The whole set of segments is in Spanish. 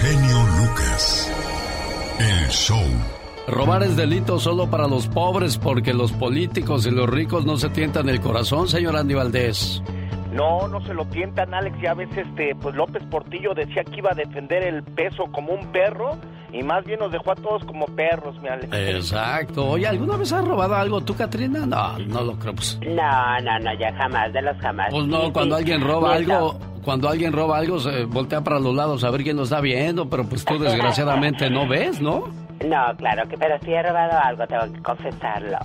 genio Lucas. El show. Robar es delito solo para los pobres porque los políticos y los ricos no se tientan el corazón, señor Andy Valdés. No, no se lo tientan, Alex. Ya ves, este, pues López Portillo decía que iba a defender el peso como un perro y más bien nos dejó a todos como perros, mi Alex. Exacto. Oye, ¿alguna vez has robado algo tú, Katrina? No, no lo creo. Pues. No, no, no, ya jamás, de los jamás. Pues no, cuando alguien roba algo, cuando alguien roba algo, se voltea para los lados a ver quién lo está viendo, pero pues tú desgraciadamente no ves, ¿no? No, claro que, pero si he robado algo, tengo que confesarlo.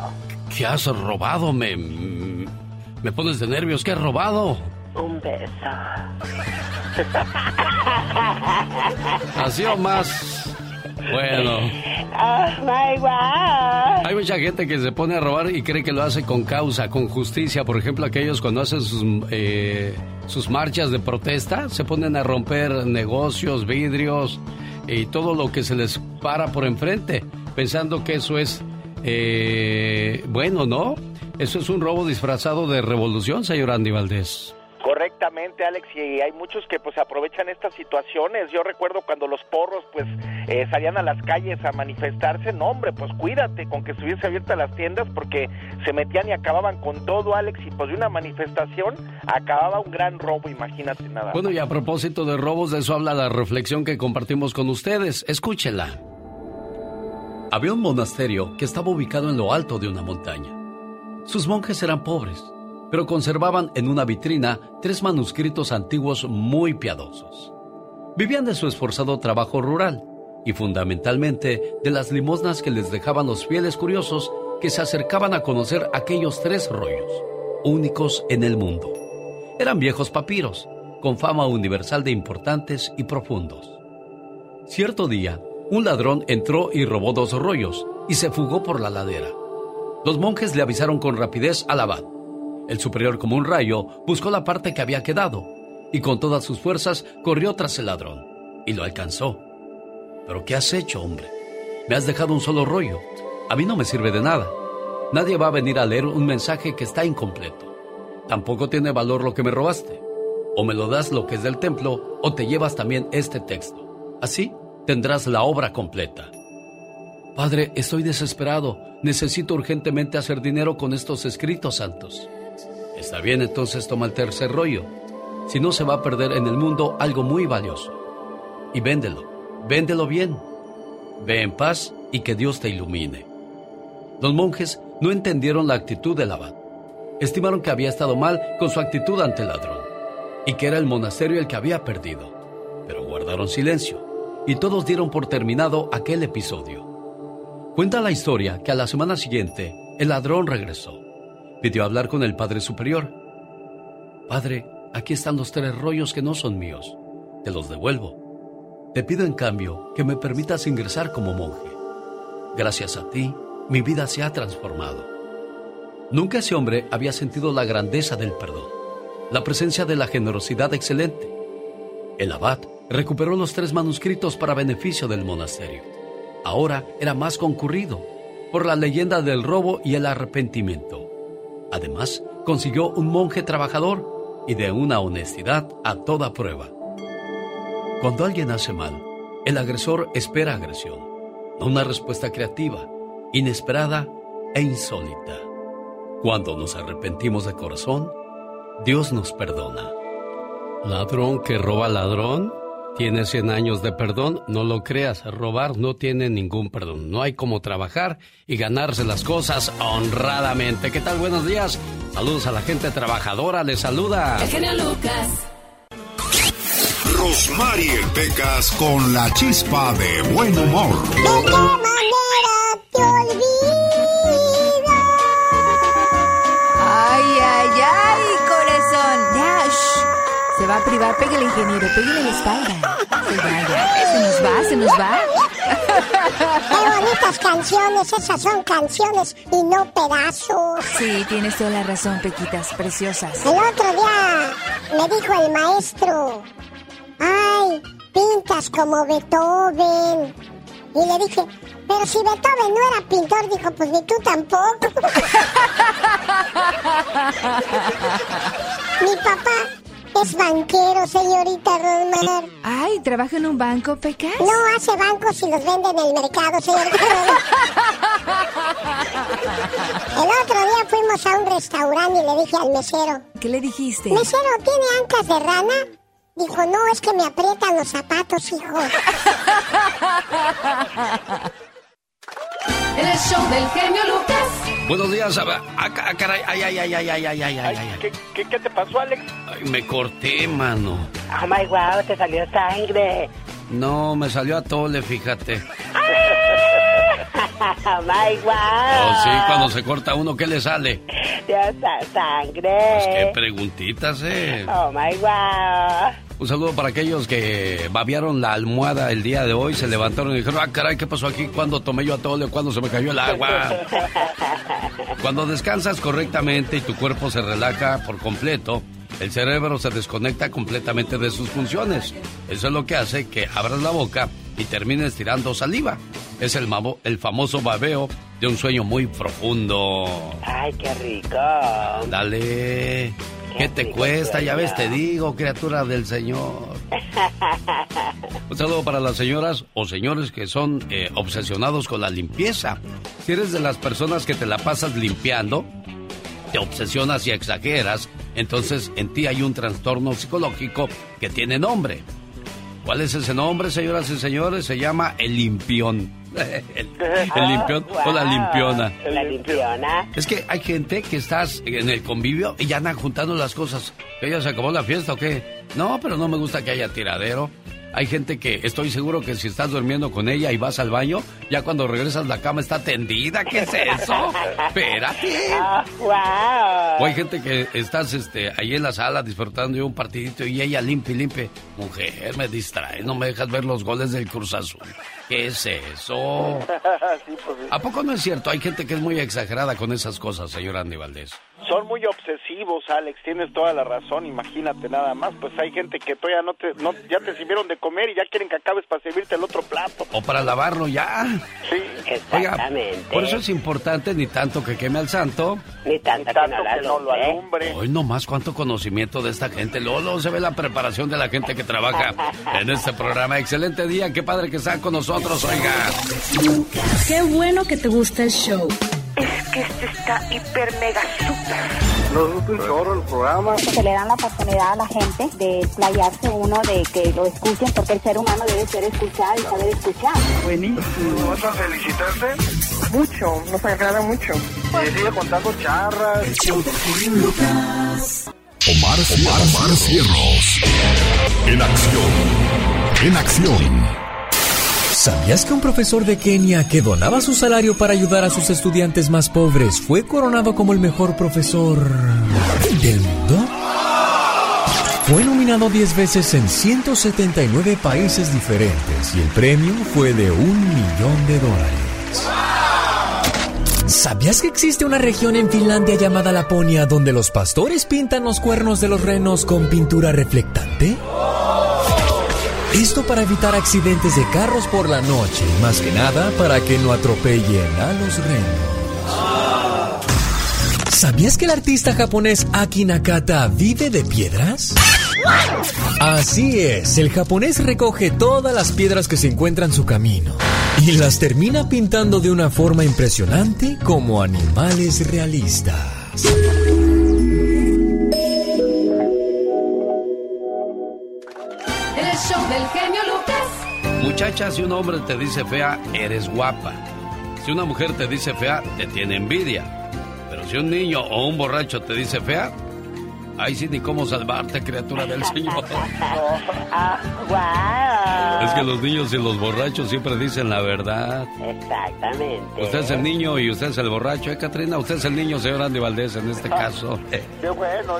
¿Qué has robado? Me, me pones de nervios. ¿Qué has robado? Un beso. Así o más. Bueno. Oh my God. Hay mucha gente que se pone a robar y cree que lo hace con causa, con justicia. Por ejemplo, aquellos cuando hacen sus, eh, sus marchas de protesta, se ponen a romper negocios, vidrios y todo lo que se les para por enfrente, pensando que eso es eh, bueno, ¿no? Eso es un robo disfrazado de revolución, señor Andy Valdés. Correctamente, Alex, y hay muchos que pues aprovechan estas situaciones. Yo recuerdo cuando los porros pues eh, salían a las calles a manifestarse, no hombre, pues cuídate con que estuviese abiertas las tiendas porque se metían y acababan con todo, Alex, y pues de una manifestación acababa un gran robo, imagínate nada. Bueno, y a propósito de robos, de eso habla la reflexión que compartimos con ustedes. Escúchela. Había un monasterio que estaba ubicado en lo alto de una montaña. Sus monjes eran pobres, pero conservaban en una vitrina tres manuscritos antiguos muy piadosos. Vivían de su esforzado trabajo rural y fundamentalmente de las limosnas que les dejaban los fieles curiosos que se acercaban a conocer aquellos tres rollos, únicos en el mundo. Eran viejos papiros, con fama universal de importantes y profundos. Cierto día, un ladrón entró y robó dos rollos y se fugó por la ladera. Los monjes le avisaron con rapidez al abad. El superior, como un rayo, buscó la parte que había quedado y con todas sus fuerzas corrió tras el ladrón y lo alcanzó. ¿Pero qué has hecho, hombre? Me has dejado un solo rollo. A mí no me sirve de nada. Nadie va a venir a leer un mensaje que está incompleto. Tampoco tiene valor lo que me robaste. O me lo das lo que es del templo o te llevas también este texto. Así tendrás la obra completa. Padre, estoy desesperado. Necesito urgentemente hacer dinero con estos escritos santos. Está bien, entonces toma el tercer rollo. Si no, se va a perder en el mundo algo muy valioso. Y véndelo. Véndelo bien. Ve en paz y que Dios te ilumine. Los monjes no entendieron la actitud del abad. Estimaron que había estado mal con su actitud ante el ladrón y que era el monasterio el que había perdido. Pero guardaron silencio y todos dieron por terminado aquel episodio. Cuenta la historia que a la semana siguiente el ladrón regresó. Pidió hablar con el Padre Superior. Padre, aquí están los tres rollos que no son míos. Te los devuelvo. Te pido en cambio que me permitas ingresar como monje. Gracias a ti, mi vida se ha transformado. Nunca ese hombre había sentido la grandeza del perdón, la presencia de la generosidad excelente. El abad recuperó los tres manuscritos para beneficio del monasterio ahora era más concurrido por la leyenda del robo y el arrepentimiento. Además, consiguió un monje trabajador y de una honestidad a toda prueba. Cuando alguien hace mal, el agresor espera agresión, no una respuesta creativa, inesperada e insólita. Cuando nos arrepentimos de corazón, Dios nos perdona. Ladrón que roba ladrón tiene 100 años de perdón, no lo creas, robar no tiene ningún perdón. No hay como trabajar y ganarse las cosas honradamente. ¿Qué tal? Buenos días. Saludos a la gente trabajadora, les saluda. El Lucas. Rosmarie Pecas con la chispa de buen humor. Se va a privar, pégale ingeniero, pégale la espalda. Se vaya, se nos va, se nos va. Qué bonitas canciones, esas son canciones y no pedazos. Sí, tienes toda la razón, Pequitas, preciosas. El otro día me dijo el maestro, ay, pintas como Beethoven. Y le dije, pero si Beethoven no era pintor, dijo, pues ni tú tampoco. Mi papá es banquero, señorita Rosmar. Ay, ¿trabaja en un banco, Pecas? No hace bancos y los vende en el mercado, señorita Rosmar. El otro día fuimos a un restaurante y le dije al mesero. ¿Qué le dijiste? Mesero, ¿tiene ancas de rana? Dijo, no, es que me aprietan los zapatos, hijo. En el show del genio Lucas. Buenos días, a ver, acá, ah, caray, ay, ay, ay, ay, ay, ay, ay, ay, ay. ¿Qué, qué, qué te pasó, Alex? Ay, me corté, mano. Oh my wow, te salió sangre. No, me salió a tole, fíjate. Oh my wow. Oh, sí, cuando se corta uno, ¿qué le sale? Dios, sa- sangre. Pues qué preguntitas, eh. Oh my wow. Un saludo para aquellos que babearon la almohada el día de hoy, se levantaron y dijeron, ah, caray, ¿qué pasó aquí? ¿Cuándo tomé yo a tole? ¿Cuándo se me cayó el agua? Cuando descansas correctamente y tu cuerpo se relaja por completo, el cerebro se desconecta completamente de sus funciones. Eso es lo que hace que abras la boca y termines tirando saliva. Es el, mamo- el famoso babeo de un sueño muy profundo. Ay, qué rico. Dale. ¿Qué te rico cuesta? Ya ves, te digo, criatura del Señor. Un saludo para las señoras o señores que son eh, obsesionados con la limpieza. Si eres de las personas que te la pasas limpiando, te obsesionas y exageras, entonces en ti hay un trastorno psicológico que tiene nombre. ¿Cuál es ese nombre, señoras y señores? Se llama el limpión. El, el limpión o la limpiona. La limpiona. Es que hay gente que estás en el convivio y ya andan juntando las cosas. ¿Que ya se acabó la fiesta o qué? No, pero no me gusta que haya tiradero. Hay gente que estoy seguro que si estás durmiendo con ella y vas al baño, ya cuando regresas la cama está tendida. ¿Qué es eso? Espérate. Oh, wow. O hay gente que estás este, ahí en la sala disfrutando de un partidito y ella limpia y limpia. Mujer, me distrae, no me dejas ver los goles del Cruz Azul. ¿Qué es eso? sí, pues sí. ¿A poco no es cierto? Hay gente que es muy exagerada con esas cosas, señor Andy Valdés. Son muy obsesivos, Alex, tienes toda la razón, imagínate nada más, pues hay gente que todavía no te, no, ya te sirvieron de comer y ya quieren que acabes para servirte el otro plato. O para lavarlo ya. Sí, Oiga, Exactamente. por eso es importante ni tanto que queme al santo. Ni tanto que no la que no lo alumbre. Hoy nomás cuánto conocimiento de esta gente. Luego se ve la preparación de la gente que trabaja en este programa. Excelente día, qué padre que están con nosotros, oiga. Qué bueno que te gusta el show. Que le dan la oportunidad a la gente de playarse uno, de que lo escuchen, porque el ser humano debe ser escuchado y saber escuchar. ¿Vas a felicitarte? Mucho, nos agrada mucho. Y sigue contando charras. Omar, Omar, Cierros. En acción. En acción. ¿Sabías que un profesor de Kenia que donaba su salario para ayudar a sus estudiantes más pobres fue coronado como el mejor profesor del mundo? Fue nominado 10 veces en 179 países diferentes y el premio fue de un millón de dólares. ¿Sabías que existe una región en Finlandia llamada Laponia donde los pastores pintan los cuernos de los renos con pintura reflectante? Esto para evitar accidentes de carros por la noche más que nada para que no atropellen a los renos. ¿Sabías que el artista japonés Aki Nakata vive de piedras? Así es, el japonés recoge todas las piedras que se encuentran en su camino y las termina pintando de una forma impresionante como animales realistas. Muchacha, si un hombre te dice fea, eres guapa. Si una mujer te dice fea, te tiene envidia. Pero si un niño o un borracho te dice fea, ahí sí ni cómo salvarte, criatura del Señor. Ah, wow. Es que los niños y los borrachos siempre dicen la verdad. Exactamente. Usted es el niño y usted es el borracho, ¿eh, Catrina? Usted es el niño, señor Andy Valdés, en este caso. Qué bueno.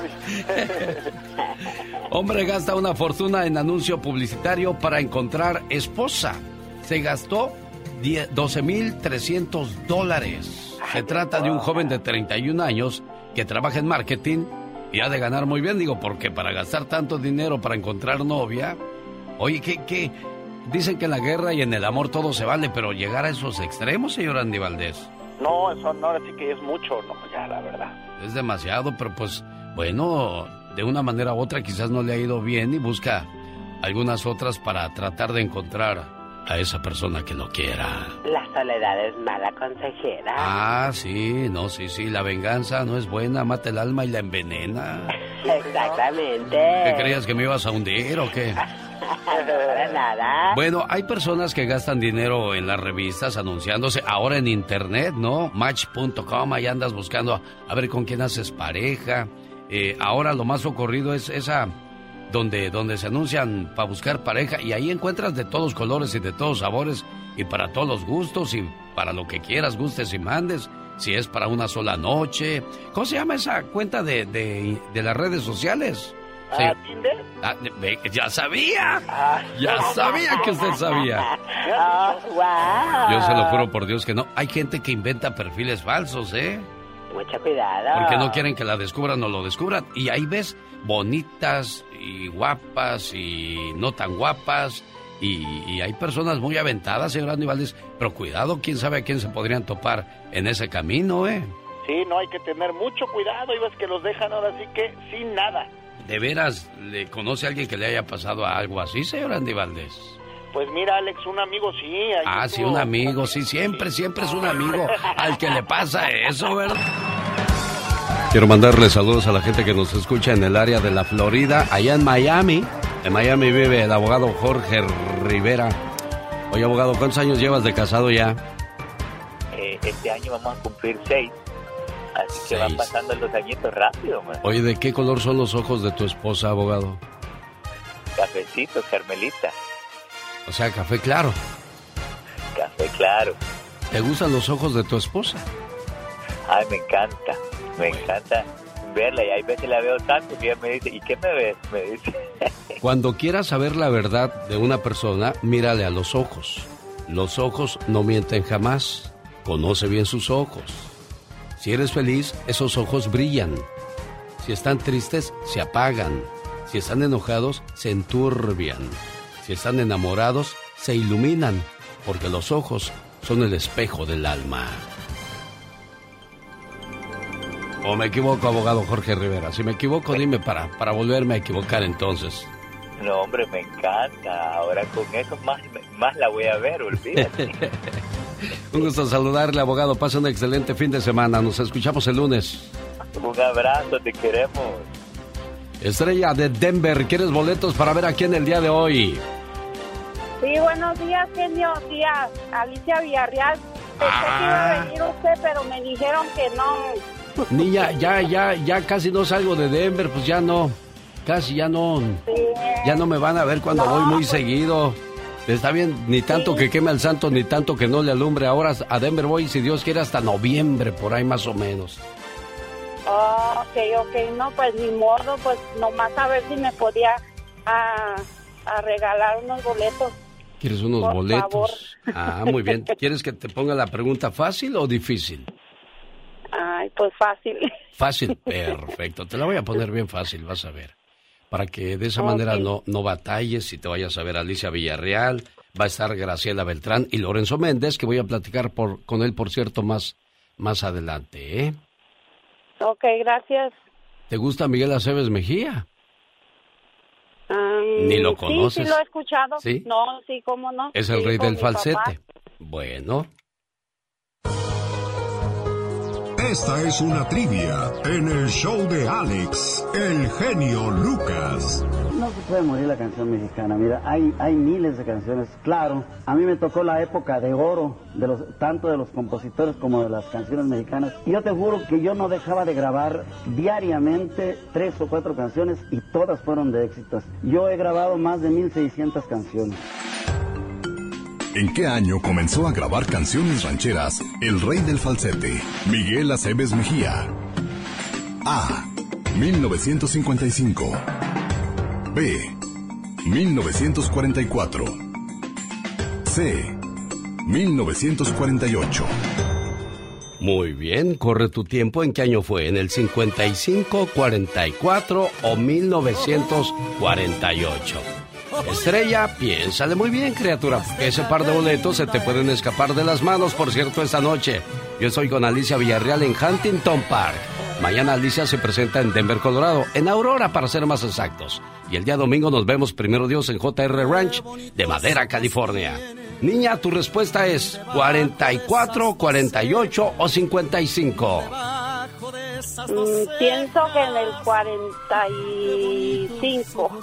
Hombre gasta una fortuna en anuncio publicitario para encontrar esposa. Se gastó 12.300 dólares. Se trata de un joven de 31 años que trabaja en marketing y ha de ganar muy bien, digo, porque para gastar tanto dinero para encontrar novia, oye, ¿qué, qué? Dicen que en la guerra y en el amor todo se vale, pero llegar a esos extremos, señor Andy Valdés, No, eso no, ahora sí que es mucho, no, ya, la verdad. es demasiado, pero pues, bueno, de una manera u otra quizás no le ha ido bien y busca algunas otras para tratar de encontrar a esa persona que lo quiera. La soledad es mala consejera. Ah, sí, no, sí, sí, la venganza no es buena, mata el alma y la envenena. Exactamente. ¿Qué creías que me ibas a hundir o qué? nada. Bueno, hay personas que gastan dinero en las revistas anunciándose, ahora en internet, ¿no? Match.com, ahí andas buscando a, ver con quién haces pareja. Eh, ahora lo más ocurrido es esa donde, donde se anuncian para buscar pareja y ahí encuentras de todos colores y de todos sabores y para todos los gustos y para lo que quieras, gustes y mandes. Si es para una sola noche. ¿Cómo se llama esa cuenta de, de, de las redes sociales? Sí. ¿Ah, Tinder? Ah, ya sabía. Ya sabía que usted sabía. Oh, wow. Yo se lo juro por Dios que no. Hay gente que inventa perfiles falsos, ¿eh? Mucho cuidado. Porque no quieren que la descubran o lo descubran. Y ahí ves bonitas y guapas y no tan guapas. Y, hay personas muy aventadas, señor Andy Valdés. Pero cuidado, quién sabe a quién se podrían topar en ese camino, ¿eh? Sí, no hay que tener mucho cuidado. Y ves que los dejan ahora sí que sin nada. ¿De veras le conoce a alguien que le haya pasado algo así, señor Andy Valdés? Pues mira, Alex, un amigo sí. Ah, sí, un amigo, sí, siempre, siempre es un amigo al que le pasa eso, ¿verdad? Quiero mandarle saludos a la gente que nos escucha en el área de la Florida, allá en Miami. En Miami vive el abogado Jorge Rivera. Oye, abogado, ¿cuántos años llevas de casado ya? Eh, este año vamos a cumplir seis. Así que van pasando los añitos rápido, man. Oye, ¿de qué color son los ojos de tu esposa, abogado? Cafecito, Carmelita. O sea, café claro. Café claro. ¿Te gustan los ojos de tu esposa? Ay, me encanta. Me encanta verla y hay veces la veo tanto que ella me dice, ¿y qué me ves? Me dice. Cuando quieras saber la verdad de una persona, mírale a los ojos. Los ojos no mienten jamás. Conoce bien sus ojos. Si eres feliz, esos ojos brillan. Si están tristes, se apagan. Si están enojados, se enturbian. Si están enamorados, se iluminan, porque los ojos son el espejo del alma. ¿O me equivoco, abogado Jorge Rivera? Si me equivoco, dime para, para volverme a equivocar entonces. No, hombre, me encanta. Ahora con eso más, más la voy a ver, olvídate. un gusto saludarle, abogado. Pasa un excelente fin de semana. Nos escuchamos el lunes. Un abrazo, te queremos. Estrella de Denver, ¿quieres boletos para ver aquí en el día de hoy? Sí, buenos días, genio. Tía Alicia Villarreal. Pensé que iba a venir usted, pero me dijeron que no. Niña, ya, ya, ya casi no salgo de Denver, pues ya no. Casi ya no. Ya no me van a ver cuando voy muy seguido. Está bien, ni tanto que queme al santo, ni tanto que no le alumbre. Ahora a Denver voy, si Dios quiere, hasta noviembre, por ahí más o menos. Ok, ok, no, pues ni modo, pues nomás a ver si me podía a, regalar unos boletos. ¿Quieres unos boletos? Ah, muy bien. ¿Quieres que te ponga la pregunta fácil o difícil? Ay, pues fácil. Fácil, perfecto. Te la voy a poner bien fácil, vas a ver para que de esa manera no, no batalles y te vayas a ver Alicia Villarreal, va a estar Graciela Beltrán y Lorenzo Méndez, que voy a platicar por, con él, por cierto, más, más adelante, ¿eh? Ok, gracias. ¿Te gusta Miguel Aceves Mejía? Ni lo conoces. Sí, sí lo he escuchado. ¿Sí? No, sí, cómo no. Es el rey del falsete. Bueno, esta es una trivia en el show de Alex, el genio Lucas. No se puede morir la canción mexicana. Mira, hay, hay miles de canciones. Claro, a mí me tocó la época de oro, de los, tanto de los compositores como de las canciones mexicanas. Y yo te juro que yo no dejaba de grabar diariamente tres o cuatro canciones y todas fueron de éxitos. Yo he grabado más de 1600 canciones. ¿En qué año comenzó a grabar canciones rancheras el rey del falsete, Miguel Aceves Mejía? A. 1955. B. 1944. C. 1948. Muy bien, corre tu tiempo. ¿En qué año fue? ¿En el 55, 44 o 1948? Estrella, piénsale muy bien, criatura, porque ese par de boletos se te pueden escapar de las manos, por cierto, esta noche. Yo estoy con Alicia Villarreal en Huntington Park. Mañana Alicia se presenta en Denver, Colorado, en Aurora para ser más exactos. Y el día domingo nos vemos primero Dios en JR Ranch de Madera, California. Niña, tu respuesta es 44, 48 o 55. Mm, pienso que en el 45.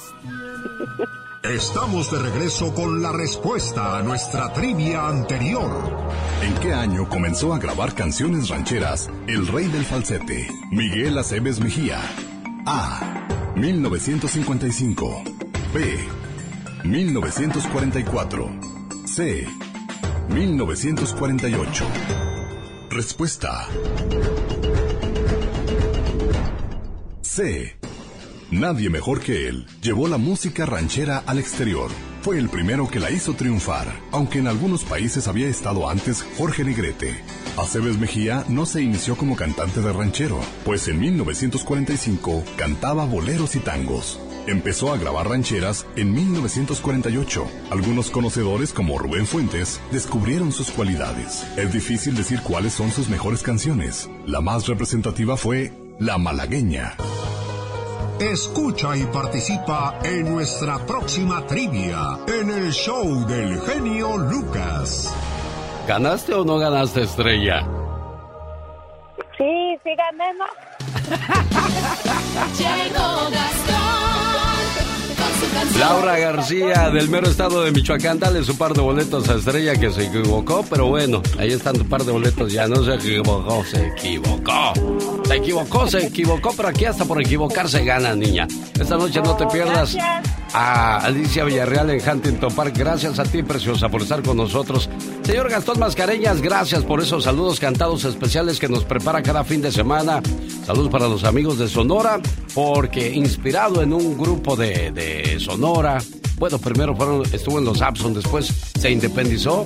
Estamos de regreso con la respuesta a nuestra trivia anterior. ¿En qué año comenzó a grabar canciones rancheras el rey del falsete, Miguel Aceves Mejía? A. 1955. B. 1944. C. 1948. Respuesta. C. Nadie mejor que él llevó la música ranchera al exterior. Fue el primero que la hizo triunfar, aunque en algunos países había estado antes Jorge Negrete. Aceves Mejía no se inició como cantante de ranchero, pues en 1945 cantaba boleros y tangos. Empezó a grabar rancheras en 1948. Algunos conocedores como Rubén Fuentes descubrieron sus cualidades. Es difícil decir cuáles son sus mejores canciones. La más representativa fue La Malagueña. Escucha y participa en nuestra próxima trivia en el show del genio Lucas. ¿Ganaste o no ganaste, estrella? Sí, sí gané, ¿no? Laura García del mero estado de Michoacán, dale su par de boletos a Estrella que se equivocó, pero bueno, ahí están tu par de boletos ya, no se equivocó, se equivocó. Se equivocó, se equivocó, pero aquí hasta por equivocarse gana, niña. Esta noche no te pierdas a Alicia Villarreal en Huntington Park. Gracias a ti, preciosa, por estar con nosotros. Señor Gastón Mascareñas, gracias por esos saludos cantados especiales que nos prepara cada fin de semana. Saludos para los amigos de Sonora, porque inspirado en un grupo de, de Sonora, bueno, primero fueron, estuvo en los Abson, después se independizó,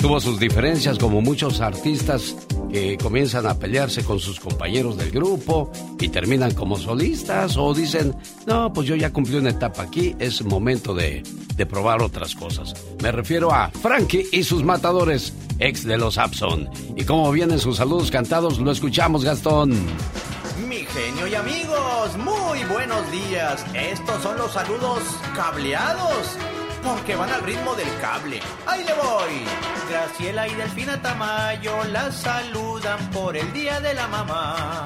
tuvo sus diferencias como muchos artistas que comienzan a pelearse con sus compañeros del grupo y terminan como solistas o dicen, no, pues yo ya cumplí una etapa aquí, es momento de, de probar otras cosas. Me refiero a Frankie y sus matadores, ex de los Abson. Y como vienen sus saludos cantados, lo escuchamos, Gastón. Mi genio y amigos, muy buenos días. Estos son los saludos cableados porque van al ritmo del cable. ¡Ahí le voy! Graciela y Delfina Tamayo la saludan por el Día de la Mamá.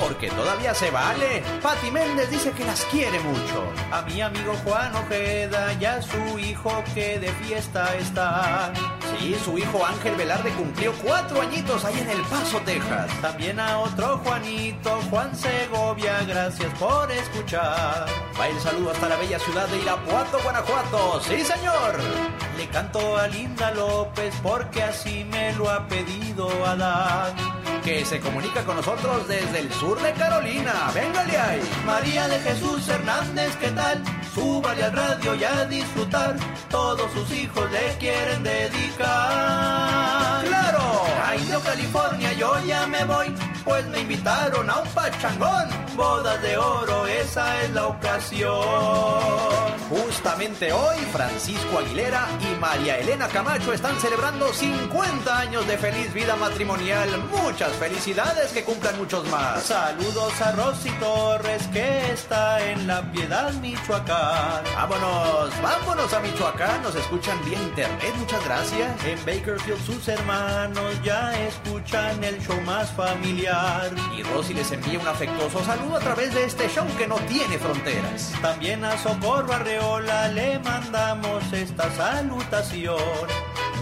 Porque todavía se vale. Pati Méndez dice que las quiere mucho. A mi amigo Juan Ojeda y a su hijo que de fiesta está. Sí, su hijo Ángel Velarde cumplió cuatro añitos ahí en El Paso, Texas. También a otro Juanito, Juan Segovia, gracias por escuchar. Va el saludo hasta la bella ciudad de Irapuato, Guanajuato. Sí, señor. Le canto a Linda López porque así me lo ha pedido Adán. Que se comunica con nosotros desde el sur de Carolina. Véngale ahí. María de Jesús Hernández, ¿qué tal? Súbale al radio y a disfrutar. Todos sus hijos le quieren dedicar. ¡Claro! A Indio, California, yo ya me voy. Pues me invitaron a un pachangón. Bodas de oro, esa es la ocasión. Justamente hoy, Francisco Aguilera y María Elena Camacho están celebrando 50 años de feliz vida matrimonial. Muchas felicidades, que cumplan muchos más. Saludos a Rosy Torres, que está en La Piedad, Michoacán. Vámonos, vámonos a Michoacán. Nos escuchan vía internet, muchas gracias. En Bakerfield, sus hermanos ya escuchan el show más familiar. Y Rosy les envía un afectuoso saludo a través de este show que no tiene fronteras. También a Socorro Arreola le mandamos esta salutación.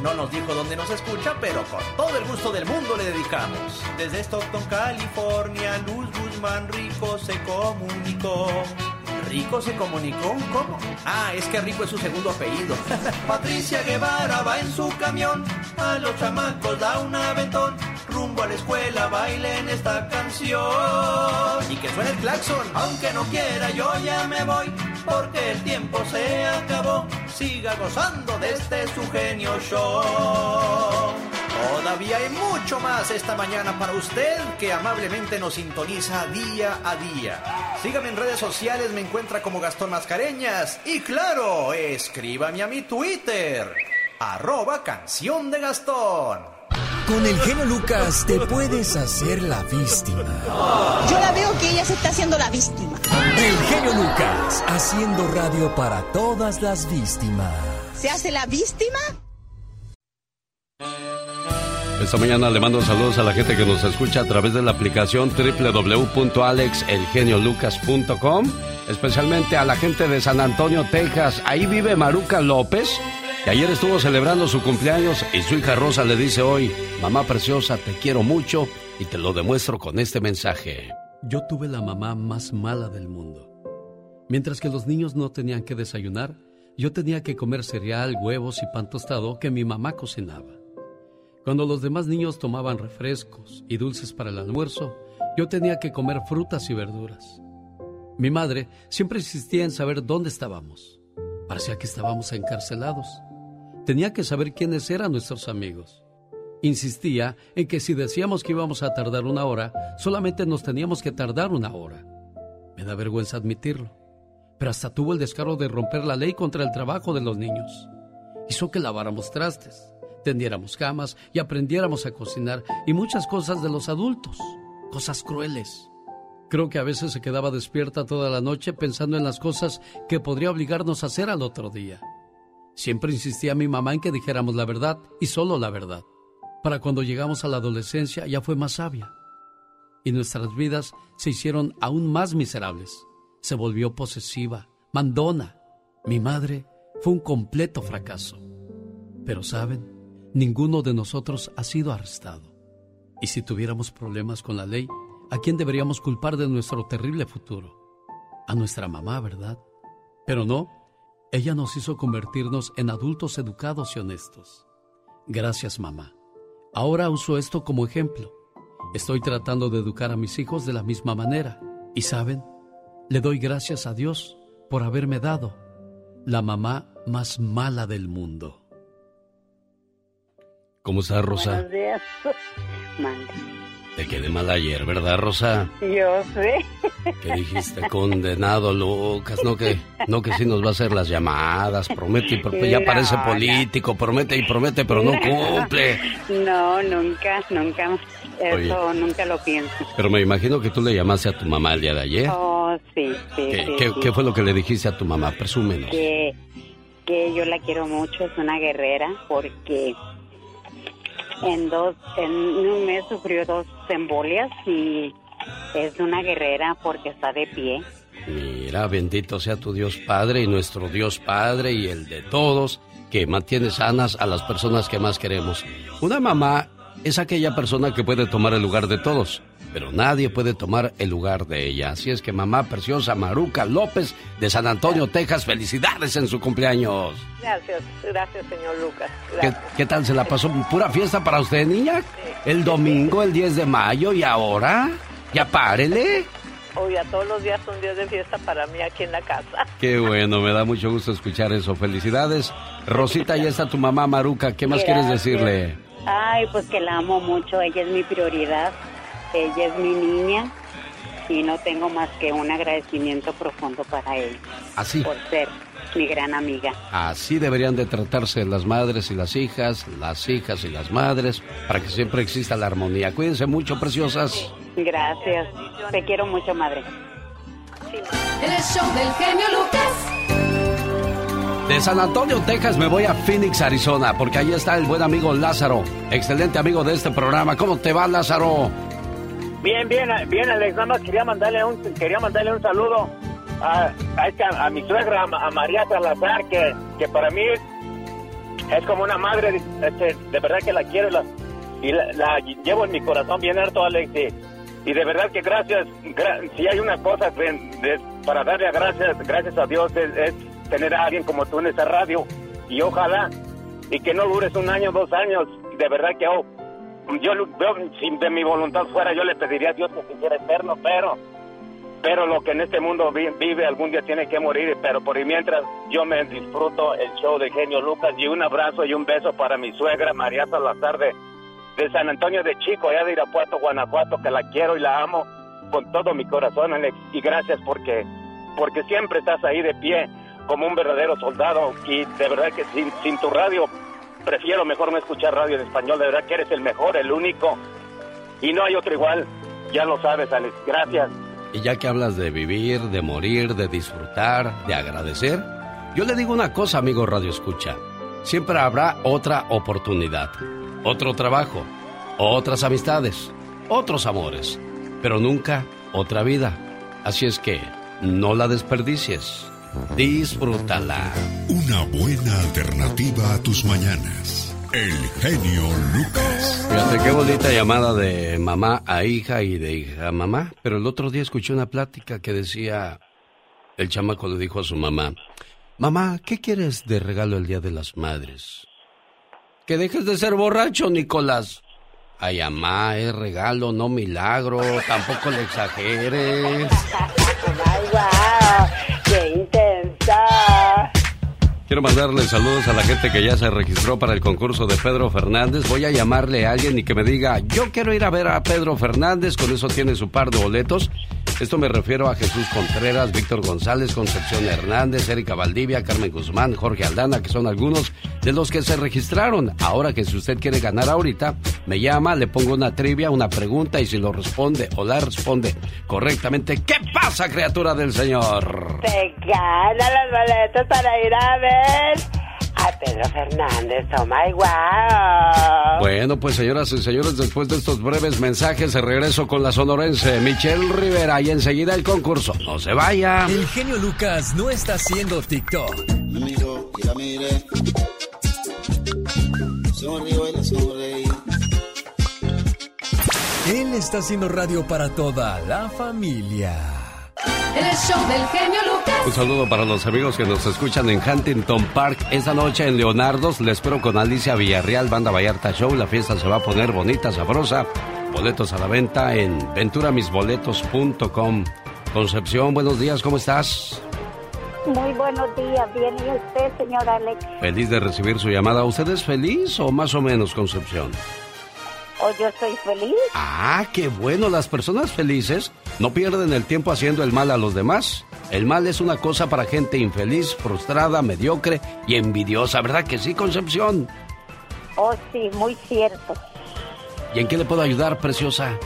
No nos dijo dónde nos escucha, pero con todo el gusto del mundo le dedicamos. Desde Stockton, California, Luz Guzmán Rico se comunicó. ¿Rico se comunicó? ¿Cómo? Ah, es que Rico es su segundo apellido. Patricia Guevara va en su camión, a los chamacos da un aventón, rumbo a la escuela bailen esta canción. Y que suene el claxon, aunque no quiera yo ya me voy, porque el tiempo se acabó. Siga gozando de este su genio show. Todavía hay mucho más esta mañana para usted que amablemente nos sintoniza día a día. Sígame en redes sociales, me encuentra como Gastón Mascareñas. Y claro, escríbame a mi Twitter, arroba canción de Gastón. Con el genio Lucas te puedes hacer la víctima. Yo la veo que ella se está haciendo la víctima. El genio Lucas, haciendo radio para todas las víctimas. ¿Se hace la víctima? Esta mañana le mando saludos a la gente que nos escucha a través de la aplicación www.alexelgeniolucas.com, especialmente a la gente de San Antonio, Texas. Ahí vive Maruca López, que ayer estuvo celebrando su cumpleaños y su hija Rosa le dice hoy, mamá preciosa, te quiero mucho y te lo demuestro con este mensaje. Yo tuve la mamá más mala del mundo. Mientras que los niños no tenían que desayunar, yo tenía que comer cereal, huevos y pan tostado que mi mamá cocinaba. Cuando los demás niños tomaban refrescos y dulces para el almuerzo, yo tenía que comer frutas y verduras. Mi madre siempre insistía en saber dónde estábamos. Parecía que estábamos encarcelados. Tenía que saber quiénes eran nuestros amigos. Insistía en que si decíamos que íbamos a tardar una hora, solamente nos teníamos que tardar una hora. Me da vergüenza admitirlo, pero hasta tuvo el descaro de romper la ley contra el trabajo de los niños. Hizo que laváramos trastes, tendiéramos camas y aprendiéramos a cocinar y muchas cosas de los adultos, cosas crueles. Creo que a veces se quedaba despierta toda la noche pensando en las cosas que podría obligarnos a hacer al otro día. Siempre insistía mi mamá en que dijéramos la verdad y solo la verdad. Para cuando llegamos a la adolescencia ya fue más sabia. Y nuestras vidas se hicieron aún más miserables. Se volvió posesiva, mandona. Mi madre fue un completo fracaso. Pero saben, ninguno de nosotros ha sido arrestado. Y si tuviéramos problemas con la ley, ¿a quién deberíamos culpar de nuestro terrible futuro? A nuestra mamá, ¿verdad? Pero no, ella nos hizo convertirnos en adultos educados y honestos. Gracias, mamá. Ahora uso esto como ejemplo. Estoy tratando de educar a mis hijos de la misma manera. Y saben, le doy gracias a Dios por haberme dado la mamá más mala del mundo. ¿Cómo estás, Rosa? Buenos días. Te quedé mal ayer, ¿verdad, Rosa? Yo sé. ¿Qué dijiste? Condenado, Lucas. No que, no que sí nos va a hacer las llamadas. Promete y promete. Ya parece político. Promete y promete, pero no cumple. No, nunca, nunca. Eso nunca lo pienso. Pero me imagino que tú le llamaste a tu mamá el día de ayer. Oh, sí, sí, ¿Qué, sí, qué- sí. qué fue lo que le dijiste a tu mamá? Presúmenos. Que, que yo la quiero mucho, es una guerrera, porque en dos, en un mes sufrió dos embolias y es una guerrera porque está de pie. Mira, bendito sea tu Dios Padre y nuestro Dios Padre y el de todos, que mantiene sanas a las personas que más queremos. Una mamá es aquella persona que puede tomar el lugar de todos, pero nadie puede tomar el lugar de ella. Así es que mamá preciosa Maruca López de San Antonio, Texas, felicidades en su cumpleaños. Gracias, gracias, señor Lucas. ¿Qué, qué tal se la pasó? ¿Pura fiesta para usted, niña? El domingo, el 10 de mayo y ahora, ya párele. Oye, todos los días son días de fiesta para mí aquí en la casa. Qué bueno, me da mucho gusto escuchar eso. Felicidades. Rosita, ya está tu mamá Maruca. ¿Qué más quieres decirle? Ay, pues que la amo mucho, ella es mi prioridad, ella es mi niña y no tengo más que un agradecimiento profundo para ella Así, por ser mi gran amiga. así deberían de tratarse las madres y las hijas, las hijas y las madres, para que siempre exista la armonía. Cuídense mucho, preciosas. Gracias, te quiero mucho, madre. El show del genio Lucas. De San Antonio, Texas, me voy a Phoenix, Arizona, porque ahí está el buen amigo Lázaro, excelente amigo de este programa. ¿Cómo te va, Lázaro? Bien, bien, bien, Alex. Nada más quería mandarle un, quería mandarle un saludo a, a, mi suegra, a, María Salazar, que, que para mí es como una madre. este, de verdad que la quiero y la, llevo en mi corazón bien harto, Alex. Y, de verdad que gracias. gra- si hay una cosa para darle a gracias, gracias a Dios es, es tener a alguien como tú en esta radio. Y ojalá y que no dures un año, dos años. De verdad que oh, yo veo, si de mi voluntad fuera, yo le pediría a Dios que se hiciera eterno, pero, pero lo que en este mundo vi- vive algún día tiene que morir, pero por mientras yo me disfruto el show de Genio Lucas y un abrazo y un beso para mi suegra María Salazar de, de San Antonio de Chico, allá de Irapuato, Guanajuato, que la quiero y la amo con todo mi corazón, y gracias porque, porque siempre estás ahí de pie como un verdadero soldado y de verdad que sin, sin tu radio prefiero mejor no escuchar radio en español. De verdad que eres el mejor, el único. Y no hay otro igual. Ya lo sabes, Alex. Gracias. Y ya que hablas de vivir, de morir, de disfrutar, de agradecer, yo le digo una cosa, amigo Radio Escucha. Siempre habrá otra oportunidad, otro trabajo, otras amistades, otros amores, pero nunca otra vida. Así es que no la desperdicies. Disfrútala. Una buena alternativa a tus mañanas. El genio Lucas. Fíjate qué bonita llamada de mamá a hija y de hija a mamá. Pero el otro día escuché una plática que decía, el chamaco le dijo a su mamá, mamá, ¿qué quieres de regalo el Día de las Madres? Que dejes de ser borracho, Nicolás. Ay, mamá, es regalo, no milagro. Tampoco le exageres. Quiero mandarle saludos a la gente que ya se registró para el concurso de Pedro Fernández. Voy a llamarle a alguien y que me diga, yo quiero ir a ver a Pedro Fernández, con eso tiene su par de boletos. Esto me refiero a Jesús Contreras, Víctor González, Concepción Hernández, Erika Valdivia, Carmen Guzmán, Jorge Aldana, que son algunos de los que se registraron. Ahora que si usted quiere ganar ahorita, me llama, le pongo una trivia, una pregunta y si lo responde o la responde correctamente, ¿qué pasa, criatura del Señor? Te gana los boletos para ir a ver Pedro Fernández. Oh my wow. Bueno, pues señoras y señores, después de estos breves mensajes, regreso con la sonorense Michelle Rivera y enseguida el concurso. No se vaya. El genio Lucas no está haciendo TikTok. Me miro y la mire. Sonrío y la sonreí. Él está haciendo radio para toda la familia. En el show del genio Lucas. Un saludo para los amigos que nos escuchan en Huntington Park. Esta noche en Leonardo's les espero con Alicia Villarreal, Banda Vallarta Show. La fiesta se va a poner bonita, sabrosa. Boletos a la venta en venturamisboletos.com. Concepción, buenos días, ¿cómo estás? Muy buenos días, bien y usted, señor Alex. Feliz de recibir su llamada. ¿Usted es feliz o más o menos, Concepción? ¿O yo soy feliz? Ah, qué bueno. Las personas felices no pierden el tiempo haciendo el mal a los demás. El mal es una cosa para gente infeliz, frustrada, mediocre y envidiosa, ¿verdad que sí, Concepción? Oh, sí, muy cierto. ¿Y en qué le puedo ayudar, preciosa?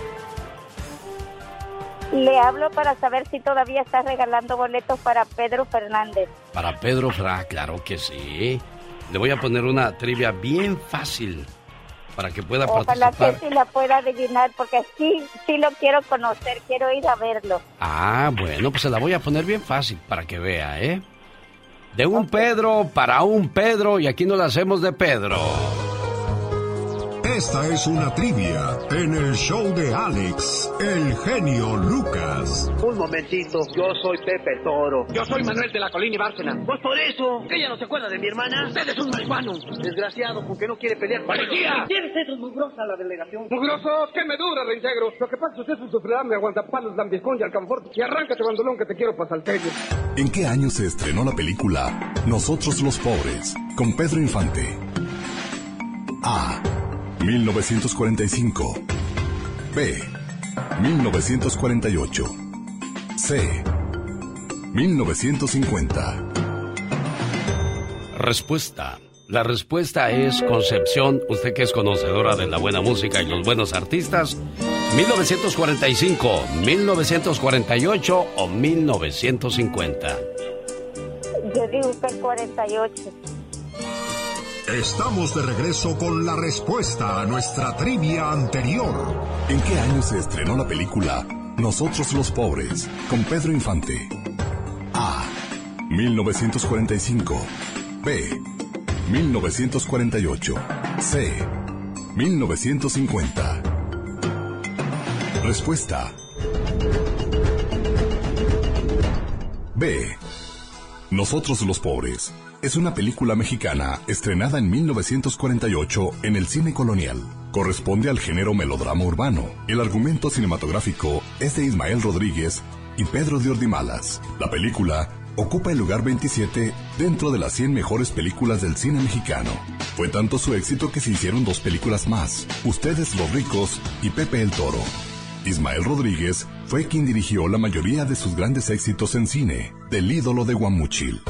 Le hablo para saber si todavía está regalando boletos para Pedro Fernández. Para Pedro Fra, claro que sí. Le voy a poner una trivia bien fácil para que pueda Ojalá participar. que sí la pueda adivinar, porque sí, sí lo quiero conocer, quiero ir a verlo. Ah, bueno, pues se la voy a poner bien fácil para que vea, ¿eh? De un Pedro para un Pedro y aquí no la hacemos de Pedro. Esta es una trivia en el show de Alex, el genio Lucas. Un momentito, yo soy Pepe Toro. Yo soy Manuel de la Colina y Bárcena. Pues por eso, que ella no se acuerda de mi hermana. Usted es un marihuano. Desgraciado, porque no quiere pelear. ¡Policía! ¿Tienes eso mugrosa la delegación? Mugroso, que me dura, reintegro. Lo que pasa es que usted es un sufridame, aguantapalos, lambiscón y alcanfor. Y arráncate, bandolón, que te quiero salterio. ¿En qué año se estrenó la película Nosotros los Pobres con Pedro Infante? A. 1945. B. 1948. C. 1950. Respuesta. La respuesta es Concepción, usted que es conocedora de la buena música y los buenos artistas. 1945, 1948 o 1950. Yo digo que 48. Estamos de regreso con la respuesta a nuestra trivia anterior. ¿En qué año se estrenó la película Nosotros los Pobres con Pedro Infante? A. 1945. B. 1948. C. 1950. Respuesta. B. Nosotros los Pobres. Es una película mexicana estrenada en 1948 en el cine colonial. Corresponde al género melodrama urbano. El argumento cinematográfico es de Ismael Rodríguez y Pedro de Ordimalas. La película ocupa el lugar 27 dentro de las 100 mejores películas del cine mexicano. Fue tanto su éxito que se hicieron dos películas más, Ustedes los ricos y Pepe el Toro. Ismael Rodríguez fue quien dirigió la mayoría de sus grandes éxitos en cine, del ídolo de Guamuchil.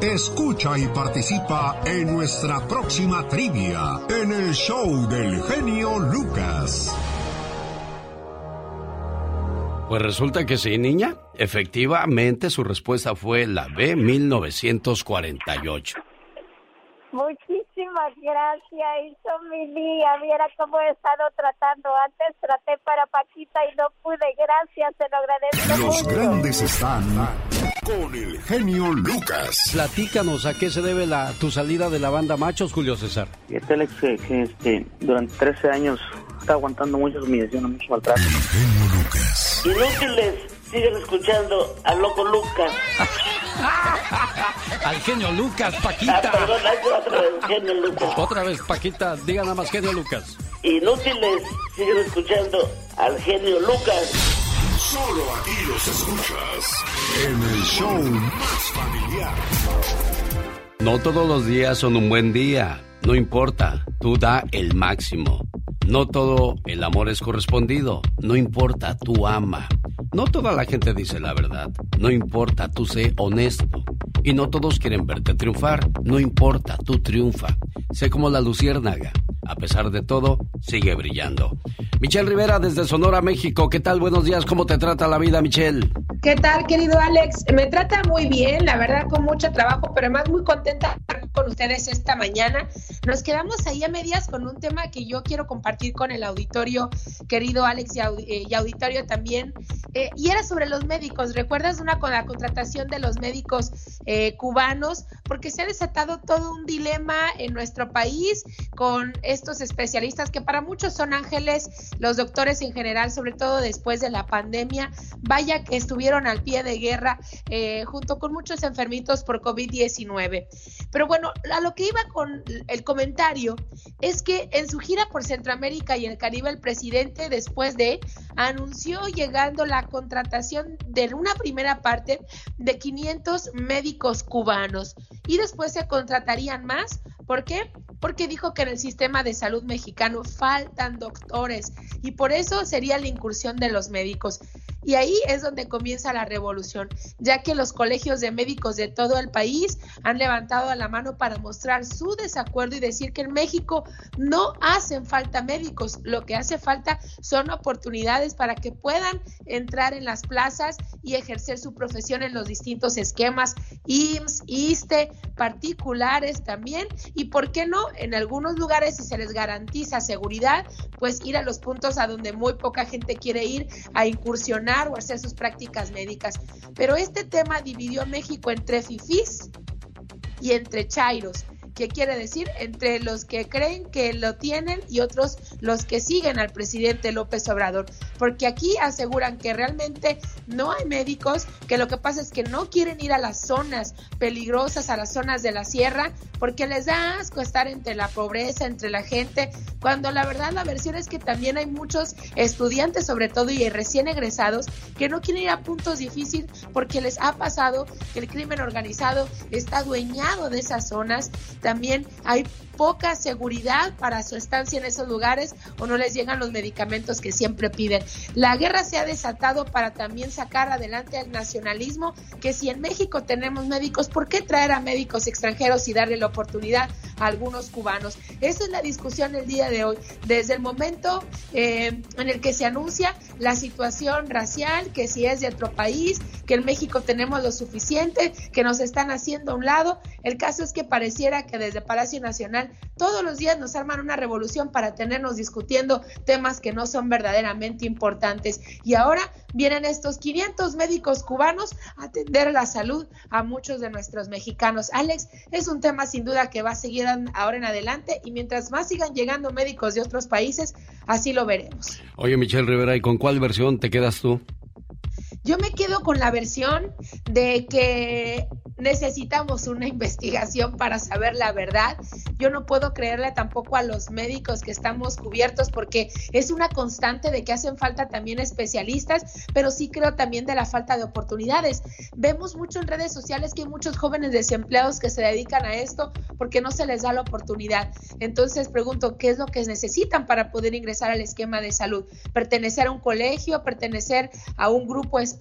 Escucha y participa en nuestra próxima trivia en el show del genio Lucas. Pues resulta que sí, niña. Efectivamente, su respuesta fue la B 1948. Muchísimas gracias, hizo mi día. Viera cómo he estado tratando. Antes traté para Paquita y no pude. Gracias, se lo agradezco. Los mucho. grandes están con el genio Lucas. Platícanos a qué se debe la, tu salida de la banda Machos, Julio César. Fíjate, Alex, que, que, este, durante 13 años está aguantando muchas humillaciones, mucho maltrato. Inútiles, siguen escuchando al loco Lucas. Al genio Lucas, Ah, Paquita. perdón, vez, genio Lucas. Otra vez, Paquita, diga nada más genio Lucas. Inútiles, siguen escuchando al genio Lucas. Solo aquí los escuchas en el show más familiar. No todos los días son un buen día. No importa, tú da el máximo. No todo el amor es correspondido. No importa, tú ama. No toda la gente dice la verdad. No importa, tú sé honesto. Y no todos quieren verte triunfar. No importa, tú triunfa. Sé como la luciérnaga. A pesar de todo, sigue brillando. Michelle Rivera desde Sonora, México. ¿Qué tal? Buenos días. ¿Cómo te trata la vida, Michelle? ¿Qué tal, querido Alex? Me trata muy bien, la verdad, con mucho trabajo, pero además muy contenta con ustedes esta mañana. Nos quedamos ahí a medias con un tema que yo quiero compartir con el auditorio, querido Alex y, eh, auditorio también, eh, y era sobre los médicos. ¿Recuerdas una con la contratación de los médicos eh, cubanos? Porque se ha desatado todo un dilema en nuestro país con estos especialistas que para muchos son ángeles, los doctores en general, sobre todo después de la pandemia. Vaya que estuvieron al pie de guerra junto con muchos enfermitos por COVID-19. Pero bueno, a lo que iba con el comentario es que en su gira por Centroamérica y el Caribe, el presidente, después de, anunció llegando la contratación de una primera parte de 500 médicos cubanos y después se contratarían más. ¿Por qué? Porque dijo que en el sistema de salud mexicano faltan doctores y por eso sería la incursión de los médicos. Y ahí es donde comienza la revolución, ya que los colegios de médicos de todo el país han levantado la mano para mostrar su desacuerdo y decir que en México no hacen falta médicos, lo que hace falta son oportunidades para que puedan entrar en las plazas y ejercer su profesión en los distintos esquemas, IMSS, ISTE, particulares también, y por qué no, en algunos lugares si se les garantiza seguridad, pues ir a los puntos a donde muy poca gente quiere ir a incursionar o hacer sus prácticas médicas. Pero este tema dividió a México entre fifís y entre chairos. ¿Qué quiere decir? Entre los que creen que lo tienen y otros los que siguen al presidente López Obrador. Porque aquí aseguran que realmente no hay médicos, que lo que pasa es que no quieren ir a las zonas peligrosas, a las zonas de la sierra, porque les da asco estar entre la pobreza, entre la gente, cuando la verdad la versión es que también hay muchos estudiantes, sobre todo y recién egresados, que no quieren ir a puntos difíciles porque les ha pasado que el crimen organizado está adueñado de esas zonas también hay poca seguridad para su estancia en esos lugares o no les llegan los medicamentos que siempre piden. La guerra se ha desatado para también sacar adelante el nacionalismo, que si en México tenemos médicos, ¿por qué traer a médicos extranjeros y darle la oportunidad a algunos cubanos? Esa es la discusión el día de hoy. Desde el momento eh, en el que se anuncia la situación racial, que si es de otro país, que en México tenemos lo suficiente, que nos están haciendo a un lado, el caso es que pareciera que desde Palacio Nacional todos los días nos arman una revolución para tenernos discutiendo temas que no son verdaderamente importantes. Y ahora vienen estos 500 médicos cubanos a atender la salud a muchos de nuestros mexicanos. Alex, es un tema sin duda que va a seguir ahora en adelante y mientras más sigan llegando médicos de otros países, así lo veremos. Oye, Michelle Rivera, ¿y con cuál versión te quedas tú? Yo me quedo con la versión de que necesitamos una investigación para saber la verdad. Yo no puedo creerle tampoco a los médicos que estamos cubiertos porque es una constante de que hacen falta también especialistas, pero sí creo también de la falta de oportunidades. Vemos mucho en redes sociales que hay muchos jóvenes desempleados que se dedican a esto porque no se les da la oportunidad. Entonces pregunto, ¿qué es lo que necesitan para poder ingresar al esquema de salud? Pertenecer a un colegio, pertenecer a un grupo especial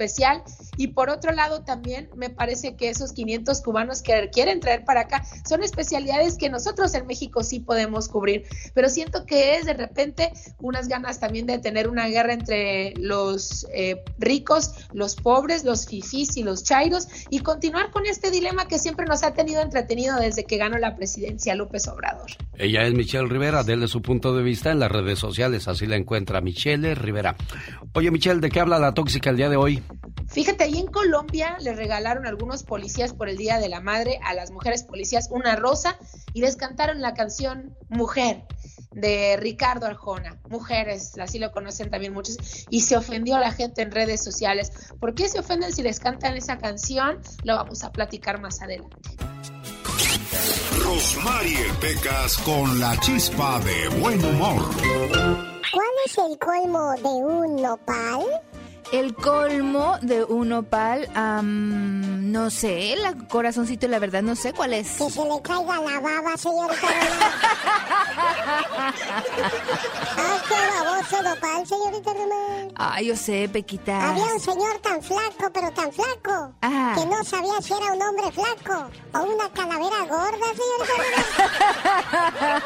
y por otro lado también me parece que esos 500 500 cubanos que quieren traer para acá. Son especialidades que nosotros en México sí podemos cubrir, pero siento que es de repente unas ganas también de tener una guerra entre los eh, ricos, los pobres, los fifís y los chairos y continuar con este dilema que siempre nos ha tenido entretenido desde que ganó la presidencia López Obrador. Ella es Michelle Rivera, déle su punto de vista en las redes sociales, así la encuentra Michelle Rivera. Oye Michelle, ¿de qué habla la tóxica el día de hoy? Fíjate, ahí en Colombia le regalaron algunos policías por el Día de la Madre a las mujeres policías una rosa y les cantaron la canción Mujer de Ricardo Arjona, mujeres, así lo conocen también muchos, y se ofendió a la gente en redes sociales. ¿Por qué se ofenden si les cantan esa canción? Lo vamos a platicar más adelante. Rosmarie Pecas con la chispa de buen humor. ¿Cuál es el colmo de un nopal? El colmo de un opal, no sé, el corazoncito, la verdad no sé cuál es. Que se le caiga la baba, señorita ¡Ay, qué baboso nopal, señorita Román! Ay, yo sé, Pequita. Había un señor tan flaco, pero tan flaco, que no sabía si era un hombre flaco o una calavera gorda, señorita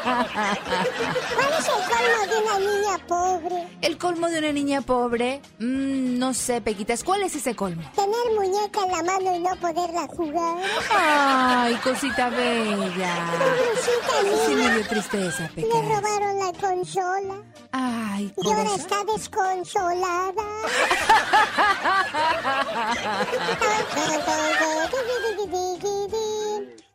¿Cuál es el colmo de una niña pobre? ¿El colmo de una niña pobre? Mmm no sé, Pequitas, ¿cuál es ese colmo? Tener muñeca en la mano y no poderla jugar. Ay, cosita bella. Cosita. Sí me dio tristeza, Pequitas. Le robaron la consola. Ay, Y ahora está desconsolada.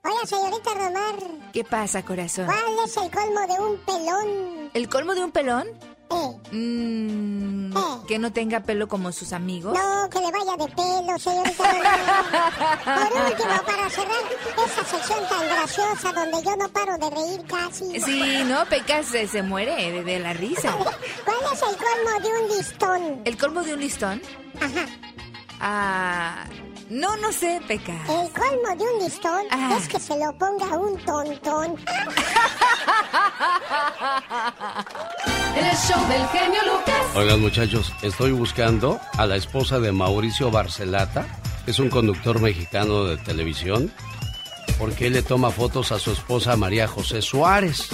Oye, señorita Romar. ¿Qué pasa, corazón? ¿Cuál es el colmo de un pelón? ¿El colmo de un pelón? Eh. Mm, Que no tenga pelo como sus amigos. No, que le vaya de pelo, señorita. Por último, para cerrar esa sección tan graciosa donde yo no paro de reír casi. Sí, no, Pecas se, se muere de, de la risa. ¿Cuál es el colmo de un listón? ¿El colmo de un listón? Ajá. Ah. No, no sé, Peca. El colmo de un listón es que se lo ponga un tontón. El show del genio Lucas. Oigan, muchachos, estoy buscando a la esposa de Mauricio Barcelata. Es un conductor mexicano de televisión. Porque él le toma fotos a su esposa María José Suárez.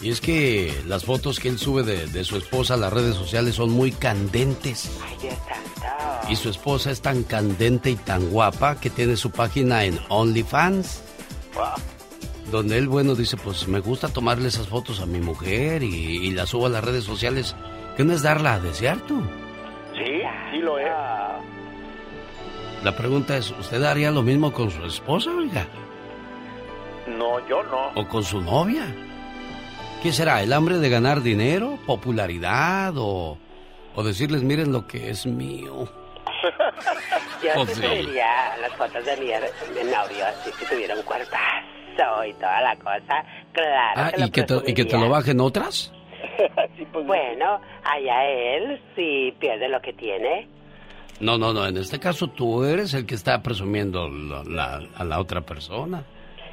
Y es que las fotos que él sube de, de su esposa a las redes sociales son muy candentes. Y su esposa es tan candente y tan guapa que tiene su página en OnlyFans. Donde él, bueno, dice, pues me gusta tomarle esas fotos a mi mujer y, y las subo a las redes sociales. ¿Qué no es darla a desear tú? Sí, sí lo es. La pregunta es, ¿usted haría lo mismo con su esposa, oiga? No, yo no. ¿O con su novia? ¿Qué será? ¿El hambre de ganar dinero? ¿Popularidad? ¿O, o decirles, miren lo que es mío? Yo Pues sí sí. las fotos de mi, de mi novio así que tuviera un cuerpazo y toda la cosa. Claro Ah, que lo ¿y que, te, ¿y que te lo bajen otras? Bueno, allá él, si pierde lo que tiene. No, no, no. En este caso tú eres el que está presumiendo la- la- a la otra persona.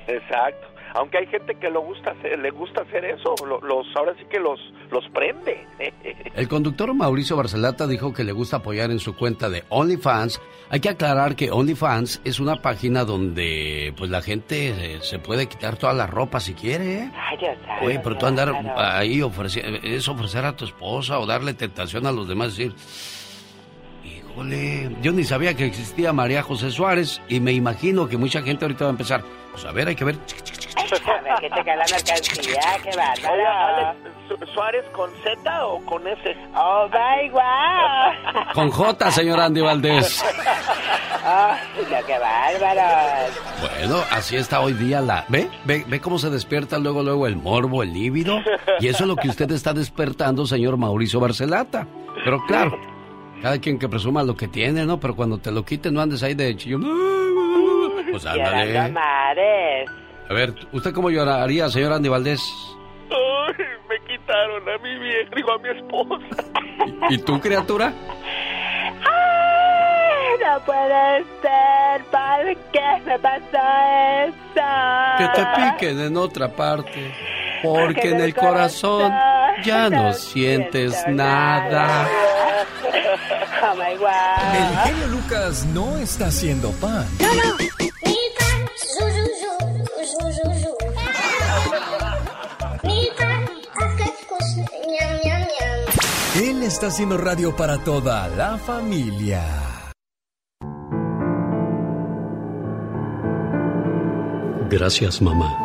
Exacto. Aunque hay gente que lo gusta hacer, le gusta hacer eso, lo- los ahora sí que los los prende. El conductor Mauricio Barcelata dijo que le gusta apoyar en su cuenta de OnlyFans. Hay que aclarar que OnlyFans es una página donde pues la gente eh, se puede quitar toda la ropa si quiere. ¿eh? Oye, pero tú andar ahí ofreciendo, es ofrecer a tu esposa o darle tentación a los demás, decir, híjole, yo ni sabía que existía María José Suárez y me imagino que mucha gente ahorita va a empezar, pues a ver, hay que ver, ver, que te cae la mercancía, qué ¿Suárez con Z o con S? Oh, my wow. con J, señor Andy Valdés. No, qué bárbaro. Bueno, así está hoy día la... ¿Ve? ¿Ve? ¿Ve cómo se despierta luego, luego el morbo, el líbido? Y eso es lo que usted está despertando, señor Mauricio Barcelata. Pero claro, cada quien que presuma lo que tiene, ¿no? Pero cuando te lo quiten, no andes ahí de chillón. Pues ándale. A ver, ¿usted cómo lloraría, señor Andy Valdés? Ay, me quitaron a mi vieja, digo a mi esposa. ¿Y tú, criatura? Ay, no puede ser. ¿Por qué me pasó eso? Que te piquen en otra parte porque en el corazón ya no sientes nada. Oh el genio Lucas no está haciendo pan. No, no. Él está haciendo radio para toda la familia. Gracias, mamá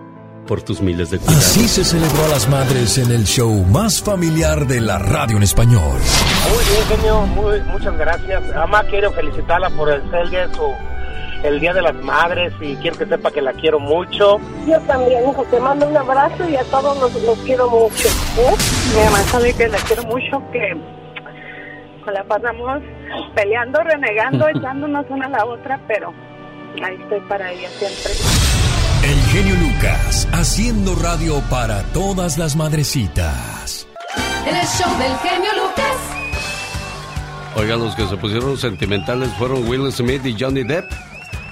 por tus miles de cuidados. Así se celebró a las madres en el show más familiar de la radio en español. Muy bien, genio, muy, muchas gracias. Mamá, quiero felicitarla por el de su, el Día de las Madres y quiero que sepa que la quiero mucho. Yo también, hijo, te mando un abrazo y a todos los, los quiero mucho. ¿eh? Mi mamá sabe que la quiero mucho, que con la pasamos peleando, renegando, echándonos una a la otra, pero ahí estoy para ella siempre. Genio Lucas, haciendo radio para todas las madrecitas. En el show del genio Lucas. Oigan, los que se pusieron sentimentales fueron Will Smith y Johnny Depp.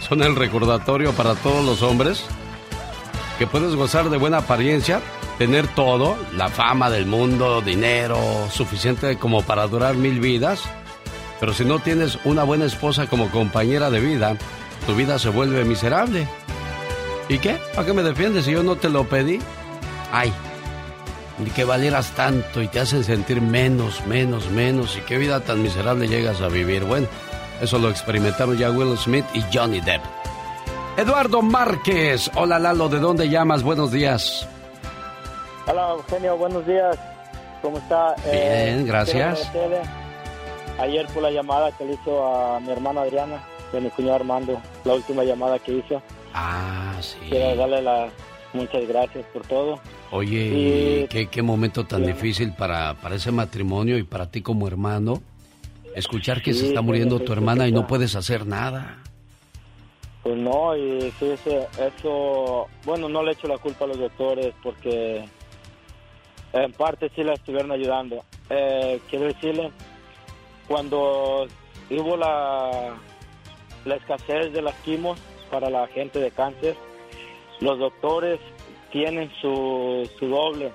Son el recordatorio para todos los hombres que puedes gozar de buena apariencia, tener todo, la fama del mundo, dinero, suficiente como para durar mil vidas. Pero si no tienes una buena esposa como compañera de vida, tu vida se vuelve miserable. ¿Y qué? ¿Para qué me defiendes si yo no te lo pedí? Ay, ni que valieras tanto y te hacen sentir menos, menos, menos. ¿Y qué vida tan miserable llegas a vivir? Bueno, eso lo experimentaron ya Will Smith y Johnny Depp. Eduardo Márquez. Hola Lalo, ¿de dónde llamas? Buenos días. Hola Eugenio, buenos días. ¿Cómo está? Eh, Bien, gracias. Ayer por la llamada que le hizo a mi hermana Adriana, de mi cuñado Armando, la última llamada que hizo. Ah, sí. Quiero darle las muchas gracias por todo. Oye, Y- qué, qué momento tan difícil para, para ese matrimonio y para ti como hermano. Escuchar que Sí, se está muriendo sí, tu hermana y no puedes hacer nada. Pues no, y fíjese, eso, bueno, no le echo la culpa a los doctores porque en parte sí la estuvieron ayudando. Eh, quiero decirle, cuando hubo la, la escasez de las quimos para la gente de cáncer, los doctores tienen su, su doble.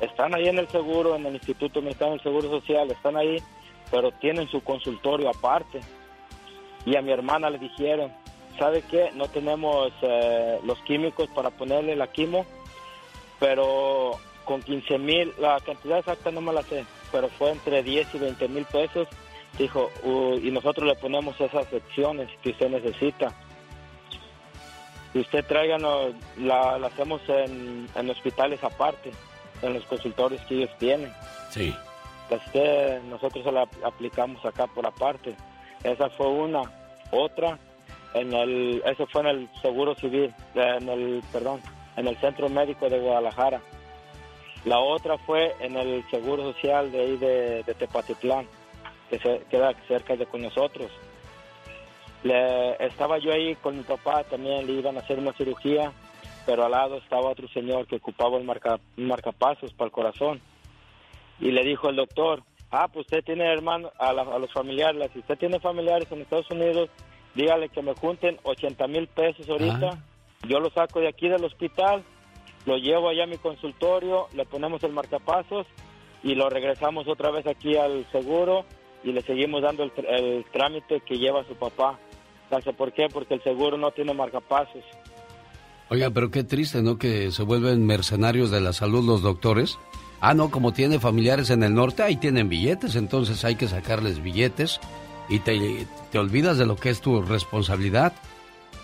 Están ahí en el seguro, en el Instituto Mexicano del Seguro Social, están ahí, pero tienen su consultorio aparte. Y a mi hermana le dijeron, ¿sabe qué? No tenemos eh, los químicos para ponerle la quimo, pero con 15 mil, la cantidad exacta no me la sé, pero fue entre 10 y 20 mil pesos. Dijo, "Uh, y nosotros le ponemos esas secciones que usted necesita. Y usted tráiganos, la, la hacemos en, en hospitales aparte, en los consultorios que ellos tienen. Sí. Que nosotros la aplicamos acá por aparte. Esa fue una. Otra, en el, eso fue en el Seguro Civil, en el, perdón, en el Centro Médico de Guadalajara. La otra fue en el Seguro Social de ahí de, de Tepatitlán, que se queda cerca de con nosotros. Le, estaba yo ahí con mi papá, también le iban a hacer una cirugía, pero al lado estaba otro señor que ocupaba un, marca, marcapasos para el corazón. Y le dijo el doctor, ah, pues usted tiene hermano, a, la- a los familiares, si usted tiene familiares en Estados Unidos, dígale que me junten 80 mil pesos ahorita, yo lo saco de aquí del hospital, lo llevo allá a mi consultorio, le ponemos el marcapasos y lo regresamos otra vez aquí al seguro y le seguimos dando el, tr- el trámite que lleva su papá. ¿Sabe por qué? Porque el seguro no tiene marcapasos. Oiga, pero qué triste, ¿no? Que se vuelven mercenarios de la salud los doctores. Ah, no, como tiene familiares en el norte, ahí tienen billetes, entonces hay que sacarles billetes y te olvidas de lo que es tu responsabilidad.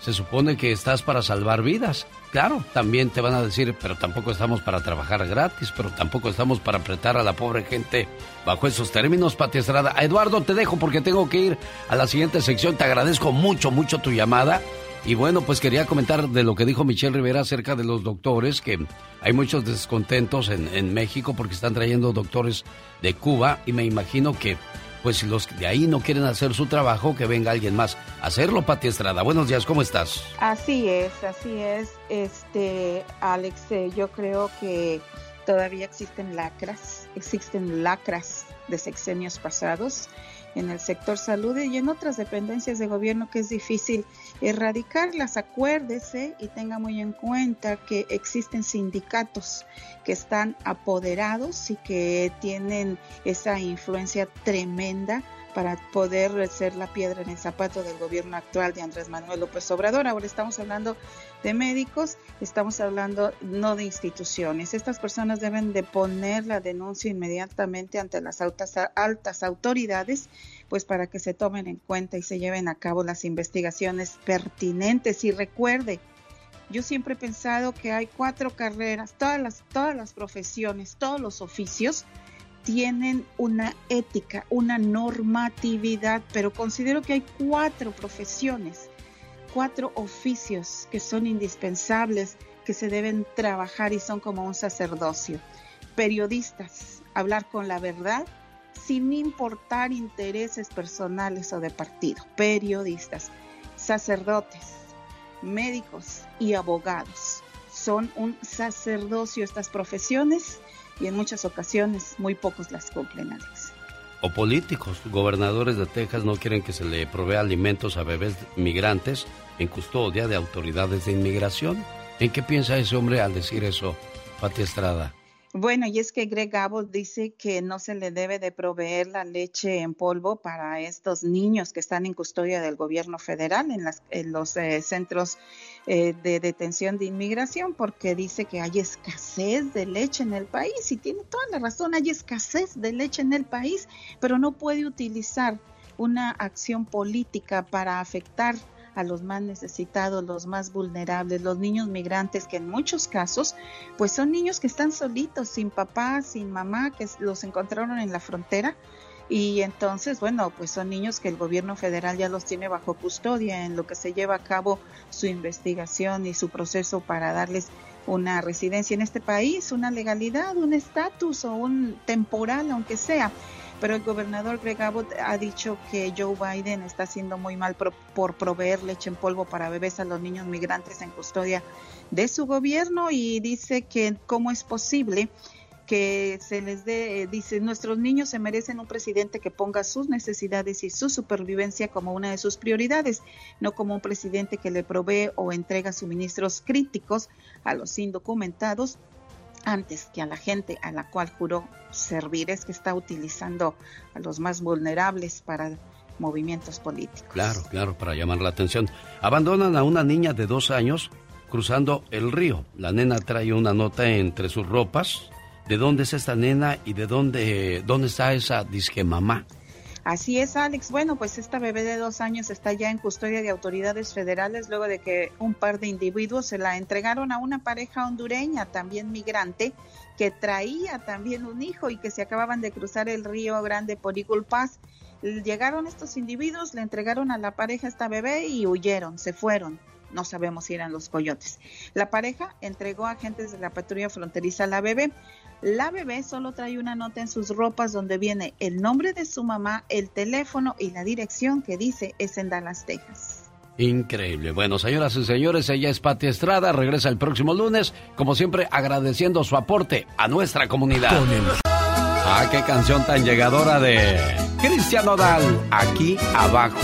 Se supone que estás para salvar vidas. Claro, también te van a decir, pero tampoco estamos para trabajar gratis, pero tampoco estamos para apretar a la pobre gente bajo esos términos, Pati Estrada. Eduardo, te dejo porque tengo que ir a la siguiente sección. Te agradezco mucho, mucho tu llamada. Y bueno, pues quería comentar de lo que dijo Michelle Rivera acerca de los doctores, que hay muchos descontentos en, en México porque están trayendo doctores de Cuba y me imagino que pues si los de ahí no quieren hacer su trabajo, que venga alguien más a hacerlo, Pati Estrada. Buenos días, ¿cómo estás? Así es, así es. Este, Alex, eh, yo creo que todavía existen lacras, existen lacras de sexenios pasados en el sector salud y en otras dependencias de gobierno que es difícil erradicarlas. Acuérdese y tenga muy en cuenta que existen sindicatos que están apoderados y que tienen esa influencia tremenda para poder ser la piedra en el zapato del gobierno actual de Andrés Manuel López Obrador. Ahora estamos hablando de médicos, estamos hablando no de instituciones. Estas personas deben de poner la denuncia inmediatamente ante las altas, altas autoridades, pues para que se tomen en cuenta y se lleven a cabo las investigaciones pertinentes. Y recuerde, yo siempre he pensado que hay cuatro carreras, todas las, todas las profesiones, todos los oficios, tienen una ética, una normatividad, pero considero que hay cuatro profesiones, cuatro oficios que son indispensables, que se deben trabajar y son como un sacerdocio. Periodistas, hablar con la verdad sin importar intereses personales o de partido. Periodistas, sacerdotes, médicos y abogados. Son un sacerdocio estas profesiones y en muchas ocasiones muy pocos las cumplen, Alex. O políticos, gobernadores de Texas no quieren que se le provea alimentos a bebés migrantes en custodia de autoridades de inmigración. ¿En qué piensa ese hombre al decir eso, Pati Estrada? Bueno, y es que Greg Abbott dice que no se le debe de proveer la leche en polvo para estos niños que están en custodia del gobierno federal en, las, en los eh, centros eh, de detención de inmigración, porque dice que hay escasez de leche en el país y tiene toda la razón, hay escasez de leche en el país, pero no puede utilizar una acción política para afectar a los más necesitados, los más vulnerables, los niños migrantes que en muchos casos pues son niños que están solitos, sin papá, sin mamá, que los encontraron en la frontera. Y entonces, bueno, pues son niños que el gobierno federal ya los tiene bajo custodia en lo que se lleva a cabo su investigación y su proceso para darles una residencia en este país, una legalidad, un estatus o un temporal, aunque sea pero el gobernador Greg Abbott ha dicho que Joe Biden está haciendo muy mal por, proveer leche en polvo para bebés a los niños migrantes en custodia de su gobierno y dice que cómo es posible que se les dé, dice, nuestros niños se merecen un presidente que ponga sus necesidades y su supervivencia como una de sus prioridades, no como un presidente que le provee o entrega suministros críticos a los indocumentados antes que a la gente a la cual juró servir, es que está utilizando a los más vulnerables para movimientos políticos. Claro, claro, para llamar la atención. Abandonan a una niña de dos años cruzando el río. La nena trae una nota entre sus ropas. ¿De dónde es esta nena y de dónde, dónde está esa disque mamá? Así es, Alex. Bueno, pues esta bebé de dos años está ya en custodia de autoridades federales luego de que un par de individuos se la entregaron a una pareja hondureña, también migrante, que traía también un hijo y que se acababan de cruzar el río Grande por Eagle. Llegaron estos individuos, le entregaron a la pareja esta bebé y huyeron, se fueron no sabemos si eran los coyotes. La pareja entregó a agentes de la patrulla fronteriza a la bebé. La bebé solo trae una nota en sus ropas donde viene el nombre de su mamá, el teléfono y la dirección que dice es en Dallas, Texas. Increíble. Bueno, señoras y señores, ella es Pati Estrada, regresa el próximo lunes, como siempre agradeciendo su aporte a nuestra comunidad. Ah, qué canción tan llegadora de Cristian Odal, aquí abajo.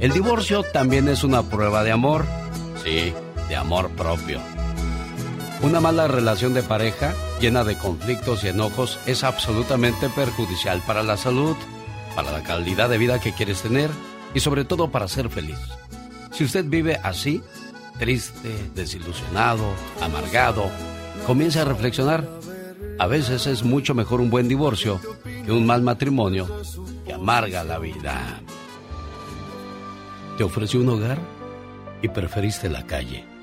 El divorcio también es una prueba de amor, sí, de amor propio. Una mala relación de pareja llena de conflictos y enojos es absolutamente perjudicial para la salud, para la calidad de vida que quieres tener y sobre todo para ser feliz. Si usted vive así, triste, desilusionado, amargado, comience a reflexionar. A veces es mucho mejor un buen divorcio que un mal matrimonio que amarga la vida. Te ofreció un hogar y preferiste la calle.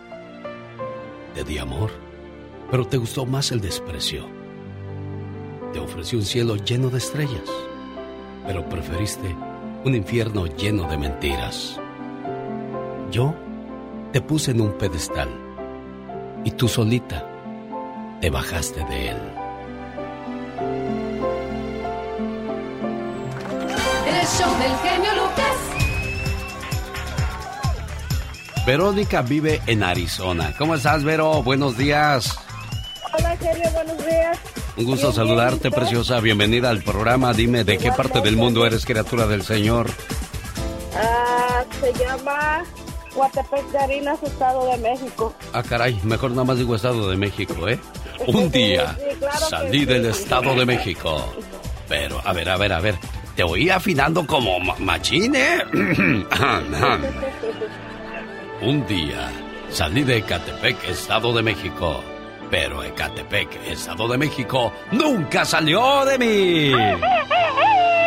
Te di amor pero te gustó más el desprecio. Te ofreció un cielo lleno de estrellas, pero preferiste un infierno lleno de mentiras. Yo te puse en un pedestal y tú solita te bajaste de él. El show del genio Lucas. Verónica vive en Arizona. ¿Cómo estás, Vero? Buenos días. Hola, Sergio, buenos días. Un gusto saludarte, preciosa. Bienvenida al programa. Dime, ¿de qué parte del mundo eres criatura del Señor? Ah, se llama Guatepec de Harinas, Estado de México. Ah, caray, mejor nada más digo Estado de México, ¿eh? Un día Sí, claro salí sí. del Estado de México. Pero, a ver, a ver, a ver. Te oí afinando como ma- machine. Un día salí de Ecatepec, Estado de México. Pero Ecatepec, Estado de México, nunca salió de mí.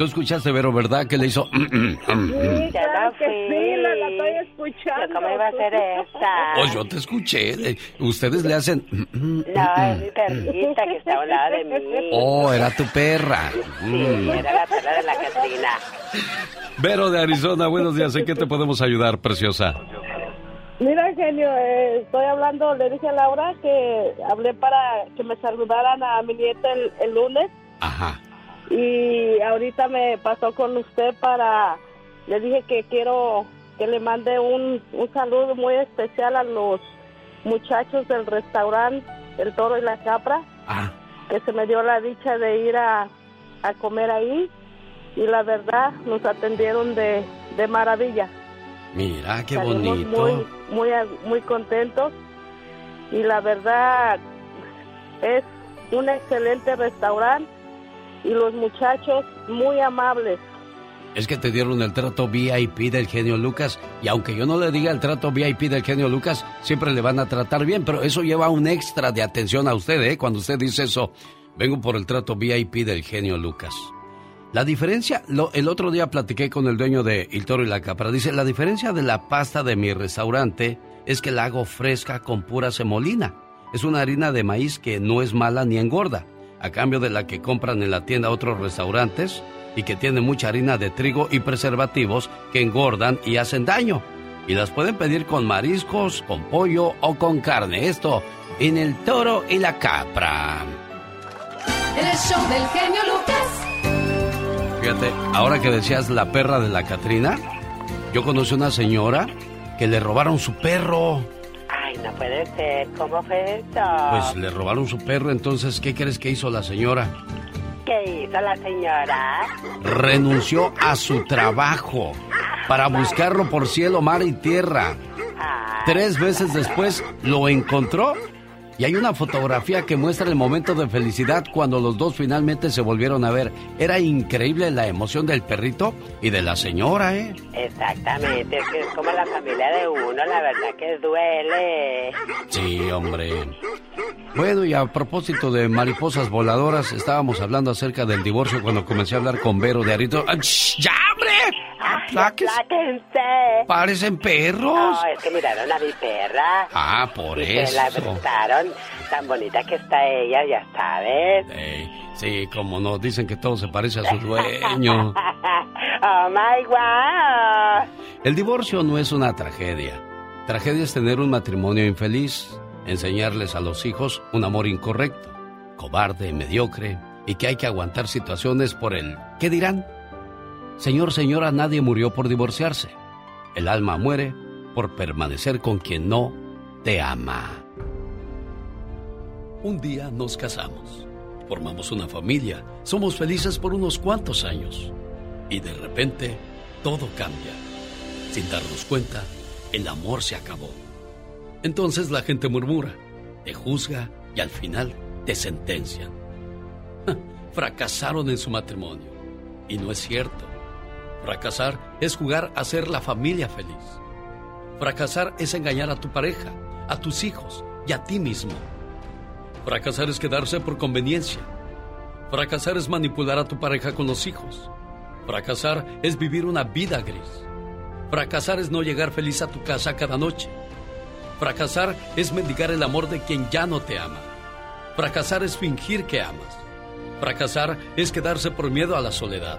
Tú escuchaste, Vero, ¿verdad? Que le hizo... Claro que sí, la, la estoy escuchando. ¿Cómo iba a ser esa? Oh, yo te escuché. Eh, Ustedes le hacen... No, es mi perrita que está a un lado de mí. Oh, era tu perra. Sí, Mm. era la perra de la Catrina. Vero de Arizona, buenos días. ¿En qué te podemos ayudar, preciosa? Mira, genio, eh, estoy hablando, le dije a Laura que hablé para que me saludaran a mi nieta el, el lunes. Ajá. Y ahorita me pasó con usted para, le dije que quiero que le mande un, un saludo muy especial a los muchachos del restaurante El Toro y la Capra, Ah. que se me dio la dicha de ir a, a comer ahí y la verdad nos atendieron de, de maravilla. Mira, qué Salimos bonito. Muy, muy, muy contentos y la verdad es un excelente restaurante y los muchachos muy amables. Es que te dieron el trato VIP del genio Lucas y aunque yo no le diga el trato VIP del genio Lucas, siempre le van a tratar bien, pero eso lleva un extra de atención a usted, ¿eh? Cuando usted dice eso, vengo por el trato VIP del genio Lucas. La diferencia, el otro día platiqué con el dueño de El Toro y la Capra, dice, la diferencia de la pasta de mi restaurante es que la hago fresca con pura semolina. Es una harina de maíz que no es mala ni engorda, a cambio de la que compran en la tienda otros restaurantes y que tiene mucha harina de trigo y preservativos que engordan y hacen daño. Y las pueden pedir con mariscos, con pollo o con carne. Esto en El Toro y la Capra. El show del genio Lucas. Fíjate, ahora que decías la perra de la Catrina, yo conocí una señora que le robaron su perro. Ay, no puede ser. ¿Cómo fue eso? Pues le robaron su perro, entonces, ¿qué crees que hizo la señora? ¿Qué hizo la señora? Renunció a su trabajo para buscarlo por cielo, mar y tierra. Tres veces después lo encontró y hay una fotografía que muestra el momento de felicidad cuando los dos finalmente se volvieron a ver. Era increíble la emoción del perrito y de la señora, ¿eh? Exactamente, es que es como la familia de uno, la verdad que duele. Sí, hombre. Bueno, y a propósito de mariposas voladoras, estábamos hablando acerca del divorcio cuando comencé a hablar con Vero de Arito. ¡Ya, hombre! Apláquese. Apláquense. Parecen perros. No, es que miraron a mi perra. Ah, por y que la eso. abrazaron. Tan bonita que está ella, ya sabes. Sí, como no, dicen que todo se parece a su dueño. oh my wow. El divorcio no es una tragedia. Tragedia es tener un matrimonio infeliz, enseñarles a los hijos un amor incorrecto, cobarde, mediocre y que hay que aguantar situaciones por el ¿qué dirán? Señor, señora, nadie murió por divorciarse. El alma muere por permanecer con quien no te ama. Un día nos casamos, formamos una familia, somos felices por unos cuantos años y de repente todo cambia. Sin darnos cuenta, el amor se acabó. Entonces la gente murmura, te juzga y al final te sentencian. Fracasaron en su matrimonio. Y no es cierto. Fracasar es jugar a ser la familia feliz. Fracasar es engañar a tu pareja, a tus hijos y a ti mismo. Fracasar es quedarse por conveniencia. Fracasar es manipular a tu pareja con los hijos. Fracasar es vivir una vida gris. Fracasar es no llegar feliz a tu casa cada noche. Fracasar es mendigar el amor de quien ya no te ama. Fracasar es fingir que amas. Fracasar es quedarse por miedo a la soledad.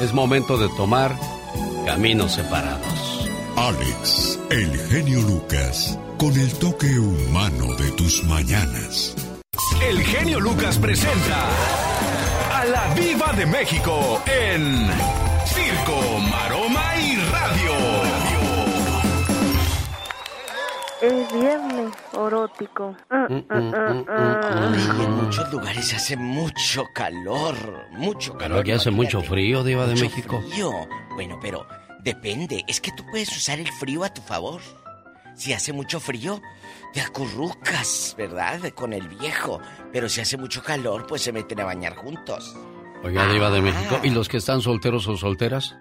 es momento de tomar caminos separados. Alex, el genio Lucas, con el toque humano de tus mañanas. El genio Lucas presenta a la Viva de México en Circo, Maroma Es viernes erótico. Ah, Mm, ah, ah, ah. Ay, en muchos lugares hace mucho calor, mucho calor. aquí hace mucho frío, Diva de Mucho México. frío. Bueno, pero depende. Es que tú puedes usar el frío a tu favor. Si hace mucho frío, te acurrucas, ¿verdad? Con el viejo. Pero si hace mucho calor, pues se meten a bañar juntos. Oiga, Diva de México. ¿Y los que están solteros o solteras?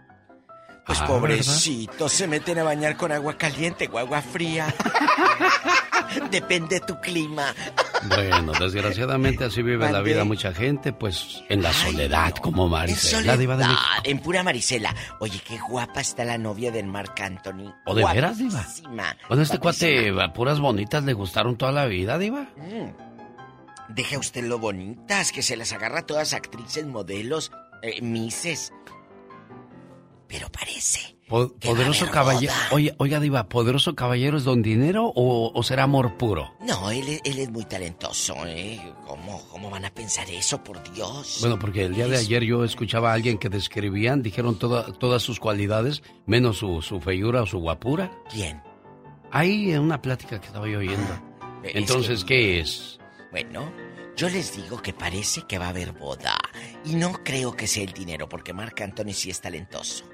Pues Ah, pobrecitos, se meten a bañar con agua caliente o agua fría. Depende de tu clima. Bueno, desgraciadamente así vive la vida mucha gente, pues en la soledad, como En Maricela, Diva de soledad, en pura Marisela. Oye, qué guapa está la novia del Marc Anthony. ¿O de veras, Diva? Bueno, este cuate, a puras bonitas le gustaron toda la vida, Diva. Mm. Deja usted lo bonitas, que se las agarra todas actrices, modelos, eh, mises. Pero parece. Po- poderoso caballero. Oye, oiga, Diva, ¿poderoso caballero es don dinero o, o será amor puro? No, él, es- él es muy talentoso, ¿eh? ¿Cómo, ¿Cómo van a pensar eso, por Dios? Bueno, porque el día de ayer yo escuchaba a alguien que describían, dijeron toda- todas sus cualidades, menos su, su feiura o su guapura. ¿Quién? Ahí en una plática que estaba yo oyendo. Es Entonces, que- ¿qué es? Bueno, yo les digo que parece que va a haber boda. Y no creo que sea el dinero, porque Marc Anthony sí es talentoso.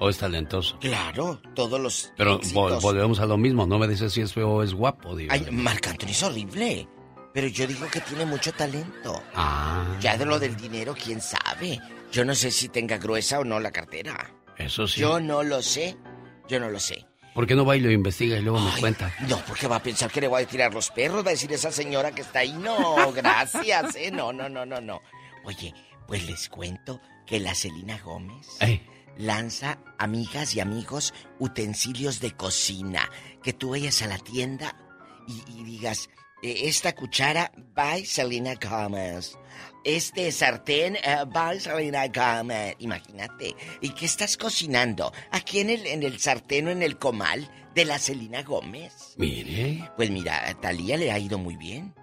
¿O es talentoso? Claro, todos los. Pero volvemos a lo mismo, no me dices si es feo o es guapo, Diva. Ay, Marc Anthony es horrible. Pero yo digo que tiene mucho talento. Ah, Ya de lo del dinero, quién sabe. Yo no sé si tenga gruesa o no la cartera. eso sí. Yo no lo sé. Yo no lo sé. ¿Por qué no va y lo investiga y luego me cuenta? No, porque va a pensar que le voy a tirar los perros, va a decir esa señora que está ahí. No, gracias, ¿eh? No, no, no, no, no. Oye, pues les cuento que la Celina Gómez Ey. Lanza, amigas y amigos, utensilios de cocina. Que tú vayas a la tienda y, y digas, eh, esta cuchara, by Selena Gómez. Este sartén, eh, by Selena Gómez. Imagínate. ¿Y qué estás cocinando? ¿Aquí en el, en el sartén o en el comal de la Selena Gómez? Mire. Pues mira, a Talía le ha ido muy bien.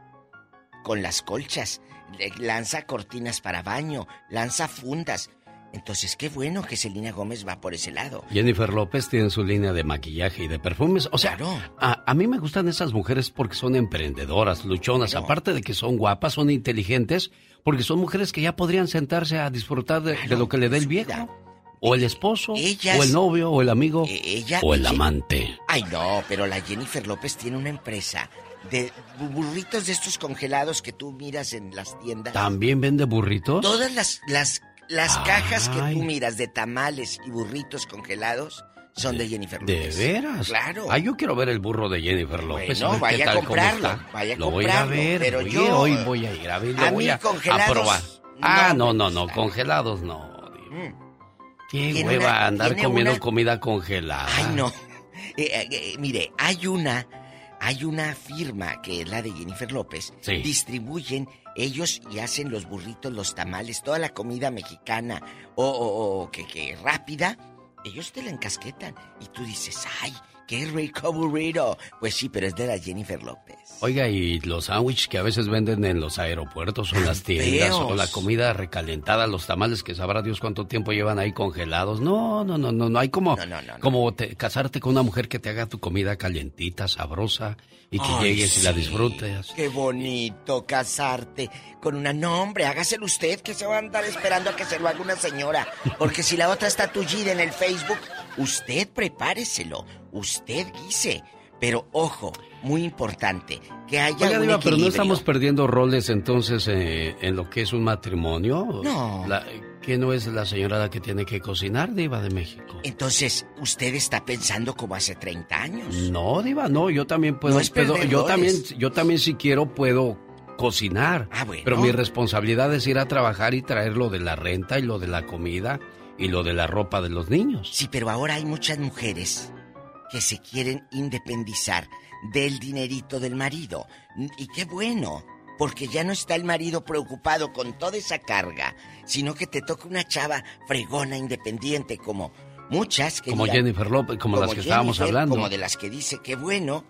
Con las colchas. Le- lanza cortinas para baño, lanza fundas. Entonces, qué bueno que Selena Gómez va por ese lado. Jennifer López tiene su línea de maquillaje y de perfumes. O sea, a, a mí me gustan esas mujeres porque son emprendedoras, luchonas. Aparte de que son guapas, son inteligentes, porque son mujeres que ya podrían sentarse a disfrutar de, de lo que le dé el viejo. O el esposo, Ellas- o el novio, o el amigo, ella- o el ella- amante. Ay, no, pero la Jennifer López tiene una empresa de bu- burritos de estos congelados que tú miras en las tiendas. ¿También vende burritos? Todas las, las, las cajas que tú miras de tamales y burritos congelados son de Jennifer ¿De López. veras? Claro. Ah, yo quiero ver el burro de Jennifer López. Bueno, ver qué vaya a comprarlo, vaya a Lo voy a ver, pero yo- hoy voy a ir a ver, lo A voy mí a, probar. no ah, no, no, no, congelados no. Mm. Qué hueva una- andar comiendo una- comida congelada. Ay, no. Eh, eh, eh, mire, hay una, hay una firma que es la de Jennifer López. Sí. Distribuyen ellos y hacen los burritos, los tamales, toda la comida mexicana o, o- o que, que rápida. Ellos te la encasquetan y tú dices, ay, qué rico burrito. Pues sí, pero es de la Jennifer López. Oiga, y los sándwiches que a veces venden en los aeropuertos o en las tiendas, feos. o la comida recalentada, los tamales que sabrá Dios cuánto tiempo llevan ahí congelados. No, no, no, no, no hay como, como te- casarte con una mujer que te haga tu comida calientita, sabrosa, y que Ay, llegues y la disfrutes. Qué bonito casarte con una nombre. Hágaselo usted, que se va a andar esperando a que se lo haga una señora. Porque si la otra está tullida en el Facebook, usted prepáreselo. Usted guise. Pero ojo, muy importante, que haya Oiga, un Diva, pero no estamos perdiendo roles entonces eh, en lo que es un matrimonio. No. La- ¿Que no es la señora la que tiene que cocinar, Diva de México? Entonces, usted está pensando como hace 30 años. No, Diva, no, yo también puedo. No es puedo- yo también, yo también si quiero puedo cocinar. Ah, bueno. Pero mi responsabilidad es ir a trabajar y traer lo de la renta y lo de la comida y lo de la ropa de los niños. Sí, pero ahora hay muchas mujeres que se quieren independizar del dinerito del marido. Y qué bueno, porque ya no está el marido preocupado con toda esa carga, sino que te toca una chava fregona, independiente, como muchas que... Como Jennifer López, como, las que estábamos hablando. Como de las que dice, qué bueno,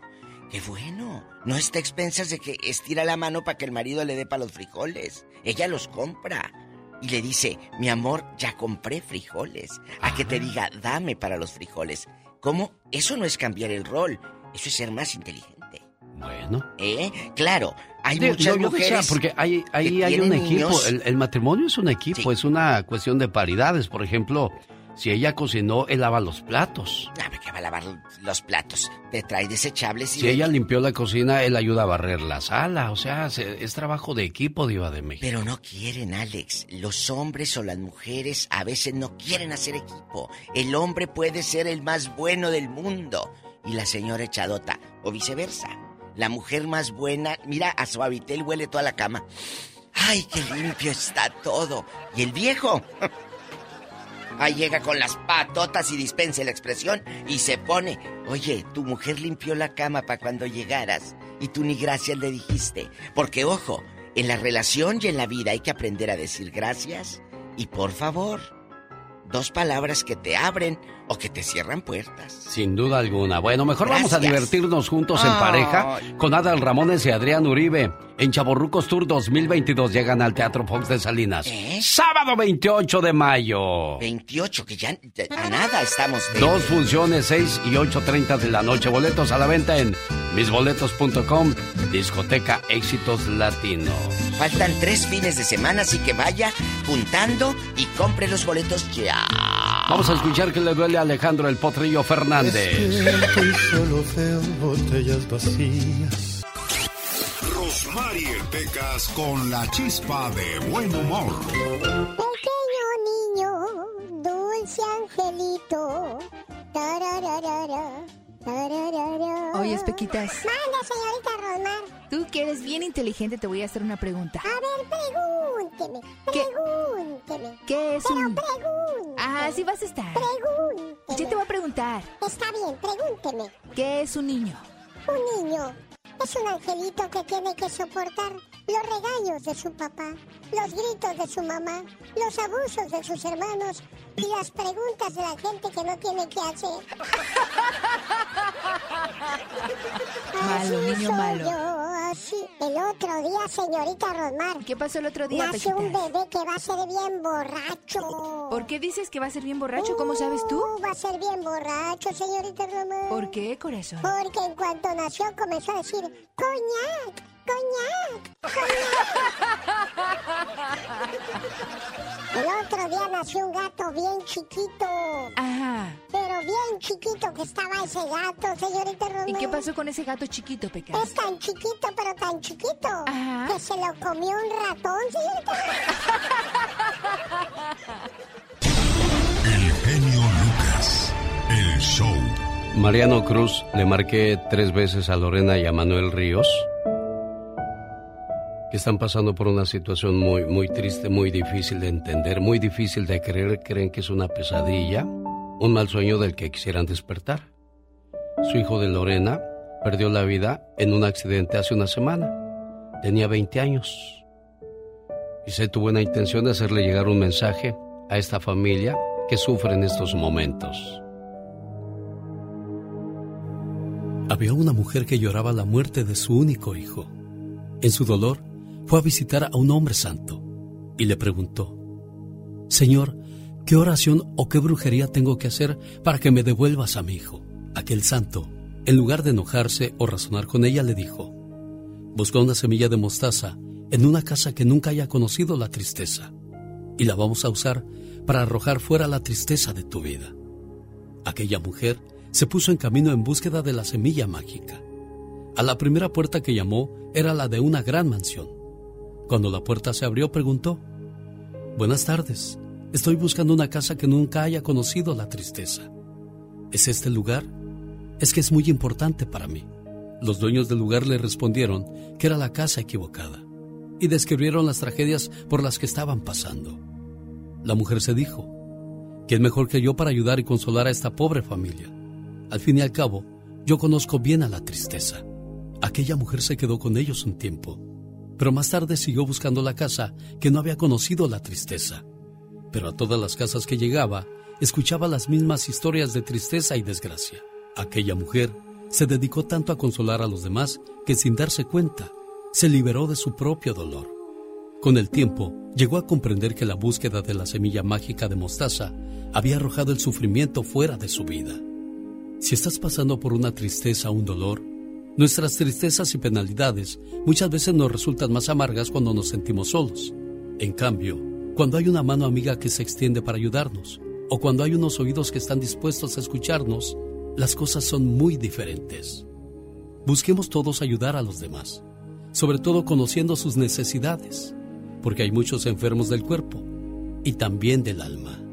qué bueno. No está a expensas de que estira la mano para que el marido le dé para los frijoles. Ella los compra. Y le dice, mi amor, ya compré frijoles. A que te diga, dame para los frijoles. ¿Cómo? Eso no es cambiar el rol. Eso es ser más inteligente. Bueno. ¿Eh? Claro, hay De- muchas no, yo decía, mujeres. porque hay, ahí que hay un equipo. el matrimonio es un equipo, es una cuestión de paridades. Por ejemplo, si ella cocinó, él lava los platos. Ah, ¿qué va a lavar los platos? Te trae desechables y... Si de- ella limpió la cocina, él ayuda a barrer la sala. O sea, se- es trabajo de equipo, Diva de México. Pero no quieren, Alex. Los hombres o las mujeres a veces no quieren hacer equipo. El hombre puede ser el más bueno del mundo y la señora echadota, o viceversa. La mujer más buena, mira, a Suavitel huele toda la cama. ¡Ay, qué limpio está todo! Y el viejo. Ahí llega con las patotas y dispense la expresión y se pone. Oye, tu mujer limpió la cama para cuando llegaras y tú ni gracias le dijiste. Porque ojo, en la relación y en la vida hay que aprender a decir gracias y por favor. Dos palabras que te abren o que te cierran puertas. Sin duda alguna. Bueno, mejor vamos a divertirnos juntos en pareja con Adal Ramones y Adrián Uribe. En Chaborrucos Tour 2022 llegan al Teatro Fox de Salinas. ¿Eh? Sábado 28 de mayo. 28, que ya ya a nada estamos de... Dos funciones, 6 y 8.30 de la noche. Boletos a la venta en misboletos.com. Discoteca Éxitos Latinos. Faltan tres fines de semana, así que vaya juntando y compre los boletos ya. Vamos a escuchar que le duele Alejandro el Potrillo Fernández. y solo veo botellas vacías. Rosmarie Pecas con la chispa de buen humor. Pequeño niño, dulce angelito. Tarararara, tararara. Oye, Pequitas. Manda, señorita Rosmar. Tú que eres bien inteligente, te voy a hacer una pregunta. A ver, pregúnteme. ¿Qué? Pregúnteme. ¿Qué es Pero un...? pregúnteme. Ah, así vas a estar. Pregúnteme. Yo te voy a preguntar. Está bien, pregúnteme. ¿Qué es un niño? Un niño es un angelito que tiene que soportar los regaños de su papá, los gritos de su mamá, los abusos de sus hermanos y las preguntas de la gente que no tiene que hacer. Malo, Así niño soy malo. yo, así. El otro día, señorita Rosmar. ¿Qué pasó el otro día, Nació un bebé que va a ser bien borracho. ¿Por qué dices que va a ser bien borracho? ¿Cómo sabes tú? Uh, va a ser bien borracho, señorita Rosmar. ¿Por qué, corazón? Porque en cuanto nació comenzó a decir, coñac, coñac, coñac. El otro día nació un gato bien chiquito. Ajá. Pero bien chiquito que estaba ese gato, señorita Romero. ¿Y qué pasó con ese gato chiquito, Pecas? Es tan chiquito, pero tan chiquito. Ajá. Que se lo comió un ratón, señorita. El genio Lucas. El show. Mariano Cruz, le marqué tres veces a Lorena y a Manuel Ríos, están pasando por una situación muy, muy triste, muy difícil de entender, muy difícil de creer. Creen que es una pesadilla, un mal sueño del que quisieran despertar. Su hijo de Lorena perdió la vida en un accidente hace una semana. Tenía 20 años. Y se tuvo una intención de hacerle llegar un mensaje a esta familia que sufre en estos momentos. Había una mujer que lloraba la muerte de su único hijo. En su dolor, fue a visitar a un hombre santo y le preguntó, Señor, ¿qué oración o qué brujería tengo que hacer para que me devuelvas a mi hijo? Aquel santo, en lugar de enojarse o razonar con ella, le dijo, Busca una semilla de mostaza en una casa que nunca haya conocido la tristeza y la vamos a usar para arrojar fuera la tristeza de tu vida. Aquella mujer se puso en camino en búsqueda de la semilla mágica. A la primera puerta que llamó era la de una gran mansión. Cuando la puerta se abrió preguntó, Buenas tardes, estoy buscando una casa que nunca haya conocido la tristeza. ¿Es este el lugar? Es que es muy importante para mí. Los dueños del lugar le respondieron que era la casa equivocada y describieron las tragedias por las que estaban pasando. La mujer se dijo, ¿quién mejor que yo para ayudar y consolar a esta pobre familia? Al fin y al cabo, yo conozco bien a la tristeza. Aquella mujer se quedó con ellos un tiempo, pero más tarde siguió buscando la casa que no había conocido la tristeza. Pero a todas las casas que llegaba, escuchaba las mismas historias de tristeza y desgracia. Aquella mujer se dedicó tanto a consolar a los demás que sin darse cuenta, se liberó de su propio dolor. Con el tiempo, llegó a comprender que la búsqueda de la semilla mágica de mostaza había arrojado el sufrimiento fuera de su vida. Si estás pasando por una tristeza o un dolor, nuestras tristezas y penalidades muchas veces nos resultan más amargas cuando nos sentimos solos. En cambio, cuando hay una mano amiga que se extiende para ayudarnos, o cuando hay unos oídos que están dispuestos a escucharnos, las cosas son muy diferentes. Busquemos todos ayudar a los demás, sobre todo conociendo sus necesidades, porque hay muchos enfermos del cuerpo y también del alma.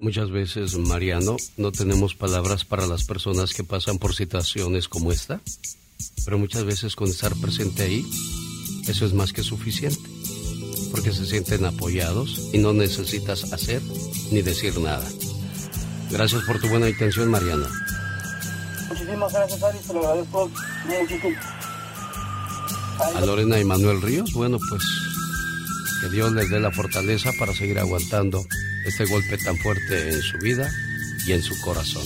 Muchas veces, Mariano, no tenemos palabras para las personas que pasan por situaciones como esta, pero muchas veces con estar presente ahí, eso es más que suficiente, porque se sienten apoyados y no necesitas hacer ni decir nada. Gracias por tu buena intención, Mariano. Muchísimas gracias, Ari, te lo agradezco muchísimo. A Lorena y Manuel Ríos, bueno, pues que Dios les dé la fortaleza para seguir aguantando este golpe tan fuerte en su vida y en su corazón.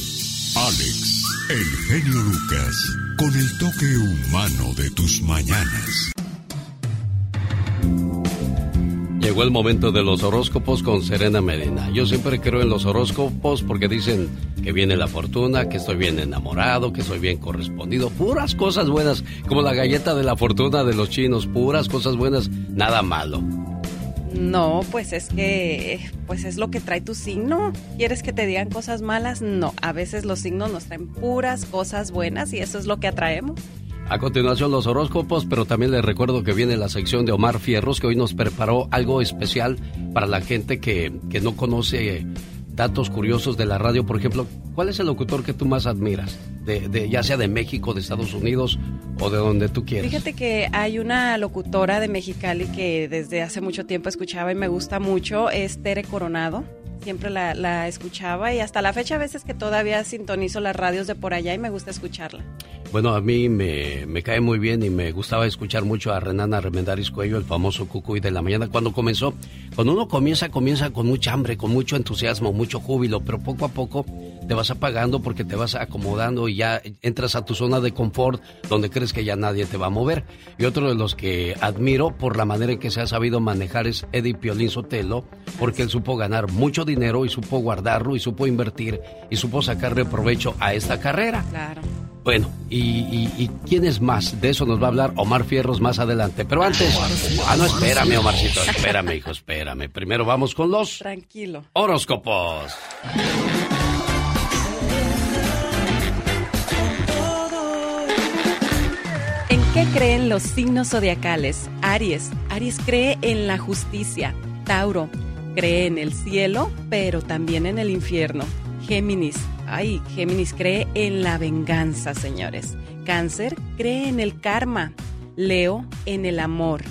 Alex, el genio Lucas, con el toque humano de tus mañanas. Llegó el momento de los horóscopos con Serena Medina. Yo siempre creo en los horóscopos porque dicen que viene la fortuna, que estoy bien enamorado, que soy bien correspondido. Puras cosas buenas, como la galleta de la fortuna de los chinos. Puras cosas buenas, nada malo. No, pues es que, pues es lo que trae tu signo. ¿Quieres que te digan cosas malas? No, a veces los signos nos traen puras cosas buenas y eso es lo que atraemos. A continuación los horóscopos, pero también les recuerdo que viene la sección de Omar Fierros, que hoy nos preparó algo especial para la gente que, que no conoce datos curiosos de la radio. Por ejemplo, ¿cuál es el locutor que tú más admiras? De, de, ya sea de México, de Estados Unidos o de donde tú quieras. Fíjate que hay una locutora de Mexicali que desde hace mucho tiempo escuchaba y me gusta mucho, es Tere Coronado. Siempre la, la escuchaba y hasta la fecha a veces que todavía sintonizo las radios de por allá y me gusta escucharla. Bueno, a mí me, cae muy bien y me gustaba escuchar mucho a Renana Remendaris Cuello, el famoso Cucuy de la mañana, cuando comenzó. Cuando uno comienza, comienza con mucha hambre, con mucho entusiasmo, mucho júbilo, pero poco a poco te vas apagando porque te vas acomodando y ya entras a tu zona de confort donde crees que ya nadie te va a mover. Y otro de los que admiro por la manera en que se ha sabido manejar es Eddie Piolín Sotelo, porque él supo ganar mucho dinero y supo guardarlo y supo invertir y supo sacarle provecho a esta carrera. Claro. Bueno, y, y, y, quién es más? De eso nos va a hablar Omar Fierros más adelante. Pero antes. Ah, no, espérame, Omarcito. Espérame, hijo, espérame. Primero vamos con los. Tranquilo. Horóscopos. ¿En qué creen los signos zodiacales? Aries. Aries cree en la justicia. Tauro. Cree en el cielo, pero también en el infierno. Géminis. Ay, Géminis cree en la venganza, señores. Cáncer cree en el karma. Leo en el amor.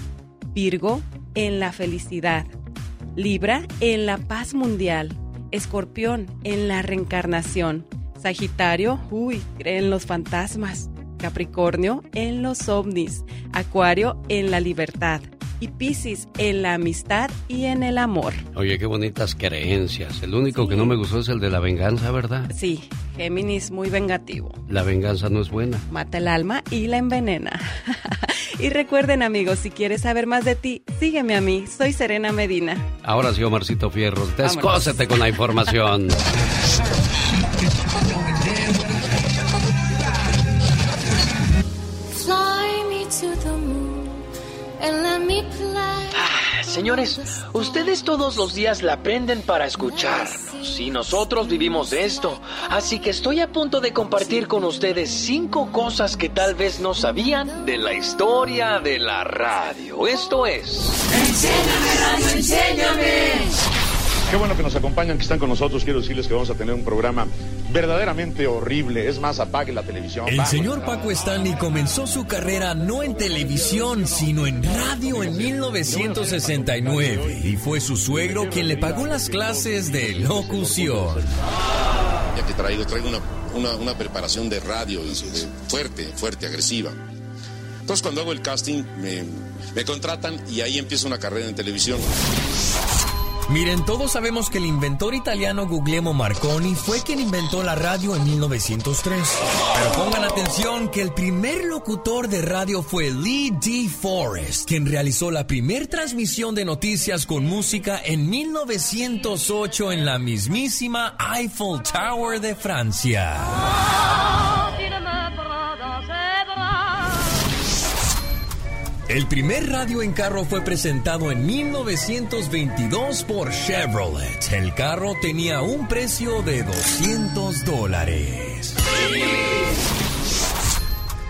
Virgo en la felicidad. Libra en la paz mundial. Escorpión en la reencarnación. Sagitario, uy, cree en los fantasmas. Capricornio en los ovnis. Acuario en la libertad y Piscis en la amistad y en el amor. Oye, qué bonitas creencias. El único sí. que no me gustó es el de la venganza, ¿verdad? Sí, Géminis muy vengativo. La venganza no es buena. Mata el alma y la envenena. y recuerden, amigos, si quieres saber más de ti, sígueme a mí. Soy Serena Medina. Ahora sí, Omarcito Fierros, descósete con la información. Ah, señores, ustedes todos los días la aprenden para escucharnos y nosotros vivimos de esto. Así que estoy a punto de compartir con ustedes cinco cosas que tal vez no sabían de la historia de la radio. Esto es... Enséñame, radio, enséñame. Qué bueno que nos acompañan, que están con nosotros. Quiero decirles que vamos a tener un programa verdaderamente horrible. Es más, apague la televisión. El señor Paco Stanley comenzó su carrera no en televisión, sino en radio en 1969. Y fue su suegro quien le pagó las clases de locución. ya que traigo, traigo una, una, una preparación de radio de- fuerte, fuerte, agresiva. Entonces cuando hago el casting me, me contratan y ahí empieza una carrera en televisión. Miren, todos sabemos que el inventor italiano Guglielmo Marconi fue quien inventó la radio en 1903. Pero pongan atención que el primer locutor de radio fue Lee D. Forrest, quien realizó la primer transmisión de noticias con música en 1908 en la mismísima Eiffel Tower de Francia. El primer radio en carro fue presentado en 1922 por Chevrolet. El carro tenía un precio de 200 dólares.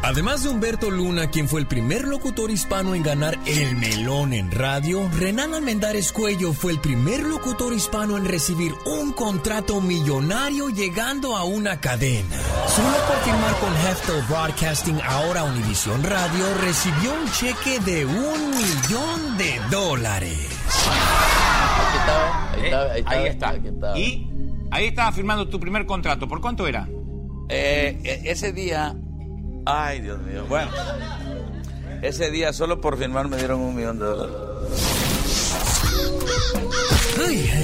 Además de Humberto Luna, quien fue el primer locutor hispano en ganar el melón en radio, Renan Almendares Cuello fue el primer locutor hispano en recibir un contrato millonario llegando a una cadena. Solo por firmar con Heftel Broadcasting, ahora Univision Radio, recibió un cheque de un millón de dólares. Eh, ahí está. Y ahí estabas firmando tu primer contrato. ¿Por cuánto era? Eh, e- ese día, ay Dios mío, bueno, ese día solo por firmar me dieron un millón de dólares.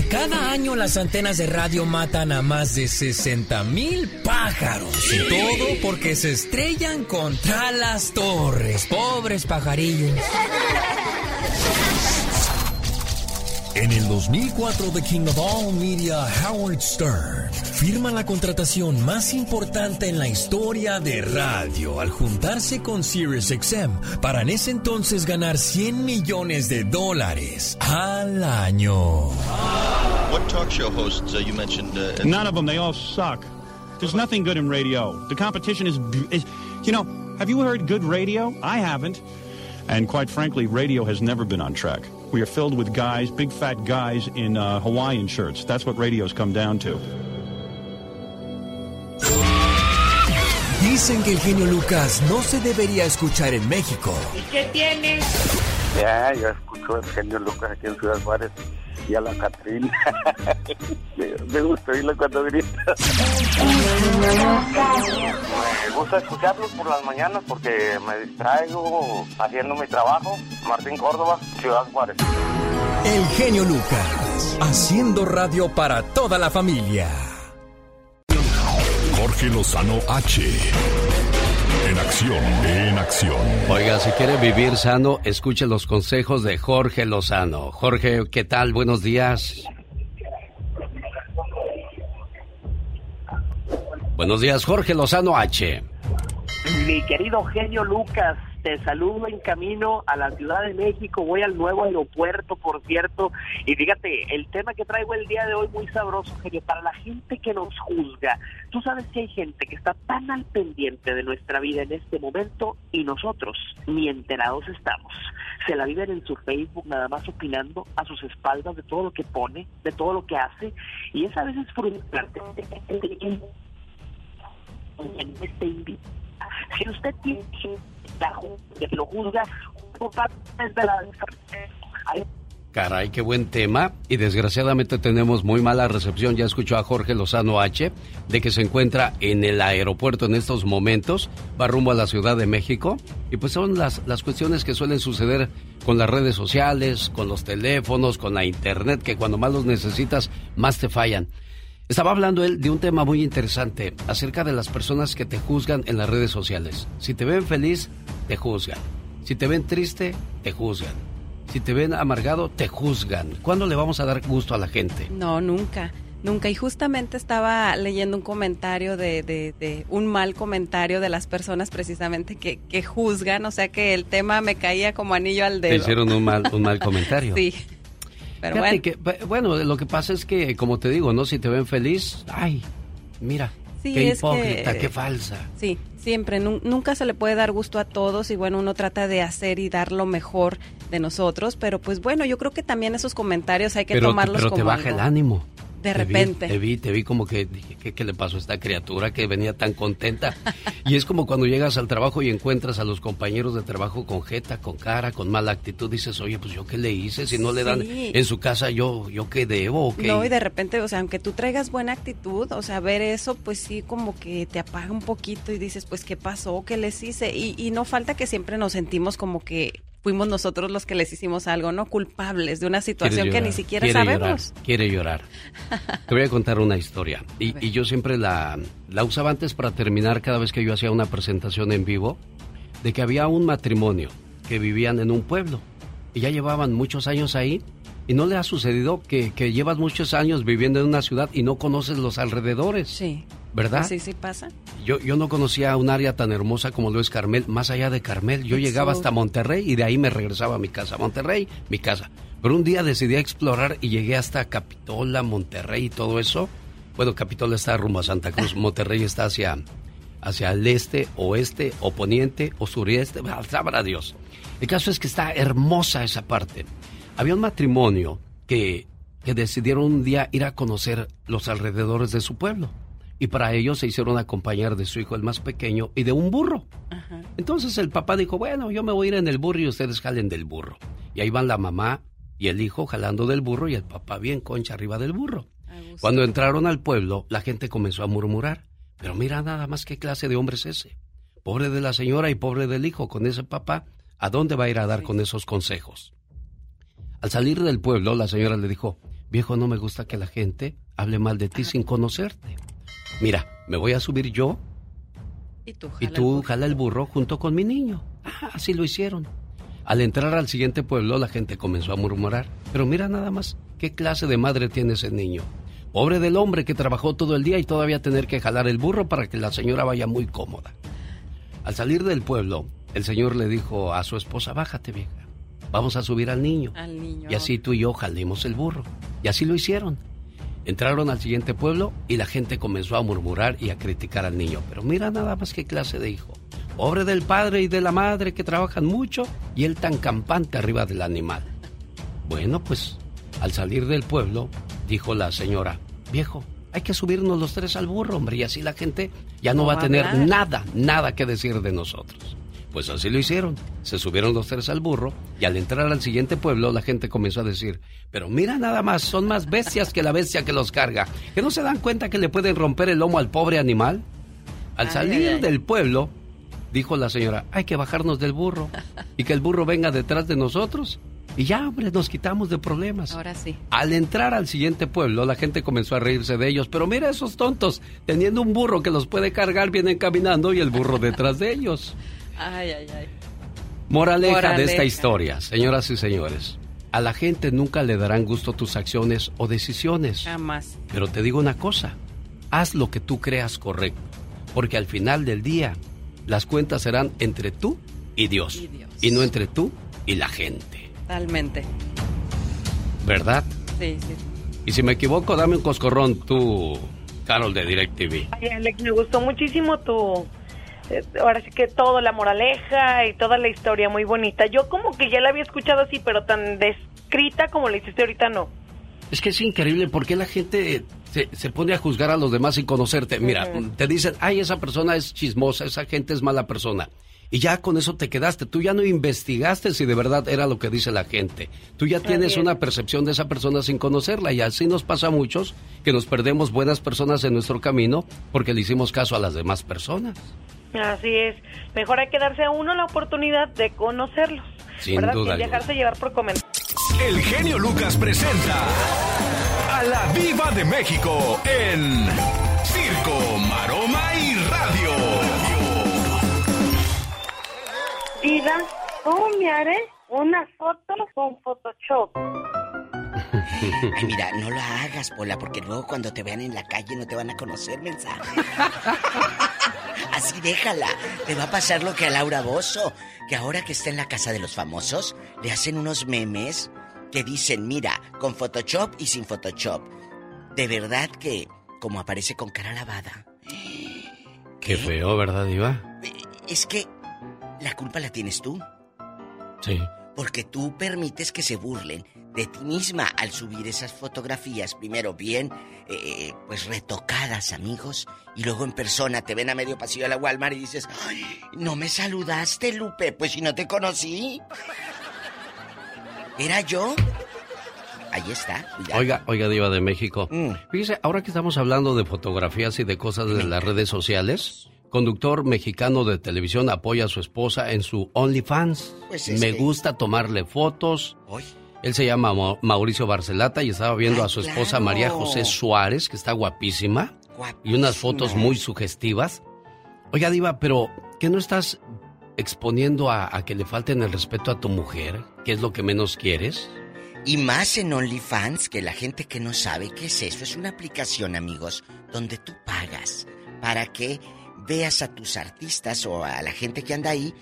Cada año las antenas de radio matan a más de 60 mil pájaros. Y todo porque se estrellan contra las torres. Pobres pajarillos. En el 2004, The King of All Media, Howard Stern, firma la contratación más importante en la historia de radio al juntarse con SiriusXM para en ese entonces ganar 100 millones de dólares al año. What talk show hosts uh, you mentioned? Uh, None of them. They all suck. There's nothing good in radio. The competition is, is, you know, have you heard good radio? I haven't. And quite frankly, radio has never been on track. We are filled with guys, big fat guys in uh, Hawaiian shirts. That's what radio's come down to. Dicen que el genio Lucas no se debería escuchar en México. ¿Y qué tienes? Ya, ya escucho el genio Lucas aquí en Ciudad Juárez y a la Catrina. me, me gusta oírla cuando grita. me gusta escucharlos por las mañanas porque me distraigo haciendo mi trabajo. Martín Córdoba, Ciudad Juárez. El genio Lucas, haciendo radio para toda la familia. Jorge Lozano H. En acción, en acción. Oiga, si quiere vivir sano, escuche los consejos de Jorge Lozano. Jorge, ¿qué tal? Buenos días. Buenos días, Jorge Lozano H. Mi querido genio Lucas, te saludo en camino a la Ciudad de México, voy al nuevo aeropuerto, por cierto, y fíjate, el tema que traigo el día de hoy muy sabroso, genio, para la gente que nos juzga. Tú sabes que hay gente que está tan al pendiente de nuestra vida en este momento y nosotros ni enterados estamos. Se la viven en su Facebook nada más opinando a sus espaldas de todo lo que pone, de todo lo que hace, y es a veces frustrante. Este si usted tiene que lo juzga, la Caray, qué buen tema. Y desgraciadamente tenemos muy mala recepción. Ya escuchó a Jorge Lozano H. de que se encuentra en el aeropuerto en estos momentos. Va rumbo a la Ciudad de México. Y pues son las, las cuestiones que suelen suceder con las redes sociales, con los teléfonos, con la internet, que cuando más los necesitas, más te fallan. Estaba hablando él de un tema muy interesante acerca de las personas que te juzgan en las redes sociales. Si te ven feliz, te juzgan. Si te ven triste, te juzgan. Si te ven amargado, te juzgan. ¿Cuándo le vamos a dar gusto a la gente? No, nunca. Nunca. Y justamente estaba leyendo un comentario de, de, de un mal comentario de las personas precisamente que, que juzgan. O sea que el tema me caía como anillo al dedo. Te hicieron un mal, un mal comentario. sí. Pero bueno. que, bueno, lo que pasa es que, como te digo, ¿no? Si te ven feliz, ay, mira, Sí, qué hipócrita, que- qué falsa. Sí, siempre. Nu- nunca se le puede dar gusto a todos y bueno, uno trata de hacer y dar lo mejor de nosotros, pero pues bueno, yo creo que también esos comentarios hay que pero tomarlos pero como te baja algo. el ánimo. De Te vi, repente. Te vi, te vi como que dije, ¿qué, qué le pasó a esta criatura que venía tan contenta? Y es como cuando llegas al trabajo y encuentras a los compañeros de trabajo con jeta, con cara, con mala actitud. Dices, oye, pues yo qué le hice, si no le dan en su casa, yo, yo qué debo. No, y de repente, o sea, aunque tú traigas buena actitud, o sea, ver eso, pues sí, como que te apaga un poquito y dices, pues, ¿qué pasó? ¿Qué les hice? Y, y no falta que siempre nos sentimos como que fuimos nosotros los que les hicimos algo, ¿no? Culpables de una situación que ni llorar, siquiera quiere sabemos. Llorar, quiere llorar. Te voy a contar una historia. Y, y yo siempre la, la usaba antes para terminar cada vez que yo hacía una presentación en vivo, de que había un matrimonio que vivían en un pueblo y ya llevaban muchos años ahí. ¿Y no le ha sucedido que, que llevas muchos años viviendo en una ciudad y no conoces los alrededores? Sí. ¿Verdad? Sí, sí pasa. Yo, yo no conocía un área tan hermosa como lo es Carmel, más allá de Carmel. Yo llegaba hasta Monterrey y de ahí me regresaba a mi casa. Monterrey, mi casa. Pero un día decidí explorar y llegué hasta Capitola, Monterrey y todo eso. Bueno, Capitola está rumbo a Santa Cruz, Monterrey está hacia, hacia el este, oeste, o poniente, o sureste, sabrá Dios. El caso es que está hermosa esa parte. Había un matrimonio que, que decidieron un día ir a conocer los alrededores de su pueblo. Y para ello se hicieron acompañar de su hijo el más pequeño y de un burro. Entonces el papá dijo, bueno, yo me voy a ir en el burro y ustedes jalen del burro. Y ahí van la mamá y el hijo jalando del burro y el papá bien concha arriba del burro. Cuando entraron al pueblo, la gente comenzó a murmurar. Pero mira nada más qué clase de hombre es ese. Pobre de la señora y pobre del hijo con ese papá. ¿A dónde va a ir a dar con esos consejos? Al salir del pueblo, la señora le dijo, viejo, no me gusta que la gente hable mal de ti sin conocerte. Mira, me voy a subir yo Y tú, y tú jala el burro junto con mi niño. Ah, así lo hicieron. Al entrar al siguiente pueblo, la gente comenzó a murmurar. Pero mira nada más, ¿qué clase de madre tiene ese niño? Pobre del hombre que trabajó todo el día y todavía tener que jalar el burro para que la señora vaya muy cómoda. Al salir del pueblo, el señor le dijo a su esposa, bájate vieja, vamos a subir al niño. Al niño. Y así tú y yo jalemos el burro. Y así lo hicieron. Entraron al siguiente pueblo y la gente comenzó a murmurar y a criticar al niño. Pero mira nada más qué clase de hijo. Pobre del padre y de la madre que trabajan mucho y él tan campante arriba del animal. Bueno, pues al salir del pueblo, dijo la señora, viejo, hay que subirnos los tres al burro, hombre, y así la gente ya no, No va a tener nada, nada que decir de nosotros. Pues así lo hicieron. Se subieron los tres al burro y al entrar al siguiente pueblo la gente comenzó a decir, pero mira nada más, son más bestias que la bestia que los carga. ¿Que no se dan cuenta que le pueden romper el lomo al pobre animal? Al salir ay, ay. del pueblo, dijo la señora, hay que bajarnos del burro y que el burro venga detrás de nosotros. Y ya, hombre, nos quitamos de problemas. Ahora sí. Al entrar al siguiente pueblo, la gente comenzó a reírse de ellos. Pero mira esos tontos, teniendo un burro que los puede cargar, vienen caminando y el burro detrás de ellos. Ay, ay, ay. Moraleja, de esta historia, señoras y señores. A la gente nunca le darán gusto tus acciones o decisiones. Jamás. Pero te digo una cosa, haz lo que tú creas correcto, porque al final del día las cuentas serán entre tú y Dios, Y Dios. y no entre tú y la gente, Totalmente. ¿verdad? Sí, sí. Y si me equivoco, dame un coscorrón tú, Carol de DirecTV. Ay, Alex, me gustó muchísimo tu... eh, Ahora sí que todo, la moraleja y toda la historia muy bonita. Yo como que ya la había escuchado así, pero tan descrita como la hiciste ahorita no. Es que es increíble porque la gente se, se pone a juzgar a los demás sin conocerte. Mira, te dicen, ay, esa persona es chismosa, esa gente es mala persona. Y ya con eso te quedaste. Tú ya no investigaste si de verdad era lo que dice la gente. Tú ya tienes es. una percepción de esa persona sin conocerla. Y así nos pasa a muchos que nos perdemos buenas personas en nuestro camino porque le hicimos caso a las demás personas. Así es. Mejor hay que darse a uno la oportunidad de conocerlos. Sin ¿verdad? duda Sin alguna. dejarse llevar por comentarios. El genio Lucas presenta a la Viva de México en Circo, Maroma y Radio. Diva, ¿cómo me haré una foto con Photoshop? Ay, mira, no lo hagas, Pola, porque luego cuando te vean en la calle no te van a conocer, mensaje. Así déjala. Te va a pasar lo que a Laura Bozo, que ahora que está en la casa de los famosos, le hacen unos memes que dicen, mira, con Photoshop y sin Photoshop. De verdad que, como aparece con cara lavada, Qué feo, ¿verdad, Diva? es que la culpa la tienes tú. Sí. Porque tú permites que se burlen de ti misma al subir esas fotografías, primero bien, eh, pues retocadas, amigos, y luego en persona te ven a medio pasillo de la Walmart y dices, Ay, no me saludaste, Lupe, pues si no te conocí. ¿Era yo? Ahí está. cuidado. Oiga, oiga, Diva de México. Mm. Fíjese, ahora que estamos hablando de fotografías y de cosas de las redes sociales, conductor mexicano de televisión apoya a su esposa en su OnlyFans. Pues es Me gusta tomarle fotos. Hoy. Él se llama Mau- Mauricio Barcelata y estaba viendo a su esposa claro. María José Suárez, que está guapísima, y unas fotos muy sugestivas. Oiga, Diva, pero ¿qué no estás exponiendo a, a que le falten el respeto a tu mujer? ¿Qué es lo que menos quieres? Y más en OnlyFans, que la gente que no sabe qué es eso, es una aplicación, amigos, donde tú pagas para que veas a tus artistas o a la gente que anda ahí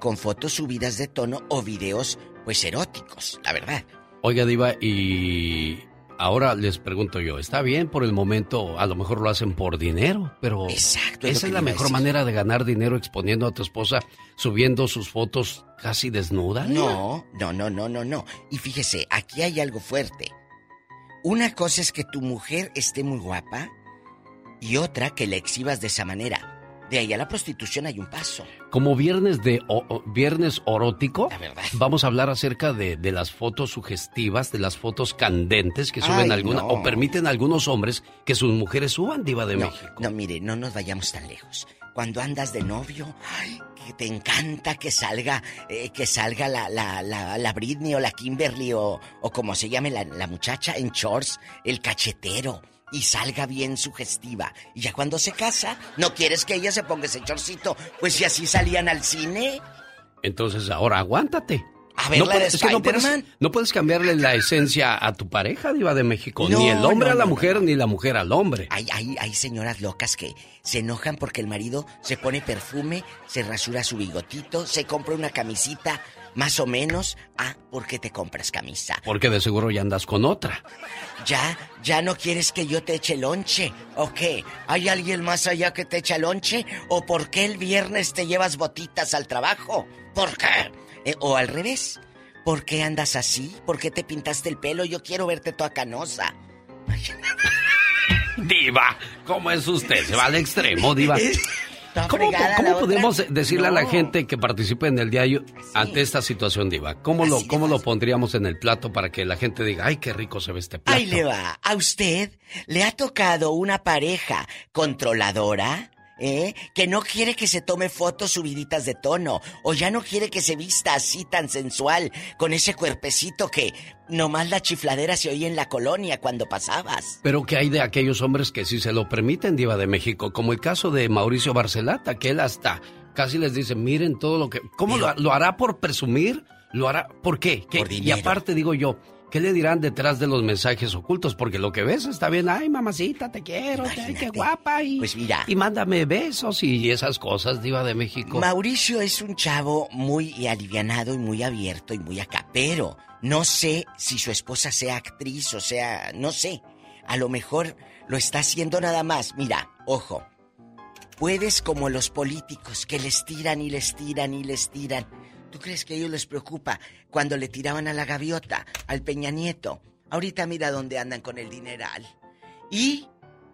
con fotos subidas de tono o videos, pues eróticos, la verdad. Oiga, Diva, y ahora les pregunto yo, ¿está bien por el momento? A lo mejor lo hacen por dinero, pero Exacto, es esa es la mejor manera de ganar dinero exponiendo a tu esposa, subiendo sus fotos casi desnuda. No, no, no, no, no, no. Y fíjese, aquí hay algo fuerte. Una cosa es que tu mujer esté muy guapa y otra que la exhibas de esa manera. De ahí a la prostitución hay un paso. Como viernes de o- o- viernes orótico, vamos a hablar acerca de, de las fotos sugestivas, de las fotos candentes que suben Ay, alguna no. o permiten algunos hombres que sus mujeres suban diva de no, México. no, mire, no nos vayamos tan lejos. Cuando andas de novio, ay, que te encanta que salga, eh, que salga la, la, la, la Britney o la Kimberly o, o como se llame la, la muchacha en shorts, el cachetero. Y salga bien sugestiva. Y ya cuando se casa, ¿no quieres que ella se ponga ese chorcito? Pues si así salían al cine. Entonces ahora aguántate. A ver, no, la de puedes, es que no puedes, Spider-Man. no puedes cambiarle la esencia a tu pareja, Diva de México. No, ni el hombre a la mujer, ni la mujer al hombre. Hay, hay, hay señoras locas que se enojan porque el marido se pone perfume, se rasura su bigotito, se compra una camisita, más o menos. Ah, ¿por qué te compras camisa? Porque de seguro ya andas con otra. ¿Ya? ¿Ya no quieres que yo te eche lonche? ¿O qué? ¿Hay alguien más allá que te echa lonche? ¿O por qué el viernes te llevas botitas al trabajo? ¿Por qué? Eh, ¿O al revés? ¿Por qué andas así? ¿Por qué te pintaste el pelo? Yo quiero verte toda canosa. Diva, ¿cómo es usted? Se va al extremo, Diva. ¿Cómo, otra? podemos decirle a la gente que participe en el diario ante esta situación, Diva? ¿Cómo, lo, cómo lo pondríamos en el plato para que la gente diga, ay, qué rico se ve este plato? Ahí le va. ¿A usted le ha tocado una pareja controladora? ¿Eh? Que no quiere que se tome fotos subiditas de tono. O ya no quiere que se vista así tan sensual, con ese cuerpecito que nomás la chifladera se oía en la colonia cuando pasabas. Pero que hay de aquellos hombres que sí se lo permiten, Diva de México, como el caso de Mauricio Barcelata, que él hasta casi les dice, miren todo lo que... ¿Cómo lo, lo hará por presumir? ¿Lo hará por qué? ¿Qué? Por y aparte digo yo, ¿qué le dirán detrás de los mensajes ocultos? Porque lo que ves está bien, ay mamacita, te quiero, ay, qué guapa, y, Pues mira. y mándame besos y esas cosas, Diva de México. Mauricio es un chavo muy alivianado y muy abierto y muy acá, pero no sé si su esposa sea actriz o sea, no sé. A lo mejor lo está haciendo nada más. Mira, ojo. Puedes como los políticos que les tiran y les tiran y les tiran. ¿Tú crees que a ellos les preocupa cuando le tiraban a la gaviota, al Peña Nieto? Ahorita mira dónde andan con el dineral. Y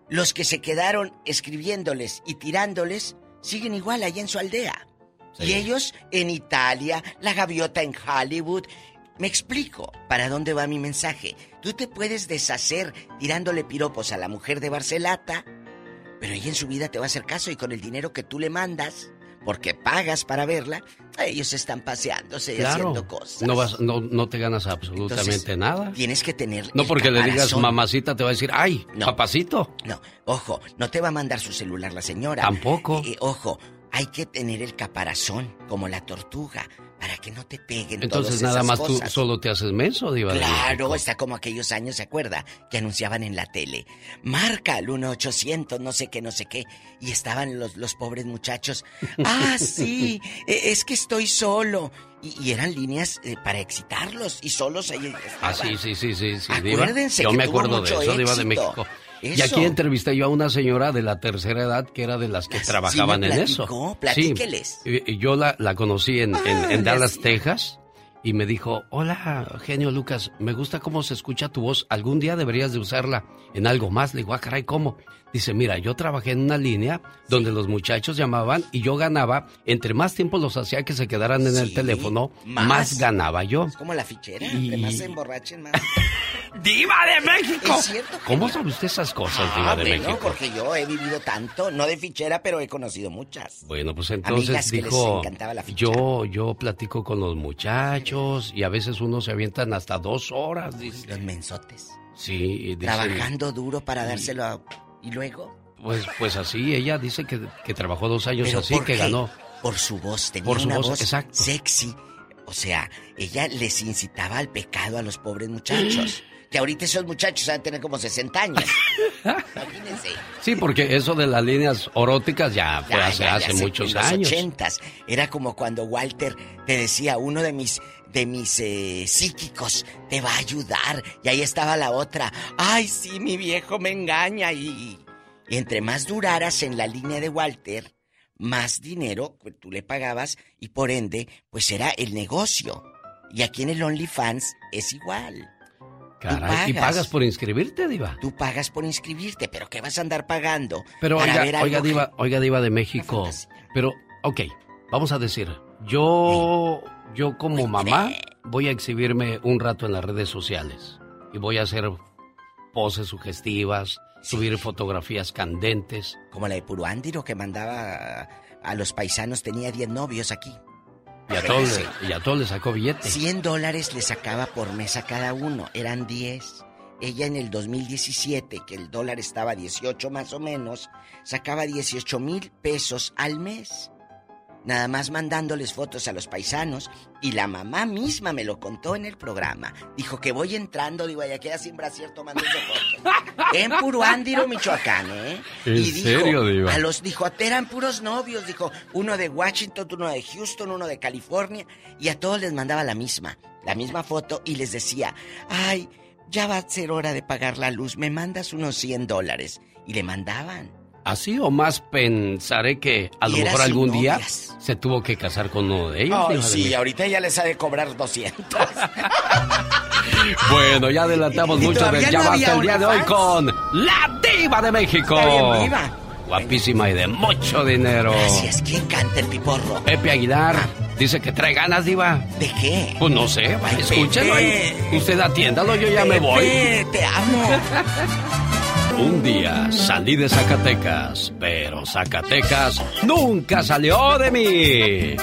los que se quedaron escribiéndoles y tirándoles siguen igual allá en su aldea. Y ellos en Italia, la gaviota en Hollywood. Me explico para dónde va mi mensaje. Tú te puedes deshacer tirándole piropos a la mujer de Barcelata, pero ella en su vida te va a hacer caso y con el dinero que tú le mandas, porque pagas para verla, ellos están paseándose y Claro, haciendo cosas. no, vas, no, no te ganas absolutamente Entonces, nada. Tienes que tener. No porque le digas mamacita, te va a decir, ay, papacito. No, ojo, no te va a mandar su celular la señora. Tampoco. Eh, ojo, hay que tener el caparazón, como la tortuga, para que no te peguen Entonces todas nada esas más tú cosas. solo te haces menso, Diva Claro, México. está como aquellos años, ¿se acuerda? Que anunciaban en la tele. Marca al 1-800, no sé qué, no sé qué. Y estaban los, los pobres muchachos. Ah, sí, e- es que estoy solo. Y, y eran líneas eh, para excitarlos y solos ahí. Ah, sí, sí, sí, sí, sí, Diva. Acuérdense Yo que me tuvo acuerdo de eso, Diva de éxito. Y aquí entrevisté yo a una señora de la tercera edad que era de las que trabajaban me en eso. platíqueles. Sí, y- yo la, la conocí en, en- en Ah, Dallas. Texas. y me dijo, hola, genio Lucas, me gusta cómo se escucha tu voz, algún día deberías de usarla en algo más. Le digo, ah, caray, ¿cómo? Dice, mira, yo trabajé en una línea donde los muchachos llamaban y yo ganaba, entre más tiempo los hacía que se quedaran en el teléfono, más, ganaba yo. Es como la fichera, entre más se emborrachen, más... ¡Diva de México! Es cierto. ¿Cómo sabe usted esas cosas, Diva Ah, de bueno, México? porque yo he vivido tanto, no de fichera, pero he conocido muchas. Bueno, pues entonces Amigas que les dijo, encantaba la fichera. yo, yo platico con los muchachos y a veces unos se avientan hasta dos horas, dice. Los mensotes. Sí, y dice- Trabajando duro para dárselo a... ¿Y luego? Pues, pues así, ella dice que, que trabajó dos años ¿Pero así, por que qué? ganó. Por su voz, tenía Por su una voz, voz, exacto. sexy. O sea, ella les incitaba al pecado a los pobres muchachos. Que ahorita esos muchachos van a tener como 60 años. Imagínense. Sí, porque eso de las líneas oróticas ya fue Ya, hace, ya, ya hace muchos en los años. ochentas. Era como cuando Walter te decía, uno de mis de mis eh, psíquicos te va a ayudar. Y ahí estaba la otra. Ay, sí, mi viejo me engaña. Y, y entre más duraras en la línea de Walter, más dinero tú le pagabas y por ende, pues era el negocio. Y aquí en el OnlyFans es igual. Caray, ¿y pagas. por inscribirte, Diva? Tú pagas por inscribirte, pero ¿qué vas a andar pagando? Pero para ver oiga, algo oiga, que- Diva, oiga, Diva de México. Pero, ok, vamos a decir, yo, yo como mamá voy a exhibirme un rato en las redes sociales y voy a hacer poses sugestivas, subir fotografías candentes. Como la de Puruándiro que mandaba a, los paisanos, tenía 10 novios aquí. Y a todos, le- y a todos les sacó billete. 100 dólares le sacaba por mes a cada uno, eran 10. Ella en el 2017, que el dólar estaba a 18 más o menos, sacaba 18 mil pesos al mes. Nada más mandándoles fotos a los paisanos. Y la mamá misma me lo contó en el programa. Dijo que voy entrando, digo, allá queda sin brasier tomándose fotos. En Puruándiro, Michoacán, ¿eh? ¿En y dijo, serio, Diva? A los, dijo, eran puros novios, dijo, uno de Washington, uno de Houston, uno de California. Y a todos les mandaba la misma, la misma foto y les decía, ay, ya va a ser hora de pagar la luz, me mandas unos 100 dólares. Y le mandaban. Así o más pensaré que a lo mejor algún día se tuvo que casar con uno de ellos. Ay, sí, ahorita ya les ha de cobrar 200. Bueno, ya adelantamos ¿Y mucho del no Ya Basta el día de hoy con La Diva de México. Está bien viva. Guapísima y de mucho dinero. Gracias, ¿quién canta el piporro? Pepe Aguilar dice que trae ganas, Diva. ¿De qué? Pues no sé, escúchelo ahí. Usted atiéndalo, yo ya me voy. Te amo. Un día salí de Zacatecas, pero Zacatecas nunca salió de mí.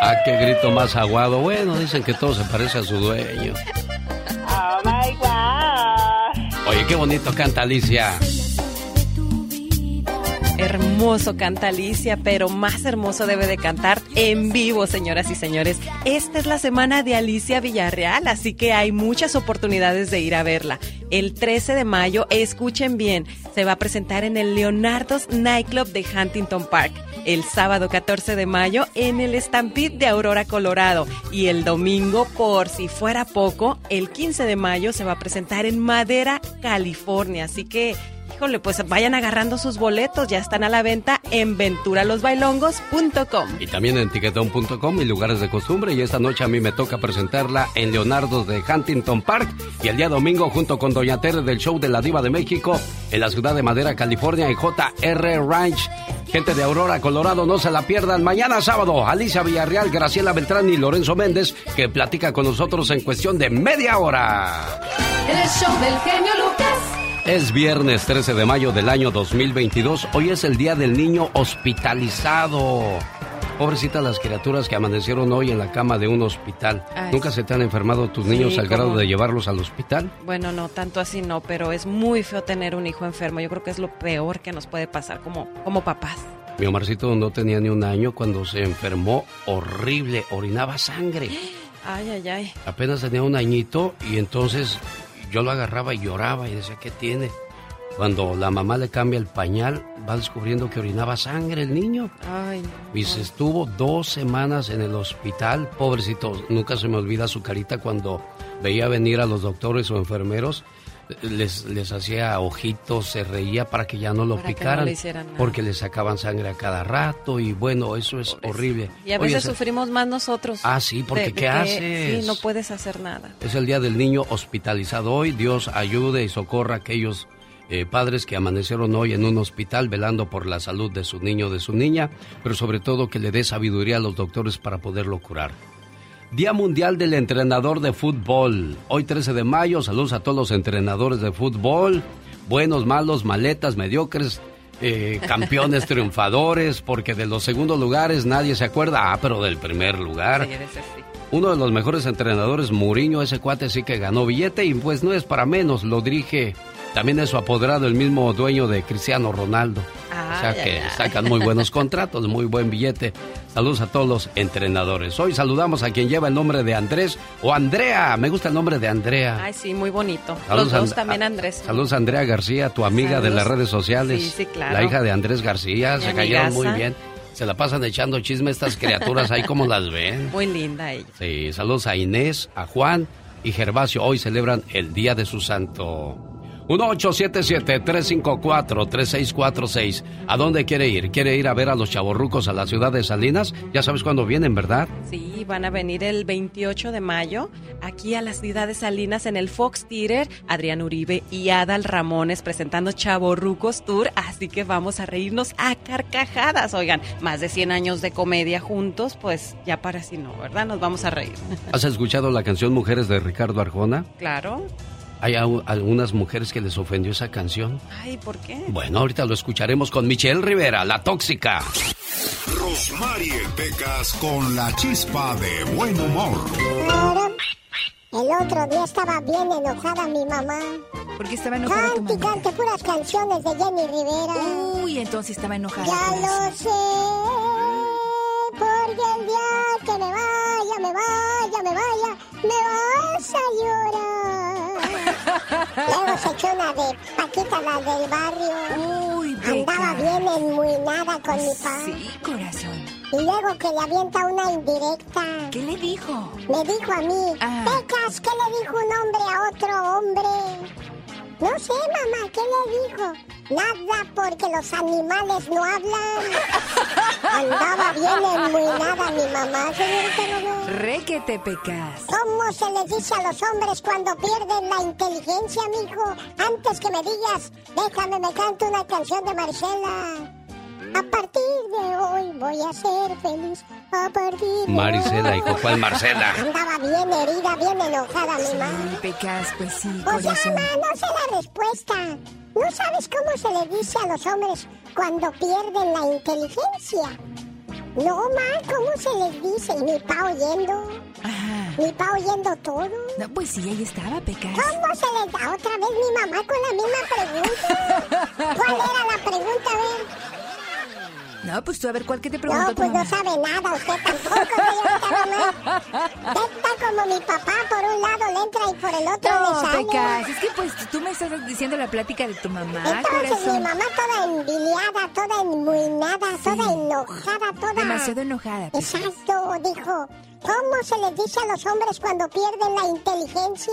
Ah, qué grito más aguado. Bueno, dicen que todo se parece a su dueño. Oh my God. Oye, qué bonito canta Alicia. Hermoso canta Alicia, pero más hermoso debe de cantar en vivo, señoras y señores. Esta es la semana de Alicia Villarreal, así que hay muchas oportunidades de ir a verla. El 13 de mayo, escuchen bien, se va a presentar en el Leonardo's Nightclub de Huntington Park. El sábado 14 de mayo en el Stampede de Aurora, Colorado. Y el domingo, por si fuera poco, el 15 de mayo se va a presentar en Madera, California. Así que Híjole, pues vayan agarrando sus boletos, ya están a la venta en venturalosbailongos.com. Y también en tiquetón.com y lugares de costumbre. Y esta noche a mí me toca presentarla en Leonardo de Huntington Park. Y el día domingo junto con Doña Tere del show de la Diva de México en la ciudad de Madera, California, en JR Ranch. Gente de Aurora, Colorado, no se la pierdan. Mañana sábado, Alicia Villarreal, Graciela Beltrán y Lorenzo Méndez, que platica con nosotros en cuestión de media hora. El show del genio Lucas. Es viernes 13 de mayo del año 2022. Hoy es el día del niño hospitalizado. Pobrecitas las criaturas que amanecieron hoy en la cama de un hospital. Ay, ¿Nunca se te han enfermado tus niños Sí, al grado de llevarlos al hospital? Bueno, no, tanto así no, pero es muy feo tener un hijo enfermo. Yo creo que es lo peor que nos puede pasar como, como papás. Mi Omarcito no tenía ni un año cuando se enfermó horrible, orinaba sangre. Ay, ay, ay. Apenas tenía un añito y entonces yo lo agarraba y lloraba y decía, ¿qué tiene? Cuando la mamá le cambia el pañal, va descubriendo que orinaba sangre el niño. Ay, no. Y se estuvo dos semanas en el hospital, pobrecito. Nunca se me olvida su carita cuando veía venir a los doctores o enfermeros les, les hacía ojitos, se reía para que ya no lo Para que no picaran, le porque le sacaban sangre a cada rato y bueno, eso es horrible. Y a Oye, veces se- sufrimos más nosotros. Ah, sí, porque De- de ¿qué que, haces? Sí, no puedes hacer nada. Es el Día del Niño hospitalizado hoy. Dios ayude y socorra a aquellos eh, padres que amanecieron hoy en un hospital velando por la salud de su niño o de su niña, pero sobre todo que le dé sabiduría a los doctores para poderlo curar. Día Mundial del Entrenador de Fútbol. Hoy 13 de mayo, saludos a todos los entrenadores de fútbol. Buenos, malos, maletas, mediocres, eh, campeones, triunfadores, porque de los segundos lugares nadie se acuerda. Ah, pero del primer lugar. Sí, sí. Uno de los mejores entrenadores, Mourinho, ese cuate sí que ganó billete y pues no es para menos, lo dirige también es su apoderado, el mismo dueño de Cristiano Ronaldo. o sea Ay, que sacan muy buenos contratos, muy buen billete. Saludos a todos los entrenadores. Hoy saludamos a quien lleva el nombre de Andrés o Andrea. Me gusta el nombre de Andrea. Ay, sí, muy bonito. Saludos, Los dos And- también, Andrés. Saludos a Andrea García, tu amiga de las redes sociales. Sí, sí, claro. La hija de Andrés García. Mi se cayeron muy bien. Se la pasan echando chisme estas criaturas ahí como las ven. Muy linda ella. Sí, saludos a Inés, a Juan y Gervasio. Hoy celebran el Día de su Santo. 1877-354-3646. ¿A dónde quiere ir? ¿Quiere ir a ver a los chavorrucos a la ciudad de Salinas? Ya sabes cuándo vienen, ¿verdad? Sí, van a venir el 28 de mayo aquí a la ciudad de Salinas en el Fox Theater. Adrián Uribe y Adal Ramones presentando Chavo Rucos Tour. Así que vamos a reírnos a carcajadas. Oigan, más de 100 años de comedia juntos, pues ya para si no, ¿verdad? Nos vamos a reír. ¿Has escuchado la canción Mujeres de Ricardo Arjona? Claro. Hay algunas mujeres que les ofendió esa canción. Ay, ¿por qué? Bueno, ahorita lo escucharemos con Michelle Rivera, la tóxica. Rosmarie Pecas con la chispa de buen humor. El otro día estaba bien enojada mi mamá. ¿Por qué estaba enojada tu Cante mamá? cante puras canciones de Jenny Rivera. Uy, entonces estaba enojada. Ya por eso. lo sé, porque el día que me vaya, me vaya, me vaya, me vas a llorar. Luego se echó una de Paquita, la del barrio. Uy, Andaba bien enmuinada con mi pa. Sí, corazón. Y luego que le avienta una indirecta. ¿Qué le dijo? Me dijo a mí, Ah. Pecas, ¿qué le dijo un hombre a otro hombre? No sé, mamá, ¿qué le dijo? Nada, porque los animales no hablan. Andaba bien enmuinada mi mamá, señorita Romero. Re que te pecas. ¿Cómo se les dice a los hombres cuando pierden la inteligencia, mijo? Antes que me digas, déjame, me canto una canción de Marcela. A partir de hoy voy a ser feliz. A partir de Marisela, hoy. hijo, ¿cuál Marcela? Andaba bien herida, bien enojada mi mamá. Sí, pecas, pues sí, O sea, corazón. mamá, no sé la respuesta. ¿No sabes cómo se le dice a los hombres cuando pierden la inteligencia? No, ma, ¿cómo se les dice? ¿Y mi pa oyendo? Ajá. ¿Mi pa oyendo todo? No, pues sí, ahí estaba, pecas. ¿Cómo se les da otra vez mi mamá con la misma pregunta? ¿Cuál era la pregunta? A ver. No, pues tú a ver, ¿cuál que te preguntó No, pues no sabe nada, usted tampoco, señorita mamá. Usted está como mi papá, por un lado le entra y por el otro le No, sale. pecas. Es que pues tú me estás diciendo la plática de tu mamá, Entonces mi corazón. mamá toda envidiada, toda enmuinada, toda enojada, toda... Demasiado enojada. Pecas. Exacto, dijo. ¿Cómo se les dice a los hombres cuando pierden la inteligencia?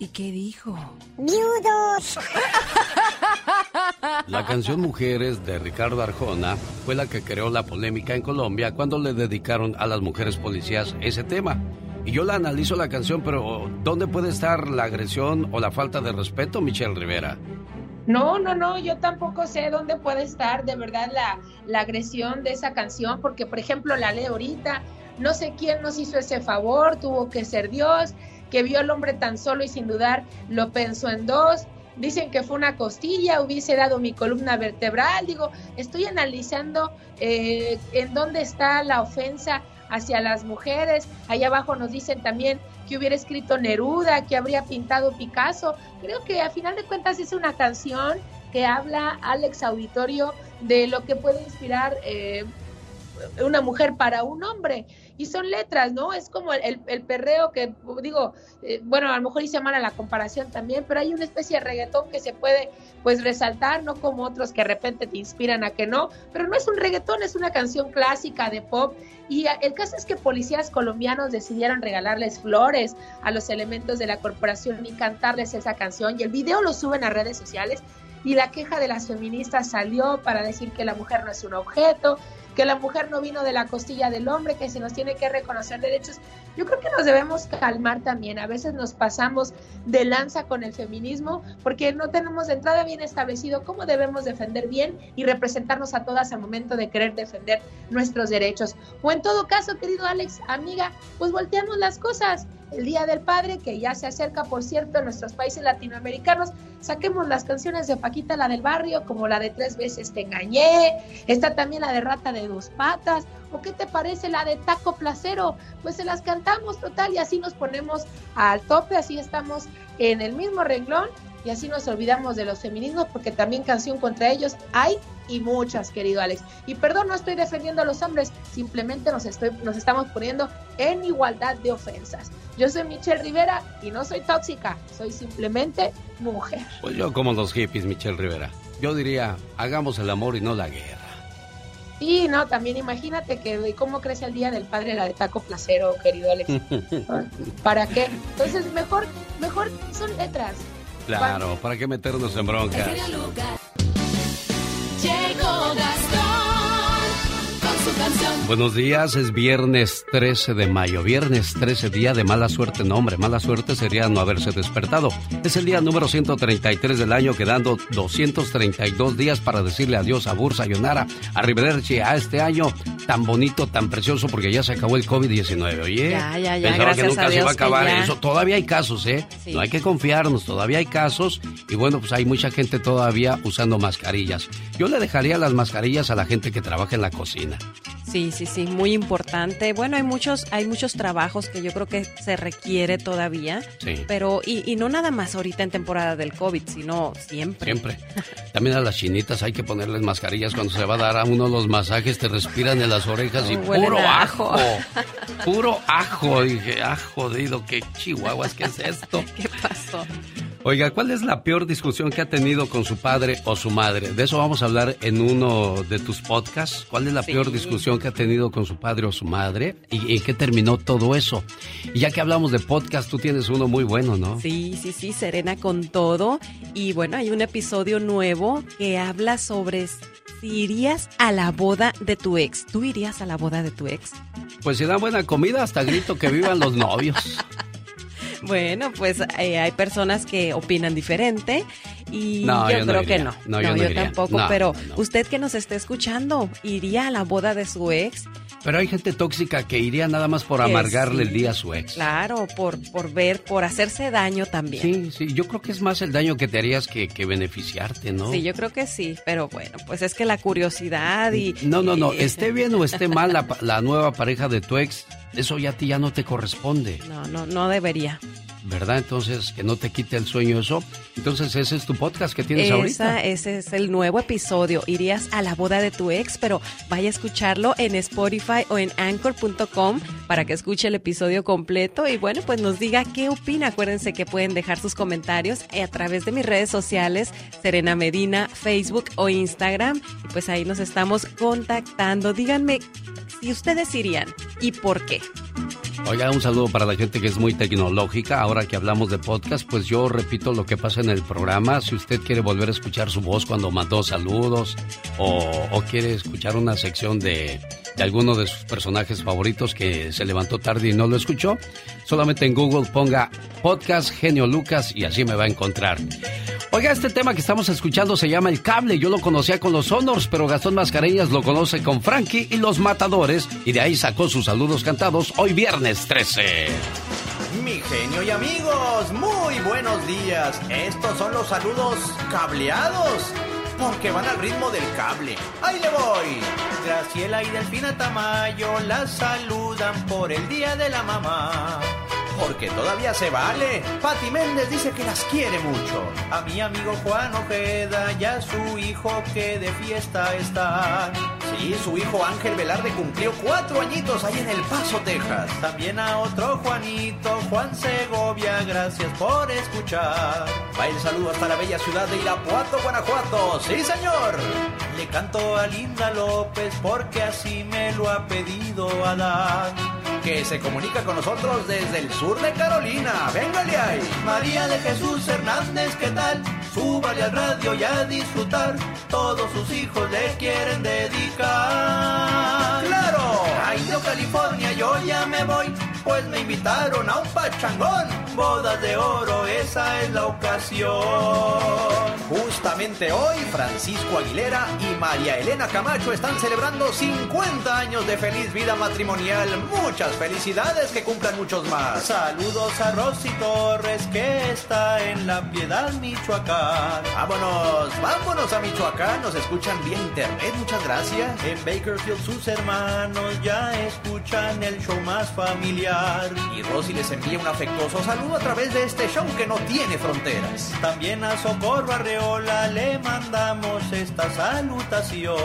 ¿Y qué dijo? Viudos. La canción Mujeres de Ricardo Arjona fue la que creó la polémica en Colombia cuando le dedicaron a las mujeres policías ese tema. Y yo la analizo la canción, pero ¿dónde puede estar la agresión o la falta de respeto, Michelle Rivera? No, no, no, yo tampoco sé dónde puede estar de verdad la, la agresión de esa canción, porque por ejemplo la leo ahorita, no sé quién nos hizo ese favor, tuvo que ser Dios, que vio al hombre tan solo y sin dudar lo pensó en dos. Dicen que fue una costilla, hubiese dado mi columna vertebral. Digo, estoy analizando eh, en dónde está la ofensa hacia las mujeres. Allá abajo nos dicen también que hubiera escrito Neruda, que habría pintado Picasso. Creo que a final de cuentas es una canción que habla Alex Auditorio de lo que puede inspirar eh, una mujer para un hombre. Y son letras, ¿no? Es como el, el perreo que, digo, eh, bueno, a lo mejor hice mala la comparación también, pero hay una especie de reggaetón que se puede, pues, resaltar, no como otros que de repente te inspiran a que no, pero no es un reggaetón, es una canción clásica de pop. Y el caso es que policías colombianos decidieron regalarles flores a los elementos de la corporación y cantarles esa canción. Y el video lo suben a redes sociales y la queja de las feministas salió para decir que la mujer no es un objeto, que la mujer no vino de la costilla del hombre, que se nos tiene que reconocer derechos. Yo creo que nos debemos calmar también. A veces nos pasamos de lanza con el feminismo porque no tenemos de entrada bien establecido cómo debemos defender bien y representarnos a todas al momento de querer defender nuestros derechos. O en todo caso, querido Alex, amiga, pues volteamos las cosas el Día del Padre, que ya se acerca, por cierto, en nuestros países latinoamericanos. Saquemos las canciones de Paquita, la del barrio, como la de Tres veces te engañé. Está también la de Rata de dos patas. ¿O qué te parece la de Taco Placero? Pues se las cantamos total y así nos ponemos al tope, así estamos en el mismo renglón y así nos olvidamos de los feminismos porque también canción contra ellos hay y muchas, querido Alex. Y perdón, no estoy defendiendo a los hombres, simplemente nos, estoy, nos estamos poniendo en igualdad de ofensas. Yo soy Michelle Rivera y no soy tóxica, soy simplemente mujer. Pues yo como los hippies, Michelle Rivera. Yo diría, hagamos el amor y no la guerra. Y no, también imagínate que cómo crece el día del padre la de taco placero, querido Alex. ¿Para qué? Entonces mejor, mejor son letras. Claro, ¿para qué meternos en broncas? Buenos días, es viernes 13 de mayo. Viernes 13, día de mala suerte. No, hombre, mala suerte sería no haberse despertado. Es el día número 133 del año, quedando 232 días para decirle adiós a Bursa Yonara, a Rivederci, a este año tan bonito, tan precioso, porque ya se acabó el COVID-19. Oye, ya, ya, ya, pensaba que nunca a se iba a acabar eso. Todavía hay casos, ¿eh? No hay que confiarnos, todavía hay casos. Y bueno, pues hay mucha gente todavía usando mascarillas. Yo le dejaría las mascarillas a la gente que trabaja en la cocina. Sí, sí, sí, muy importante. Bueno, hay muchos, hay muchos trabajos que yo creo que se requiere todavía. Sí. Pero, y, y no nada más ahorita en temporada del COVID, sino siempre. Siempre. También a las chinitas hay que ponerles mascarillas cuando se va a dar a uno los masajes, te respiran en las orejas y Huelen puro ajo. Puro ajo. Dije, ah, jodido, qué chihuahuas, ¿qué es esto? ¿Qué pasó? Oiga, ¿cuál es la peor discusión que ha tenido con su padre o su madre? De eso vamos a hablar en uno de tus podcasts. ¿Cuál es la Sí. peor discusión que ha tenido con su padre o su madre? ¿Y en qué terminó todo eso? Y ya que hablamos de podcast, tú tienes uno muy bueno, ¿no? Sí, sí, sí, Serena con todo. Y bueno, hay un episodio nuevo que habla sobre si irías a la boda de tu ex. ¿Tú irías a la boda de tu ex? Pues si dan buena comida, hasta grito que vivan los novios. Bueno, pues eh, hay personas que opinan diferente y No, yo, yo no creo que no. No, yo iría. tampoco, pero usted que nos esté escuchando, ¿iría a la boda de su ex? Pero hay gente tóxica que iría nada más por amargarle sí. el día a su ex. Claro, por, por ver, por hacerse daño también. Sí, sí, yo creo que es más el daño que te harías que, que beneficiarte, ¿no? Sí, yo creo que sí, pero bueno, pues es que la curiosidad y... No, no, no, y- esté bien o esté mal la, la nueva pareja de tu ex, eso ya a ti ya no te corresponde, No, no, no debería. ¿Verdad? Entonces, que no te quite el sueño eso. Entonces, ese es tu podcast que tienes Esa, ahorita. ese es el nuevo episodio. Irías a la boda de tu ex, pero vaya a escucharlo en Spotify o en anchor.com para que escuche el episodio completo y bueno, pues nos diga qué opina. Acuérdense que pueden dejar sus comentarios a través de mis redes sociales, Serena Medina, Facebook o Instagram. Y pues ahí nos estamos contactando. Díganme si ustedes irían y por qué. Oiga, un saludo para la gente que es muy tecnológica. Ahora que hablamos de podcast, pues yo repito lo que pasa en el programa. Si usted quiere volver a escuchar su voz cuando mandó saludos o, o quiere escuchar una sección de, de alguno de sus personajes favoritos que se levantó tarde y no lo escuchó, solamente en Google ponga podcast Genio Lucas y así me va a encontrar. Oiga, este tema que estamos escuchando se llama El Cable. Yo lo conocía con los Honors, pero Gastón Mascareñas lo conoce con Frankie y los Matadores y de ahí sacó sus saludos cantados hoy viernes 13. Mi genio y amigos, muy buenos días. Estos son los saludos cableados. Porque van al ritmo del cable. ¡Ahí le voy! Graciela y Delfina Tamayo la saludan por el día de la mamá. Porque todavía se vale. Pati Méndez dice que las quiere mucho. A mi amigo Juan Ojeda y a su hijo que de fiesta están. Sí, su hijo Ángel Velarde cumplió cuatro añitos ahí en El Paso, Texas. También a otro Juanito, Juan Segovia, gracias por escuchar. Va el saludo hasta la bella ciudad de Irapuato, Guanajuato. Sí, señor. Le canto a Linda López porque así me lo ha pedido Adán. Que se comunica con nosotros desde el sur de Carolina. Véngale ahí. María de Jesús Hernández, ¿qué tal? Súbale al radio y a disfrutar. Todos sus hijos le quieren dedicar. ¡Claro! A Indio, California, yo ya me voy. Pues me invitaron a un pachangón. Bodas de oro, esa es la ocasión. Justamente hoy, Francisco Aguilera y María Elena Camacho están celebrando 50 años de feliz vida matrimonial. Muchas felicidades, que cumplan muchos más. Saludos a Rosy Torres, que está en La Piedad, Michoacán. Vámonos, vámonos a Michoacán. Nos escuchan vía internet, muchas gracias. En Bakerfield, sus hermanos ya escuchan el show más familiar. Y Rosy les envía un afectuoso saludo a través de este show que no tiene fronteras. También a Socorro Arreola le mandamos esta salutación.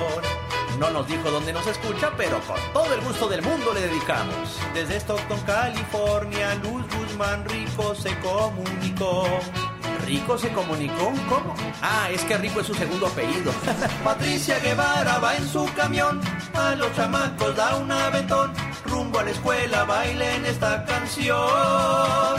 No nos dijo dónde nos escucha, pero con todo el gusto del mundo le dedicamos. Desde Stockton, California, Luz Guzmán Rico se comunicó. ¿Rico se comunicó? ¿Cómo? Ah, es que Rico es su segundo apellido. Patricia Guevara va en su camión, a los chamacos da un aventón, rumbo a la escuela bailen esta canción.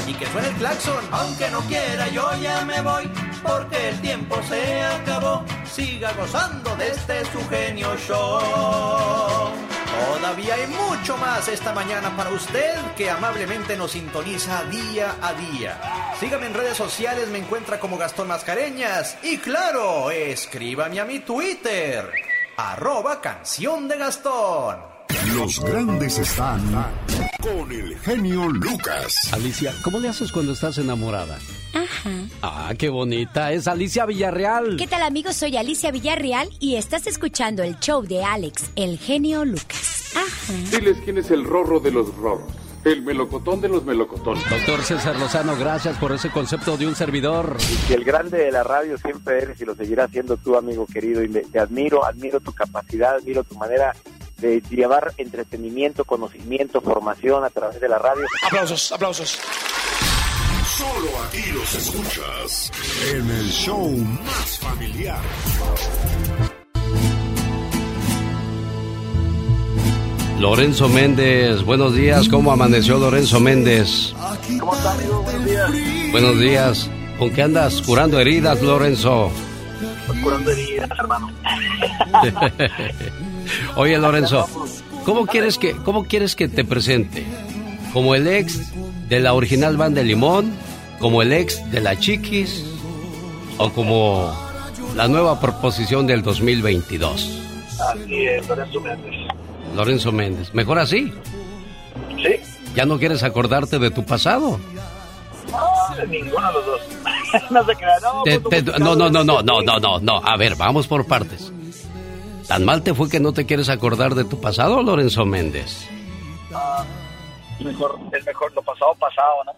Y que suene el claxon, aunque no quiera yo ya me voy, porque el tiempo se acabó. Siga gozando de este su genio show. Todavía hay mucho más esta mañana para usted que amablemente nos sintoniza día a día. Sígame en redes sociales, me encuentra como Gastón Mascareñas. Y claro, escríbame a mi Twitter, arroba canción de Gastón. Los grandes están con el genio Lucas. Alicia, ¿cómo le haces cuando estás enamorada? Ajá. Ah, qué bonita. Es Alicia Villarreal. ¿Qué tal amigos? Soy Alicia Villarreal y estás escuchando el show de Alex, el genio Lucas. Ajá. Diles quién es el rorro de los rorros. El melocotón de los melocotones. Doctor César Lozano, gracias por ese concepto de un servidor. Y que el grande de la radio siempre eres y lo seguirás siendo tú, amigo querido. Y te admiro, admiro tu capacidad, admiro tu manera de llevar entretenimiento, conocimiento, formación a través de la radio. Aplausos, aplausos. Solo aquí los escuchas en el show más familiar. Lorenzo Méndez, buenos días. ¿Cómo amaneció Lorenzo Méndez? ¿Cómo está, amigo? Buenos días. Buenos días. ¿Con qué andas curando heridas, Lorenzo? Pues curando heridas, hermano. Oye, Lorenzo, ¿cómo quieres que cómo quieres que te presente? ¿Como el ex de la original banda de Limón? ¿Como el ex de la Chiquis? ¿O como la nueva proposición del 2022? Así es, Lorenzo Méndez. Lorenzo Méndez, ¿mejor así? Sí. ¿Ya no quieres acordarte de tu pasado? No, de ninguno de los dos. no se crea, no. Te- pues, te- no, no, no, no, no, no, no, no. A ver, vamos por partes. ¿Tan mal te fue que no te quieres acordar de tu pasado, Lorenzo Méndez? ah, mejor, es mejor lo pasado, pasado, ¿no?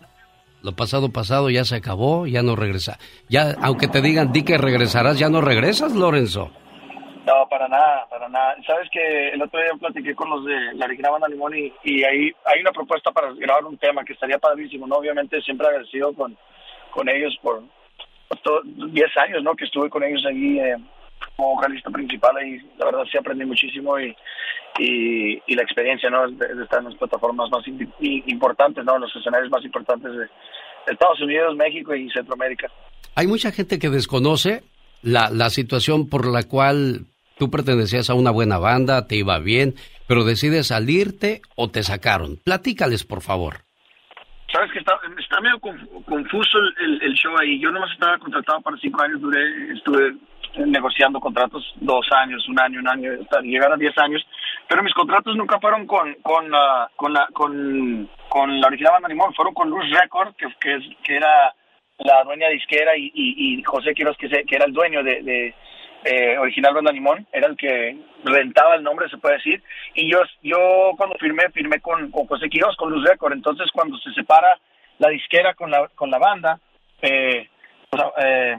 Lo pasado, pasado ya se acabó, ya no regresa. Ya, aunque te digan, di que regresarás, ya no regresas, Lorenzo. No, para nada, para nada. Sabes que el otro día platiqué con los de la original Banda Limón y, y ahí hay una propuesta para grabar un tema que estaría padrísimo, ¿no? Obviamente siempre agradecido con, con ellos por, por todo- 10 años, ¿no? Que estuve con ellos ahí eh, como vocalista principal y la verdad sí aprendí muchísimo y, y, y la experiencia, ¿no? De, de estar en las plataformas más in- importantes, ¿no? En los escenarios más importantes de, Estados Unidos, México y Centroamérica. Hay mucha gente que desconoce la, la situación por la cual tú pertenecías a una buena banda, te iba bien, pero decides salirte o te sacaron. Platícales, por favor. Sabes que está, está medio conf- confuso el, el- el show ahí. Yo nomás estaba contratado para cinco años, duré, estuve negociando contratos dos años, un año, un año, hasta llegar a diez años. Pero mis contratos nunca fueron con con la con la con, con la original banda Limón, fueron con Luz Record, que, que, que era la dueña disquera y, y, y José Quiroz, que, se- que era el dueño de, de eh, original banda Limón, era el que rentaba el nombre, se puede decir. Y yo yo cuando firmé, firmé con, con José Quiroz, con Luz Record. Entonces cuando se separa la disquera con la con la banda, eh, o sea, eh,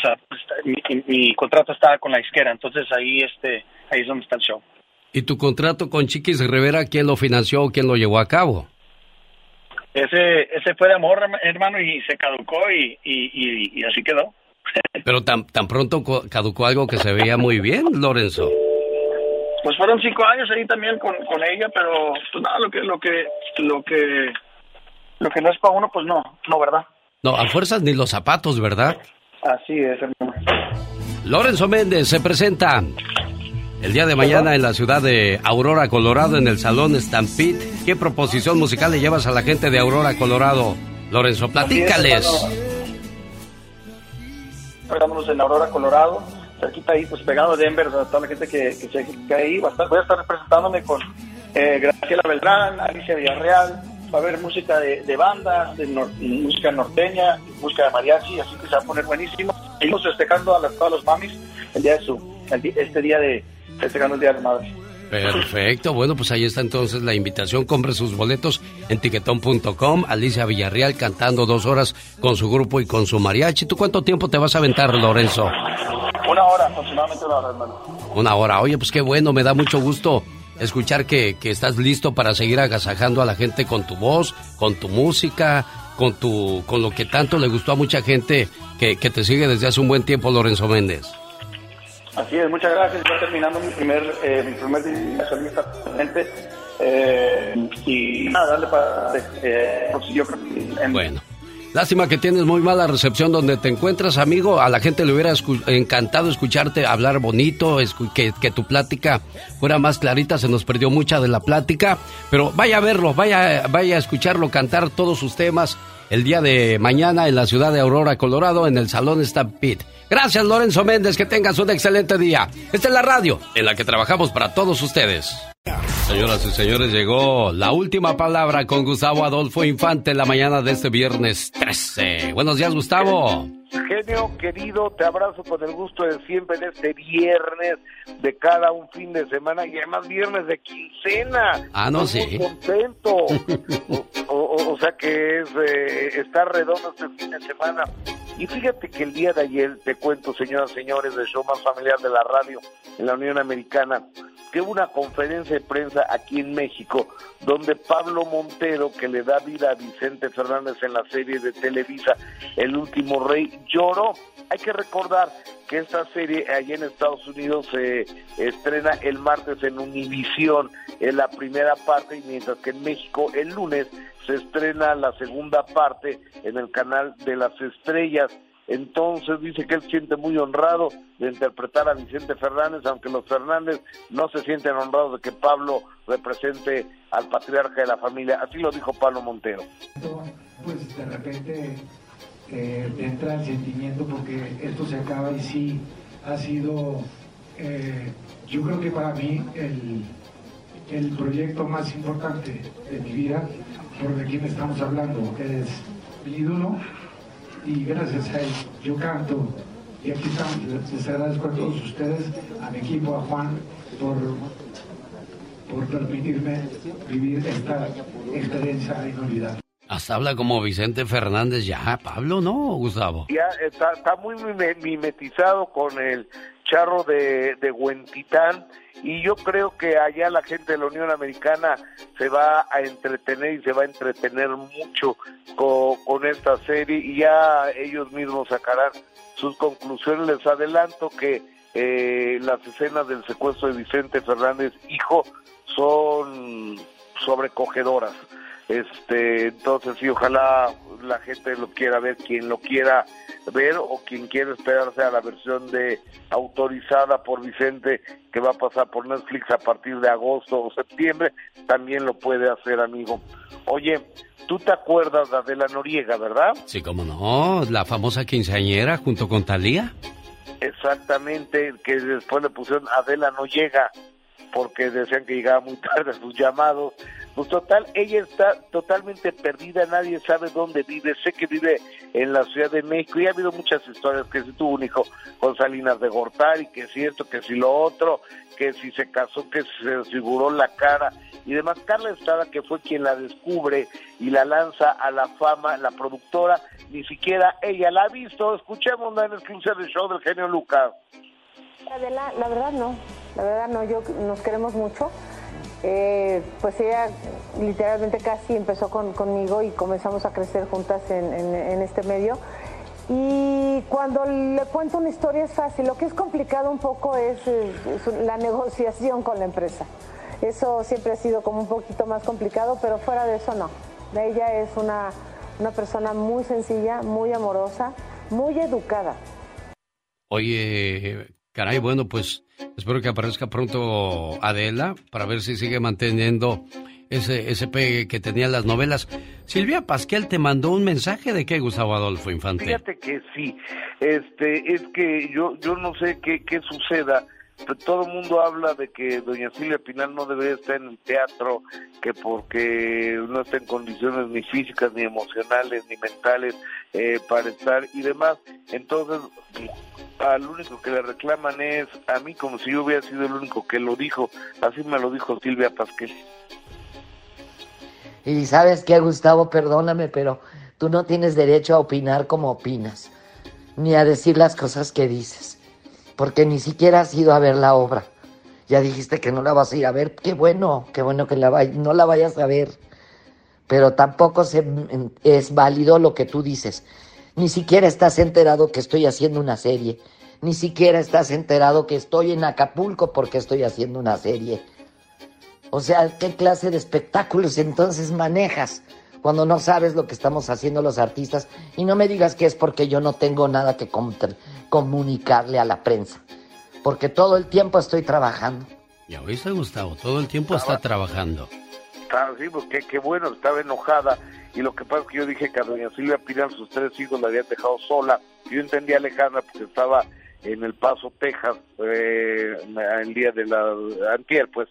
o sea, pues, mi, contrato estaba con la disquera, entonces ahí este ahí es donde está el show. ¿Y tu contrato con Chiquis Rivera, quién lo financió o quién lo llevó a cabo? Ese, ese fue de amor, hermano, y se caducó y, y, y, así quedó. Pero tan, tan pronto caducó algo que se veía muy bien, Lorenzo. Pues fueron cinco años ahí también con, con ella, pero pues nada, lo que, lo que, lo que, lo que no es para uno, pues no, no, ¿verdad? No, a fuerzas ni los zapatos, ¿verdad? Así es, hermano. Lorenzo Méndez se presenta el día de mañana en la ciudad de Aurora, Colorado, en el Salón Stampede. ¿Qué proposición musical le llevas a la gente de Aurora, Colorado? Lorenzo, platícales. Estamos en Aurora, Colorado, cerquita ahí, pues pegado a Denver, toda la gente que, que, que ahí va a estar, voy a estar representándome con eh, Graciela Beltrán, Alicia Villarreal, va a haber música de, banda, de música norteña, música de mariachi, así que se va a poner buenísimo. Seguimos festejando a, las, todas los mamis el día de su, este día de festejando el Día de Madre. Perfecto, bueno, pues ahí está entonces la invitación. Compre sus boletos en tiquetón.com. Alicia Villarreal cantando dos horas con su grupo y con su mariachi. ¿Tú cuánto tiempo te vas a aventar, Lorenzo? Una hora, aproximadamente una hora, hermano. Una hora. Oye, pues qué bueno, me da mucho gusto escuchar que, que estás listo para seguir agasajando a la gente con tu voz, con tu música, con tu con lo que tanto le gustó a mucha gente que, que te sigue desde hace un buen tiempo, Lorenzo Méndez. Así es, muchas gracias. Estoy terminando mi primer, eh, mi primer solista eh, y nada, darle para... Eh, yo Bueno. Lástima que tienes muy mala recepción donde te encuentras, amigo. A la gente le hubiera encantado escucharte hablar bonito, que, que, tu plática fuera más clarita. Se nos perdió mucha de la plática. Pero vaya a verlo, vaya, vaya a escucharlo cantar todos sus temas el día de mañana en la ciudad de Aurora, Colorado, en el Salón Stampede. Gracias, Lorenzo Méndez. Que tengas un excelente día. Esta es la radio en la que trabajamos para todos ustedes. Señoras y señores, llegó la última palabra con Gustavo Adolfo Infante en la mañana de este viernes 13. Buenos días, Gustavo. Genio querido, te abrazo con el gusto de siempre en este viernes de cada un fin de semana y además viernes de quincena. Ah, no, sí. Muy contento. o, sea que es eh, está redondo este fin de semana. Y fíjate que el día de ayer, te cuento, señoras y señores, del show más familiar de la radio en la Unión Americana, que hubo una conferencia prensa aquí en México, donde Pablo Montero, que le da vida a Vicente Fernández en la serie de Televisa, El último rey, lloró. Hay que recordar que esta serie allá en Estados Unidos se estrena el martes en Univisión, en la primera parte, y mientras que en México el lunes se estrena la segunda parte en el canal de las estrellas. Entonces dice que él siente muy honrado de interpretar a Vicente Fernández, aunque los Fernández no se sienten honrados de que Pablo represente al patriarca de la familia. Así lo dijo Pablo Montero. Pues de repente eh, entra el sentimiento porque esto se acaba y sí ha sido, eh, yo creo que para mí el, el proyecto más importante de mi vida, por de quién estamos hablando, es mi ídolo y gracias a él yo canto y aquí estamos, les agradezco a todos ustedes, a mi equipo, a Juan, por, por permitirme vivir esta experiencia inolvidable. Hasta habla como Vicente Fernández ya, Pablo, ¿no, Gustavo? Ya está, está muy mimetizado con el charro de, de Huentitán y yo creo que allá la gente de la Unión Americana se va a entretener y se va a entretener mucho con, esta serie y ya ellos mismos sacarán sus conclusiones. Les adelanto que eh, las escenas del secuestro de Vicente Fernández, hijo, son sobrecogedoras. Este, entonces sí, ojalá la gente lo quiera ver, quien lo quiera ver o quien quiera esperarse a la versión de autorizada por Vicente que va a pasar por Netflix a partir de agosto o septiembre, también lo puede hacer, amigo. Oye, tú te acuerdas de Adela Noriega, ¿verdad? Sí, cómo no, la famosa quinceañera junto con Talía. Exactamente, que después le pusieron Adela no llega porque decían que llegaba muy tarde a sus llamados. Pues total, ella está totalmente perdida, nadie sabe dónde vive, sé que vive en la Ciudad de México y ha habido muchas historias que si tuvo un hijo con Salinas de Gortari, que si esto, que si lo otro, que si se casó, que se desfiguró la cara y demás. Carla Estrada, que fue quien la descubre y la lanza a la fama, la productora, ni siquiera ella la ha visto. Escuchemos en exclusiva del show del genio Lucas. Adela, la verdad no La verdad no, yo nos queremos mucho. Eh, pues ella literalmente casi empezó con- conmigo y comenzamos a crecer juntas en, este medio. Y cuando le cuento una historia es fácil, lo que es complicado un poco es, es la negociación con la empresa. Eso siempre ha sido como un poquito más complicado, pero fuera de eso no. Ella es una, una persona muy sencilla, muy amorosa, muy educada. Oye, caray, bueno, pues espero que aparezca pronto Adela para ver si sigue manteniendo ese, ese pegue que tenía en las novelas. Silvia Pasquel te mandó un mensaje de qué, Gustavo Adolfo Infante. Fíjate que sí, este, es que yo, yo no sé qué, qué suceda, todo el mundo habla de que doña Silvia Pinal no debería estar en el teatro, que porque no está en condiciones ni físicas, ni emocionales, ni mentales eh, para estar y demás. Entonces, al único que le reclaman es a mí, como si yo hubiera sido el único que lo dijo. Así me lo dijo Silvia Pasquel. Y sabes qué, Gustavo, perdóname, pero tú no tienes derecho a opinar como opinas, ni a decir las cosas que dices, porque ni siquiera has ido a ver la obra. Ya dijiste que no la vas a ir a ver, qué bueno, qué bueno que la no la vayas a ver, pero tampoco es válido lo que tú dices. Ni siquiera estás enterado que estoy haciendo una serie, ni siquiera estás enterado que estoy en Acapulco porque estoy haciendo una serie. O sea, ¿qué clase de espectáculos entonces manejas cuando no sabes lo que estamos haciendo los artistas? Y no me digas que es porque yo no tengo nada que com- comunicarle a la prensa, porque todo el tiempo estoy trabajando. Ya oíste, Gustavo, todo el tiempo está trabajando. Ah, sí, pues qué, qué bueno, estaba enojada. Y lo que pasa es que yo dije que a doña Silvia Pinal sus tres hijos la habían dejado sola. Yo entendía a Alejandra porque estaba en El Paso, Texas, eh, el día de la antier, pues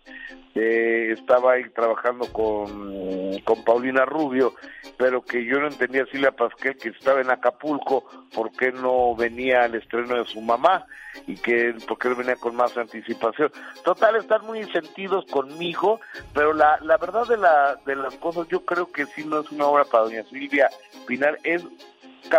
eh, estaba ahí trabajando con, con Paulina Rubio, pero que yo no entendía a Silvia Pasquel que estaba en Acapulco, ¿por qué no venía al estreno de su mamá? Y que, ¿por qué no venía con más anticipación? Total, están muy sentidos conmigo, pero la, la verdad de, la, de las cosas, yo creo que sí no es una obra para doña Silvia Pinar, es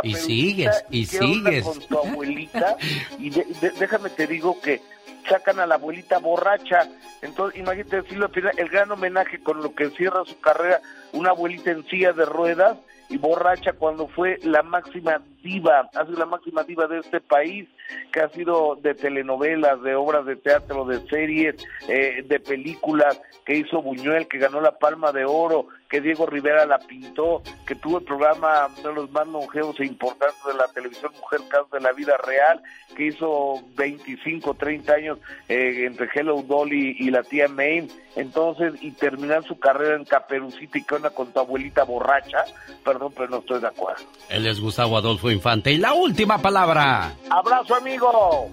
Y sigues, y sigues. con tu abuelita y de- de- déjame te digo que sacan a la abuelita borracha entonces imagínate Pinal el gran homenaje con lo que cierra su carrera una abuelita en silla de ruedas y borracha cuando fue la máxima diva, ha sido la máxima diva de este país, que ha sido de telenovelas, de obras de teatro, de series, eh, de películas, que hizo Buñuel, que ganó la Palma de Oro, que Diego Rivera la pintó, que tuvo el programa de los más longevos e importantes de la televisión Mujer Caso de la Vida Real, que hizo 25, 30 años eh, entre Hello Dolly y la tía May, entonces, y terminar su carrera en Caperucita y que onda con tu abuelita borracha, perdón, pero no estoy de acuerdo. Él es Gustavo Adolfo Infante. Y la última palabra. Abrazo, amigo.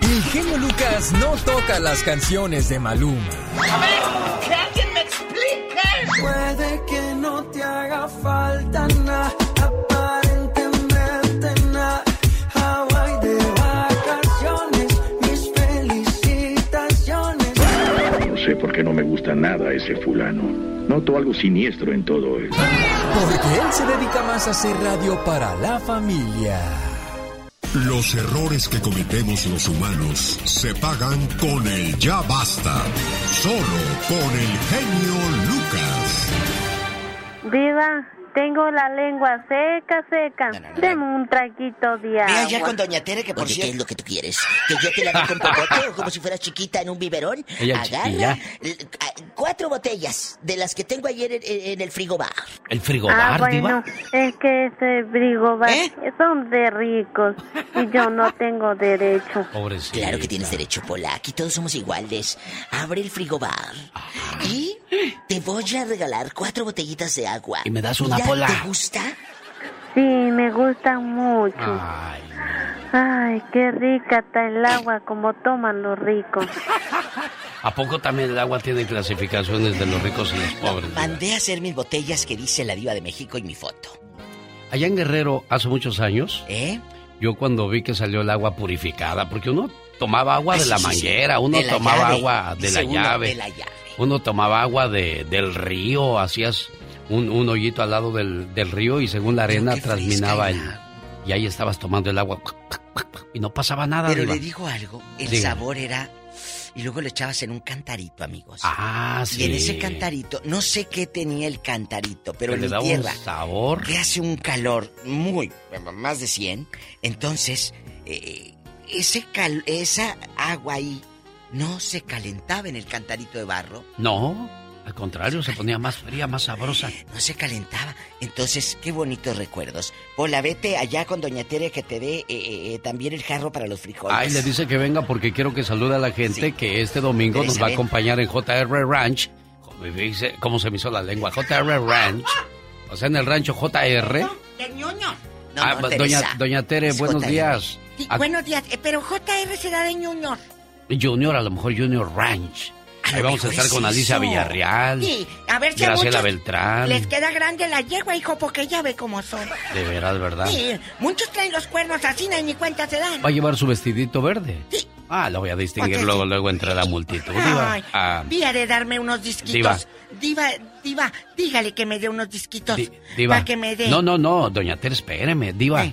El genio Lucas no toca las canciones de Maluma. A ver, que alguien me explique. Puede que no te haga falta nada, aparentemente nada. Hawaii de vacaciones, mis felicitaciones. No sé por qué no me gusta nada ese fulano. Noto algo siniestro en todo esto. Porque él se dedica más a hacer radio para la familia. Los errores que cometemos los humanos se pagan con el ya basta. Solo con el genio Lucas. Viva, tengo la lengua seca, seca. Deme un traguito de agua. Ve allá con Doña Tere, que por Oye, cierto... ¿qué es lo que tú quieres? ¿Que yo te la dé con popote o como si fueras chiquita en un biberón? Ella. Agarra cuatro botellas de las que tengo ayer en, el frigobar. ¿El Ah, frigobar, bueno, diva? es que ese frigobar son de ricos y yo no tengo derecho. Pobrecita. Claro que tienes derecho, Pola. Aquí todos somos iguales. Abre el frigobar y te voy a regalar cuatro botellitas de agua. Y me das una Mira, Pola. ¿Te gusta? Sí, me gusta mucho. Ay, Ay, qué rica está el agua como toman los ricos. ¿A poco también el agua tiene clasificaciones de los ricos y los pobres? Mandé a hacer mis botellas que dice la diva de México y mi foto. Allá en Guerrero, hace muchos años, ¿Eh? yo cuando vi que salió el agua purificada, porque uno tomaba agua Ah, de sí, la sí, sí. manguera, uno De la tomaba llave, agua de la uno, de la llave. Uno tomaba agua de, del río, hacías un, un hoyito al lado del, del río y según la arena transminaba el. Y ahí estabas tomando el agua. y no pasaba nada. Pero Diva. le digo algo, el Diga. sabor era... Y luego le echabas en un cantarito, amigos. Ah, sí. Y en ese cantarito, no sé qué tenía el cantarito, pero en mi daba un tierra, sabor. que hace un calor muy, más de 100, entonces, eh, ese cal- esa agua ahí no se calentaba en el cantarito de barro, No, al contrario, se ponía más fría, más sabrosa. no se calentaba. Entonces, qué bonitos recuerdos. Pola, vete allá con Doña Tere que te dé eh, eh, eh, también el jarro para los frijoles. Ay, le dice que venga porque quiero que salude a la gente que este domingo Teresa, nos va a acompañar en JR Ranch. ¿Cómo se me hizo la lengua? JR Ranch. O sea, en el rancho JR. Ñoño. No, Ah, no, doña, doña Tere, Es buenos JR. días. Sí, buenos días, eh, pero JR será de Junior. Junior, a lo mejor Junior Ranch. Ahí vamos a estar es con Alicia. Villarreal. Sí, a ver si Graciela Beltrán. les queda grande la yegua, hijo, porque ya ve cómo son. De veras, ¿verdad? Sí, muchos traen los cuernos así, ni cuenta se dan. Va a llevar su vestidito verde. Ah, lo voy a distinguir Porque luego, sí. luego entre la multitud. Diva. Ay, Ah, de darme unos disquitos. Diva. Diva, diva, dígale que me dé unos disquitos. Diva. Para que me dé. No, no, no, doña Tere, espéreme, Diva.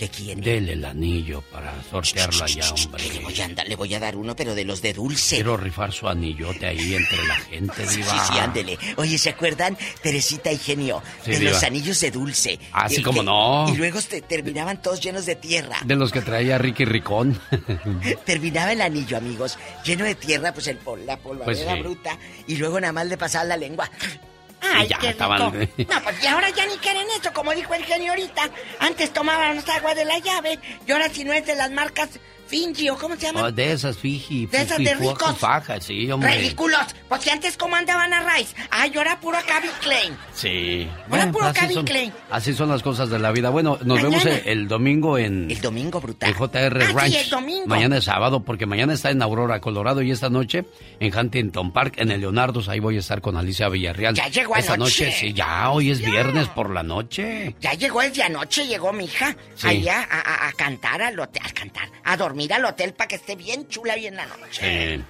¿Qué quiere? Dele el anillo para sortearlo allá, hombre. Le voy, a andar- le voy a dar uno, pero de los de dulce. Quiero rifar su anillote ahí entre la gente, Sí, Diva. sí, ándele. Oye, ¿se acuerdan, Teresita y Genio? Sí, de diva. los anillos de dulce. Ah, sí, Eh, cómo que- no. Y luego te- terminaban todos llenos de tierra. De los que traía Ricky Ricón. Terminaba el anillo, amigos, lleno de tierra, pues el la polvadera Pues sí. bruta. Y luego nada más le pasaba la lengua. Ay, ya qué rico. estaban- No, pues y ahora ya ni quieren eso, como dijo el genio ahorita. Antes tomábamos agua de la llave y ahora si no es de las marcas Finji o cómo se llama. Oh, de esas, Fiji. De esas de ricos. Faja, sí, hombre. Ridículos. Pues si antes cómo andaban a Rice. Ay, ahora puro Calvin Klein. Sí. Ahora puro así son, Klein. así son las cosas de la vida. Bueno, nos Mañana. vemos el, el domingo en... El domingo brutal. En JR Ah, sí, Ranch. el domingo. Mañana es sábado, porque mañana está en Aurora, Colorado, y esta noche en Huntington Park, en el Leonardo's. Ahí voy a estar con Alicia Villarreal. Ya llegó Esta anoche. noche, sí, ya, hoy es viernes por la noche. Ya llegó desde anoche, llegó mi hija Sí. allá a, a- a cantar al hotel, a cantar, a dormir al hotel para que esté bien chula bien la noche. Sí.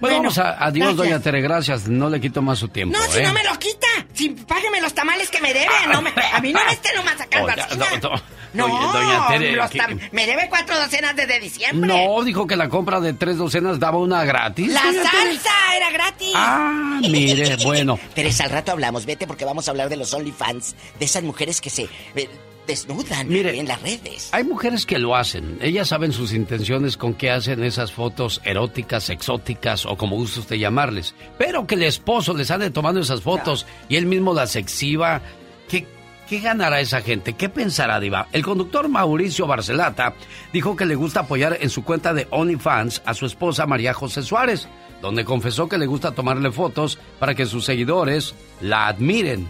Bueno, Bueno, vamos a... Adiós, gracias. doña Tere, gracias. No le quito más su tiempo, No, si ¿eh? no me lo quita. Si págueme los tamales que me debe. No me- a mí no me esté nomás sacando así. no, no. No, Oye, doña Tere, los ¿qué- tam- me debe cuatro docenas desde diciembre. No, dijo que la compra de tres docenas daba una gratis. La Tere. salsa era gratis. Ah, mire, bueno. Teresa, al rato hablamos, vete porque vamos a hablar de los OnlyFans, de esas mujeres que se eh, desnudan Mire, en las redes. Hay mujeres que lo hacen. Ellas saben sus intenciones con qué hacen esas fotos eróticas, exóticas o como guste usted llamarles. Pero que el esposo les ande tomando esas fotos y él mismo las exhiba. ¿Qué, ¿Qué ganará esa gente? ¿Qué pensará Diva? El conductor Mauricio Barcelata dijo que le gusta apoyar en su cuenta de OnlyFans a su esposa María José Suárez, donde confesó que le gusta tomarle fotos para que sus seguidores la admiren.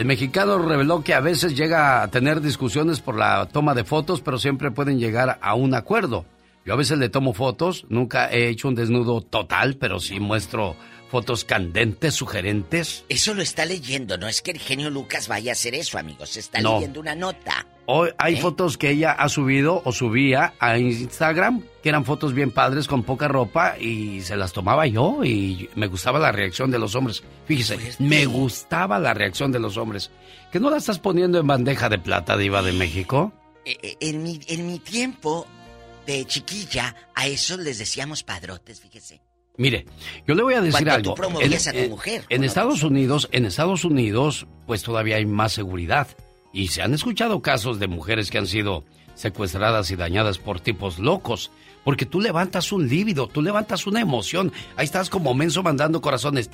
El mexicano reveló que a veces llega a tener discusiones por la toma de fotos, pero siempre pueden llegar a un acuerdo. Yo a veces le tomo fotos, nunca he hecho un desnudo total, pero sí muestro fotos candentes, sugerentes. Eso lo está leyendo, no es que el genio Lucas vaya a hacer eso, amigos. Está No. leyendo una nota. Hoy hay ¿Eh? fotos que ella ha subido o subía a Instagram, que eran fotos bien padres con poca ropa y se las tomaba yo y me gustaba la reacción de los hombres. Fíjese, me gustaba la reacción de los hombres. ¿Que no la estás poniendo en bandeja de plata, diva de México? Eh, eh, En mi, en mi tiempo de chiquilla, a esos les decíamos padrotes, fíjese. Mire, yo le voy a decir algo. tú promovías a tu mujer, En. Estados Unidos, en Estados Unidos, pues todavía hay más seguridad. Y se han escuchado casos de mujeres que han sido secuestradas y dañadas por tipos locos. Porque tú levantas un líbido, tú levantas una emoción. Ahí estás como menso mandando corazones.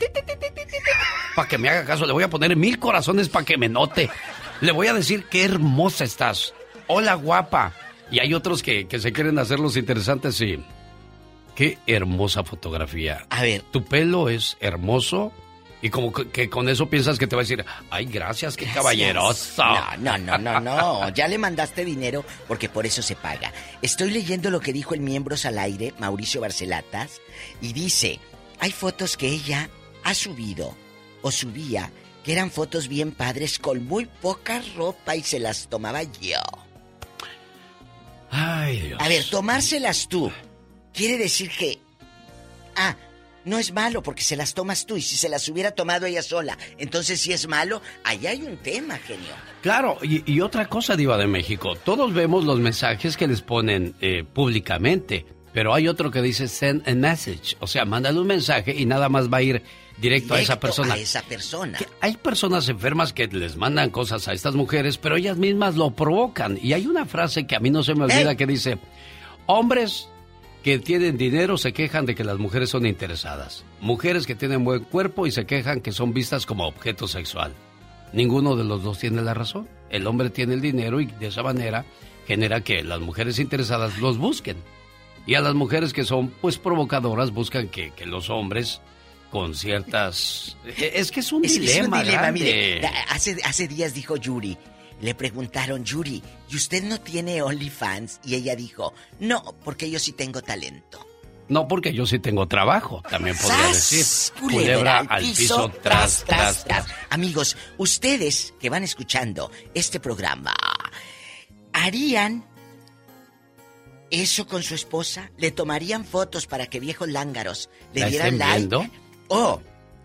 Para que me haga caso, le voy a poner mil corazones para que me note. Le voy a decir qué hermosa estás. Hola, guapa. Y hay otros que, que se quieren hacer los interesantes y... Qué hermosa fotografía. A ver. Tu pelo es hermoso y como que, que con eso piensas que te va a decir, ay, gracias, qué caballeroso. No, no, no, no, no. Ya le mandaste dinero porque por eso se paga. Estoy leyendo lo que dijo el Miembros al Aire, Mauricio Barcelatas, y dice, hay fotos que ella ha subido o subía que eran fotos bien padres con muy poca ropa y se las tomaba yo. Ay, Dios. A ver, tomárselas tú. Quiere decir que... Ah, no es malo porque se las tomas tú y si se las hubiera tomado ella sola, entonces si es malo, ahí hay un tema, genio. Claro, y, otra cosa, Diva de México, todos vemos los mensajes que les ponen eh, públicamente, pero hay otro que dice send a message, o sea, mándale un mensaje y nada más va a ir directo, a esa persona. A esa persona. hay personas enfermas que les mandan cosas a estas mujeres, pero ellas mismas lo provocan. Y hay una frase que a mí no se me olvida que dice, hombres que tienen dinero se quejan de que las mujeres son interesadas. Mujeres que tienen buen cuerpo y se quejan que son vistas como objeto sexual. Ninguno de los dos tiene la razón. El hombre tiene el dinero y de esa manera genera que las mujeres interesadas los busquen. Y a las mujeres que son pues provocadoras buscan que, que los hombres con ciertas... Es que es un dilema. Mire, hace, hace días dijo Yuri, le preguntaron, Yuri, ¿y usted no tiene OnlyFans? Y ella dijo, no, porque yo sí tengo talento. No, porque yo sí tengo trabajo, también podría decir. Culebra, al piso, tras, tras, tras. Amigos, ustedes que van escuchando este programa, ¿harían eso con su esposa? ¿Le tomarían fotos para que viejos lángaros le dieran like? Oh,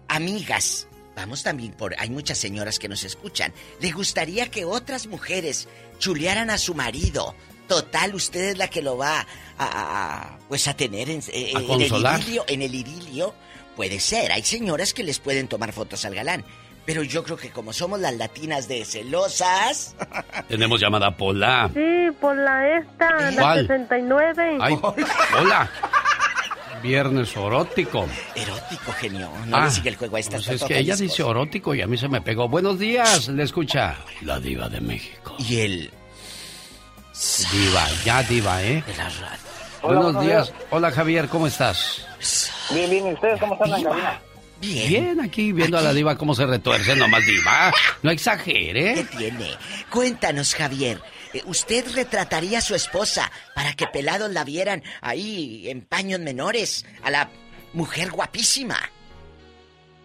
amigas, vamos también por. Hay muchas señoras que nos escuchan. ¿Le gustaría que otras mujeres chulearan a su marido? Total, usted es la que lo va a, pues a tener en, eh, el idilio, en el idilio. Puede ser, hay señoras que les pueden tomar fotos al galán. Pero yo creo que como somos las latinas de celosas. Tenemos llamada Pola. Sí, Pola esta, la 69. Ay, hola. Viernes erótico. Erótico, genio. No ah, el juego a esta pues es que ella dice erótico y a mí se me pegó. Buenos días, le escucha la diva de México. Y él... Diva, ya diva, ¿eh? De la buenos días. Hola, Javier, ¿cómo estás? Bien, bien. ¿Y ustedes cómo están en la? Bien. Bien, aquí viendo a la diva cómo se retuerce, nomás diva. No exagere. ¿Qué tiene? Cuéntanos, Javier. Eh, ¿Usted retrataría a su esposa para que pelados la vieran ahí en paños menores a la mujer guapísima?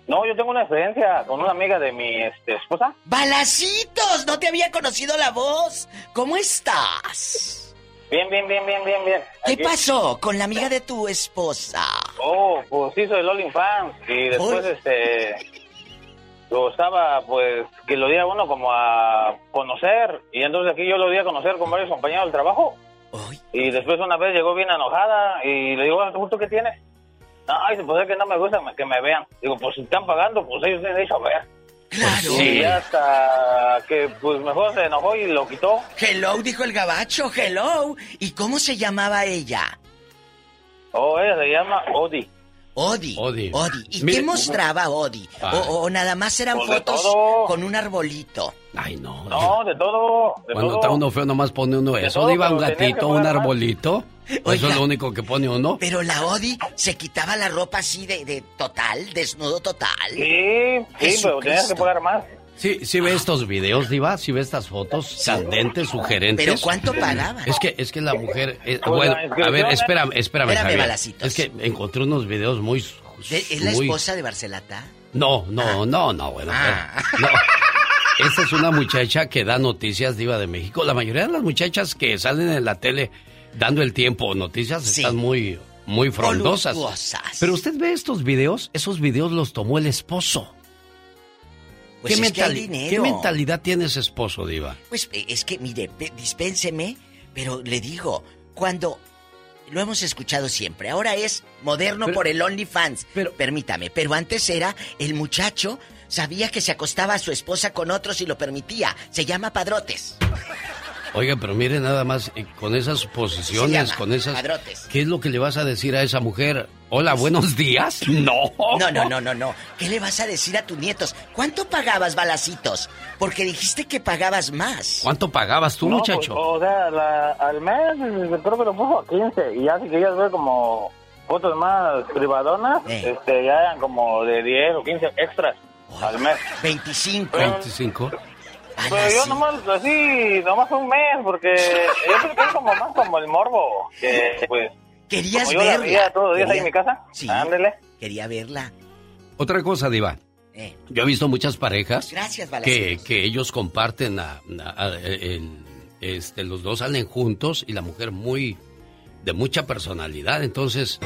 No, yo tengo una experiencia con una amiga de mi este, esposa. ¡Balacitos! No te había conocido la voz. ¿Cómo estás? Bien, bien, bien, bien, bien, bien. ¿Qué pasó con la amiga de tu esposa? Oh, pues hizo el All Fans y después este lo estaba, pues, que lo diera uno como a conocer. Y entonces aquí yo lo di a conocer con varios compañeros del trabajo. Y después una vez llegó bien enojada y le digo, ¿tú qué tienes? Ay, pues es que no me gusta que me vean. Digo, pues si están pagando, pues ellos tienen a ver. Claro. Y hasta que pues mejor se enojó y lo quitó. Hello, dijo el gabacho, hello. ¿Y cómo se llamaba ella? Oh, ella se llama Odi. Odi. Odi. ¿Y qué mostraba Odi? O, nada más eran pues fotos con un arbolito. Ay, no. No, de todo. Cuando está uno feo, nomás pone uno eso. Odi un gatito, un arbolito. eso es lo único que pone uno. Pero la Odi se quitaba la ropa así de, de total, desnudo total. Sí, sí, pero tenías que pagar más. Sí, sí ve estos videos, Diva, sí ve estas fotos candentes, sugerentes. ¿Pero cuánto pagaba? Es que, es que la mujer... Eh, bueno, a ver, espérame, espérame, espérame Es que encontré unos videos muy... ¿Es la esposa de Barcelata? No, no, ah. no, no, bueno. Ah. no. Esta es una muchacha que da noticias, Diva de México. La mayoría de las muchachas que salen en la tele dando el tiempo noticias están muy, muy frondosas. Pero usted ve estos videos, esos videos los tomó el esposo. Pues ¿Qué, mentalidad tiene ese esposo, Diva? Pues eh, es que, mire, dispénseme, pero le digo, cuando lo hemos escuchado siempre. Ahora es moderno por el OnlyFans. Pero, Permítame, pero antes era el muchacho sabía que se acostaba a su esposa con otros y lo permitía. Se llama padrotes. Oiga, pero mire nada más, eh, con esas posiciones, con esas... Padrotes. ¿Qué es lo que le vas a decir a esa mujer? Hola, buenos días. No. No, no, no, no, no. ¿Qué le vas a decir a tus nietos? ¿Cuánto pagabas, balacitos? Porque dijiste que pagabas más. ¿Cuánto pagabas tú, muchacho? Pues, o sea, al mes creo que lo puso a 15. Y ya si querías ver como fotos más privadonas, eh. este, ya eran como de 10 o 15 extras al mes. 25. 25. Pero yo nomás así, nomás un mes, porque yo creo que es como más como el morbo, que pues... ¿Querías yo verla? La todos los días ahí en mi casa. Sí. Ándele. Quería verla. Otra cosa, Diva. Eh. Yo he visto muchas parejas Gracias, que, que ellos comparten a, este, los dos salen juntos y la mujer muy de mucha personalidad, entonces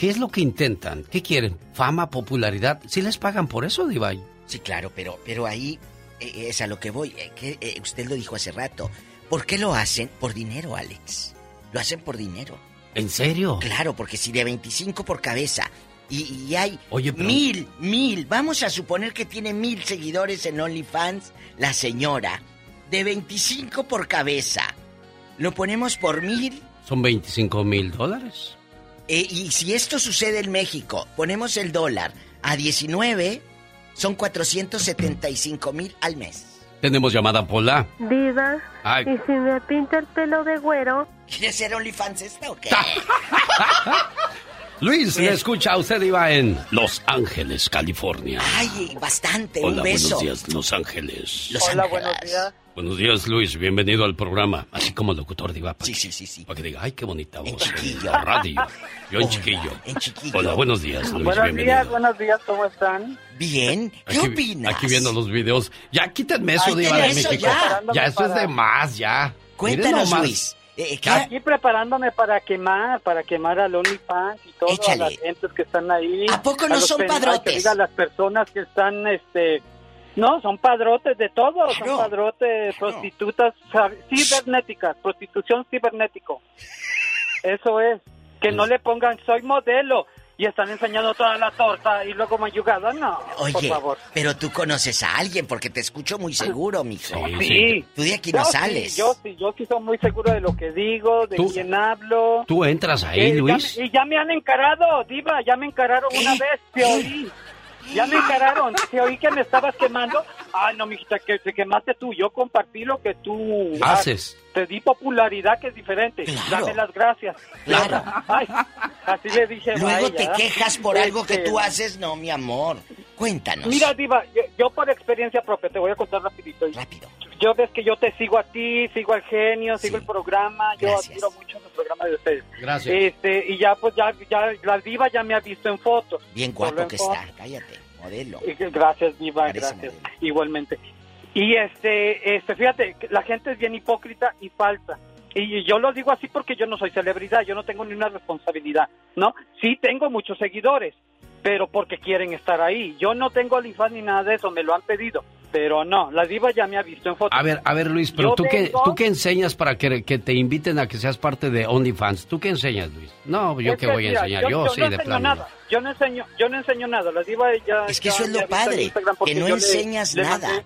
¿Qué es lo que intentan? ¿Qué quieren? ¿Fama, popularidad? ¿Sí les pagan por eso, Divay? Sí, claro, pero, pero ahí es a lo que voy. eh, que, eh, usted lo dijo hace rato. ¿Por qué lo hacen? Por dinero, Alex. Lo hacen por dinero. ¿En serio? Claro, porque si de 25 por cabeza y, y hay Oye, pero- mil, mil, vamos a suponer que tiene mil seguidores en OnlyFans, la señora, de 25 por cabeza. Lo ponemos por mil. Son 25 mil dólares. eh, y si esto sucede en México, ponemos el dólar a 19, son 475 mil al mes. Tenemos llamada Pola. Diva, Ay. ¿y si me pinta el pelo de güero? ¿Quiere ser OnlyFans esta o qué? Luis, le escucha a usted, iba en Los Ángeles, California. Ay, bastante, Hola, un beso. buenos días, Los Ángeles. Los Hola, Ángeles. buenos días. Buenos días, Luis. Bienvenido al programa. Así como locutor diva. Sí, sí, sí, sí. Para que diga, ay, qué bonita voz. En chiquillo. la radio. Yo en chiquillo. En chiquillo. Hola, buenos días, Luis. buenos bienvenido. días, buenos días, ¿cómo están? Bien, ¿qué Aquí- opinas? Aquí viendo los videos. Ya quítenme eso, Ay, Diva de eso México. ya. Ya, eso es de más, ya. Cuéntanos. Luis. Eh, ¿qué? Aquí preparándome para quemar, para quemar al OnlyFans y todo, Échale. a las gentes que están ahí. ¿A poco no los son padrotes? diga, las personas que están, este... No, son padrotes de todo, son padrotes, prostitutas cibernéticas, prostitución cibernético. Eso es, que no le pongan soy modelo y están enseñando toda la torta y luego mayugada, no, por Oye, favor. pero tú conoces a alguien porque te escucho muy seguro, mijo. Sí. Tú de aquí Yo no sí, sales. yo sí, yo sí soy muy seguro de lo que digo, de Tú- quién hablo. Tú entras ahí, Eh, Luis. y ya me han encarado, Diva, ya me encararon una vez, te oí. Ya me encararon, te oí que me estabas quemando. Ay, no, mijita, que te quemaste tú. Yo compartí lo que tú Haces. Te di popularidad, que es diferente. Dame las gracias. Claro. Ay, así le dije. Luego te quejas por algo que Este, tú haces. No, mi amor. Cuéntanos. Mira, Diva, yo, yo por experiencia propia, te voy a contar rapidito. Rápido. Yo ves que yo te sigo a ti, sigo al genio, sigo el programa, yo admiro mucho el programa de ustedes. Gracias. Este, y ya pues ya, ya la diva ya me ha visto en fotos. Bien guapo que fotos. está. Cállate, modelo. Gracias, Diva, Parece gracias. Igualmente. Y este, este, fíjate, la gente es bien hipócrita y falsa. Y yo lo digo así porque yo no soy celebridad, yo no tengo ni una responsabilidad, ¿no? Sí tengo muchos seguidores, pero porque quieren estar ahí. Yo no tengo OnlyFans ni nada de eso, me lo han pedido, pero no, la diva ya me ha visto en fotos. A ver, a ver, Luis, pero Yo tú qué, tú qué enseñas para que, que te inviten a que seas parte de OnlyFans. ¿Tú qué enseñas, Luis? No, yo Es qué que, voy a enseñar. Yo, yo sí, no de plano. nada. Yo no enseño, yo no enseño nada. La diva ya. Es que ya eso es lo padre, que no yo enseñas le nada.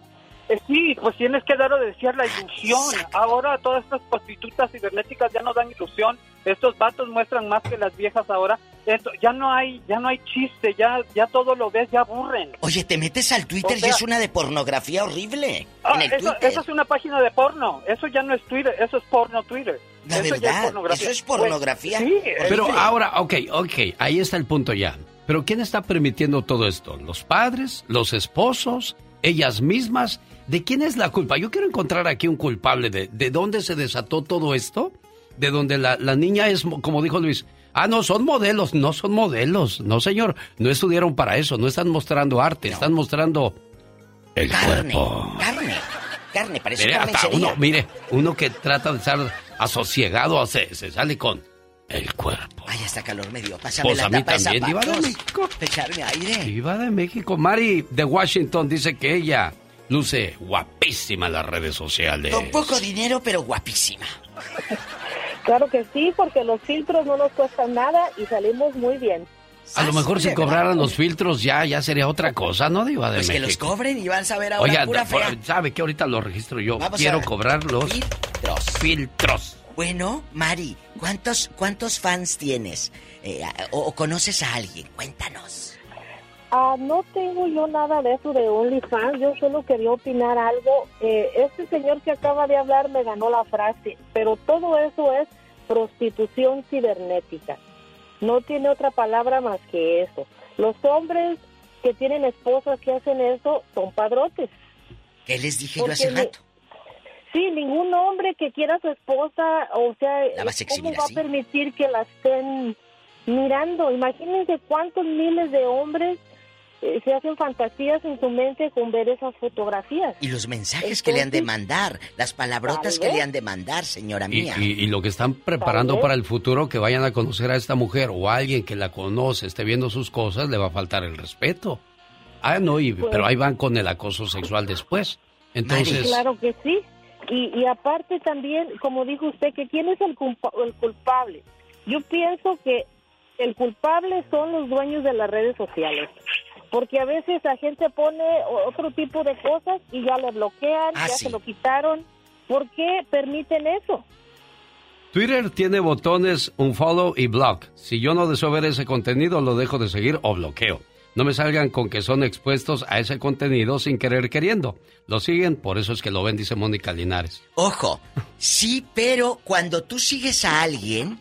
Sí, pues tienes que dar o desear la ilusión. Ahora todas estas prostitutas cibernéticas ya no dan ilusión. Estos vatos muestran más que las viejas ahora. Esto, ya no hay, ya no hay chiste, ya, ya todo lo ves, ya aburren. Oye, te metes al Twitter O sea- y es una de pornografía horrible. Ah, en el eso, Twitter. eso es una página de porno. Eso ya no es Twitter, eso es porno Twitter. La Eso ya verdad, pornografía. eso es pornografía. Sí, Pero sí. ahora, ok, ok, ahí está el punto ya. Pero ¿quién está permitiendo todo esto? ¿Los padres? ¿Los esposos? ¿Ellas mismas? ¿De quién es la culpa? Yo quiero encontrar aquí un culpable de, de dónde se desató todo esto. De donde la, la niña es, mo- como dijo Luis, ah, no, son modelos, no son modelos. No, señor, no estudiaron para eso, no están mostrando arte, están mostrando el Carne, cuerpo. carne, carne, parece Mire, hasta uno, mire, uno que trata de estar asosiegado se, se sale con el cuerpo. Ay, hasta calor me dio. Pásame Pues la a mí tapa de también, Diva de. México. Echarme aire. Viva de México. Mari de Washington dice que ella luce guapísima en las redes sociales. Con poco dinero, pero guapísima. Claro que sí, porque los filtros no nos cuestan nada y salimos muy bien. A lo mejor si cobraran los filtros ya, ya sería otra cosa, ¿no, Diva de Pues que México? los cobren y van a saber ahora Oiga, pura fea. ¿sabe que ahorita lo registro yo? Vamos Quiero a- cobrar los filtros. filtros. Bueno, Mari, ¿cuántos, cuántos fans tienes? Eh, o, o conoces a alguien? Cuéntanos. Ah, no tengo yo nada de eso de OnlyFans, yo solo quería opinar algo. Eh, este señor que acaba de hablar me ganó la frase, pero todo eso es prostitución cibernética. No tiene otra palabra más que eso. Los hombres que tienen esposas que hacen eso son padrotes. ¿Qué les dije yo Porque hace ni- rato? Sí, ningún hombre que quiera a su esposa, o sea, ¿cómo exhibir va a permitir que la estén mirando? Imagínense cuántos miles de hombres se hacen fantasías en su mente con ver esas fotografías. Y los mensajes que le han de mandar, las palabrotas que le han de mandar, señora mía. y- y lo que están preparando para el futuro, que vayan a conocer a esta mujer o a alguien que la conoce, esté viendo sus cosas, le va a faltar el respeto. Ah, no, y- Pues- pero ahí van con el acoso sexual después. Entonces, Claro que sí. Y, y aparte también, como dijo usted, que quién es el, culpa- el culpable. Yo pienso que el culpable son los dueños de las redes sociales. Porque a veces la gente pone otro tipo de cosas y ya le bloquean, Ah, ya sí. se lo quitaron. ¿Por qué permiten eso? Twitter tiene botones un follow y block. Si yo no deseo ver ese contenido, lo dejo de seguir o bloqueo. No me salgan con que son expuestos a ese contenido sin querer queriendo. Lo siguen, por eso es que lo ven, dice Mónica Linares. Ojo, sí, pero cuando tú sigues a alguien,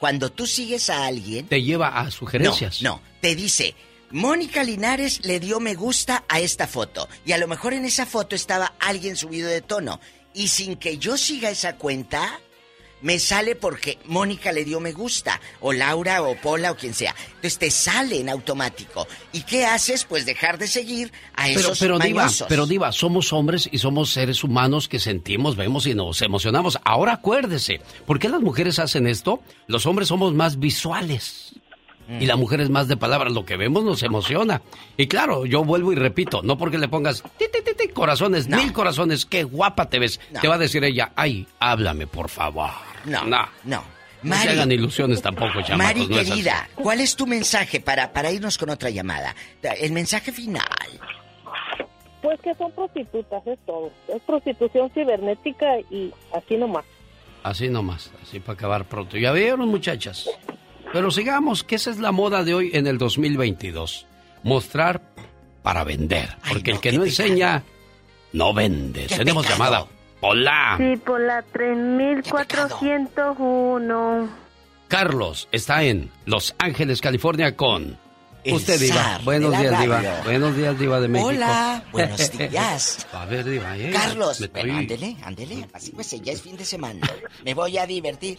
cuando tú sigues a alguien... Te lleva a sugerencias. No, no, te dice, Mónica Linares le dio me gusta a esta foto. Y a lo mejor en esa foto estaba alguien subido de tono. Y sin que yo siga esa cuenta, me sale porque Mónica le dio me gusta. O Laura o Pola o quien sea. Entonces te sale en automático. ¿Y qué haces? Pues dejar de seguir a esos pero Diva, mañosos. pero Diva, somos hombres y somos seres humanos que sentimos, vemos y nos emocionamos. Ahora acuérdese, ¿por qué las mujeres hacen esto? Los hombres somos más visuales. Y la mujer es más de palabras, lo que vemos nos emociona. Y claro, yo vuelvo y repito, no porque le pongas ti, ti, ti, ti, corazones, mil corazones, qué guapa te ves. No. Te va a decir ella, ay, háblame por favor. No, no. no. No se hagan ilusiones tampoco, chamacos. Mari es querida, ¿cuál es tu mensaje para, para irnos con otra llamada? El mensaje final. Pues que son prostitutas, es todo. Es prostitución cibernética y así nomás. Así nomás, así para acabar pronto. Ya vieron, muchachas. Pero sigamos, que esa es la moda de hoy en el 2022. Mostrar para vender. Porque el que no enseña, no vende. Qué Tenemos pecado. llamada. Hola. Sí, por la 3401. Carlos está en Los Ángeles, California con El usted, Diva. Buenos días, Diva. Buenos días, Diva de México. Hola, buenos días. A ver, Diva, ¿eh? Carlos, Me bueno, ándele, ándele. Así pues, ya es fin de semana. Me voy a divertir.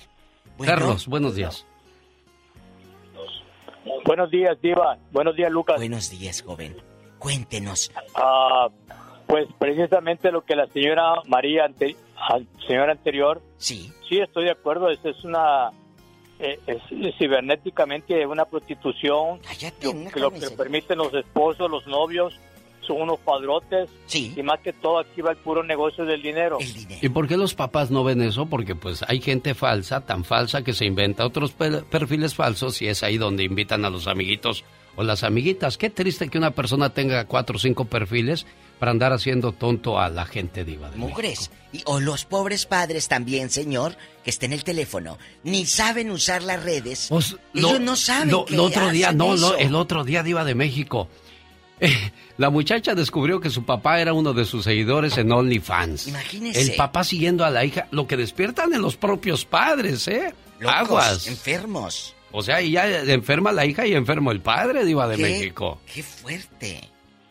Bueno, Carlos, buenos días. Buenos días, Diva. Buenos días, Lucas. Buenos días, joven. Cuéntenos. Ah, pues precisamente lo que la señora María, ante, señora anterior. Sí. Sí, estoy de acuerdo. Es, es una. eh, Es, cibernéticamente una prostitución. una que lo que permiten los esposos, los novios, son unos padrotes. Sí. Y más que todo, aquí va el puro negocio del dinero. ¿Y por qué los papás no ven eso? Porque pues hay gente falsa, tan falsa que se inventa otros pe- perfiles falsos y es ahí donde invitan a los amiguitos o las amiguitas. Qué triste que una persona tenga cuatro o cinco perfiles para andar haciendo tonto a la gente diva. de México. Mugres. Y, o los pobres padres también, señor, que estén en el teléfono. Ni saben usar las redes. Pues, Ellos lo- no saben lo- que el otro día, no, no, el otro día diva de México. La muchacha descubrió que su papá era uno de sus seguidores en OnlyFans. Imagínese. El papá siguiendo a la hija, lo que despiertan en los propios padres, ¿eh? Locos, Aguas. enfermos. O sea, y ya enferma la hija y enfermo el padre, diva de ¿Qué? México. Qué fuerte.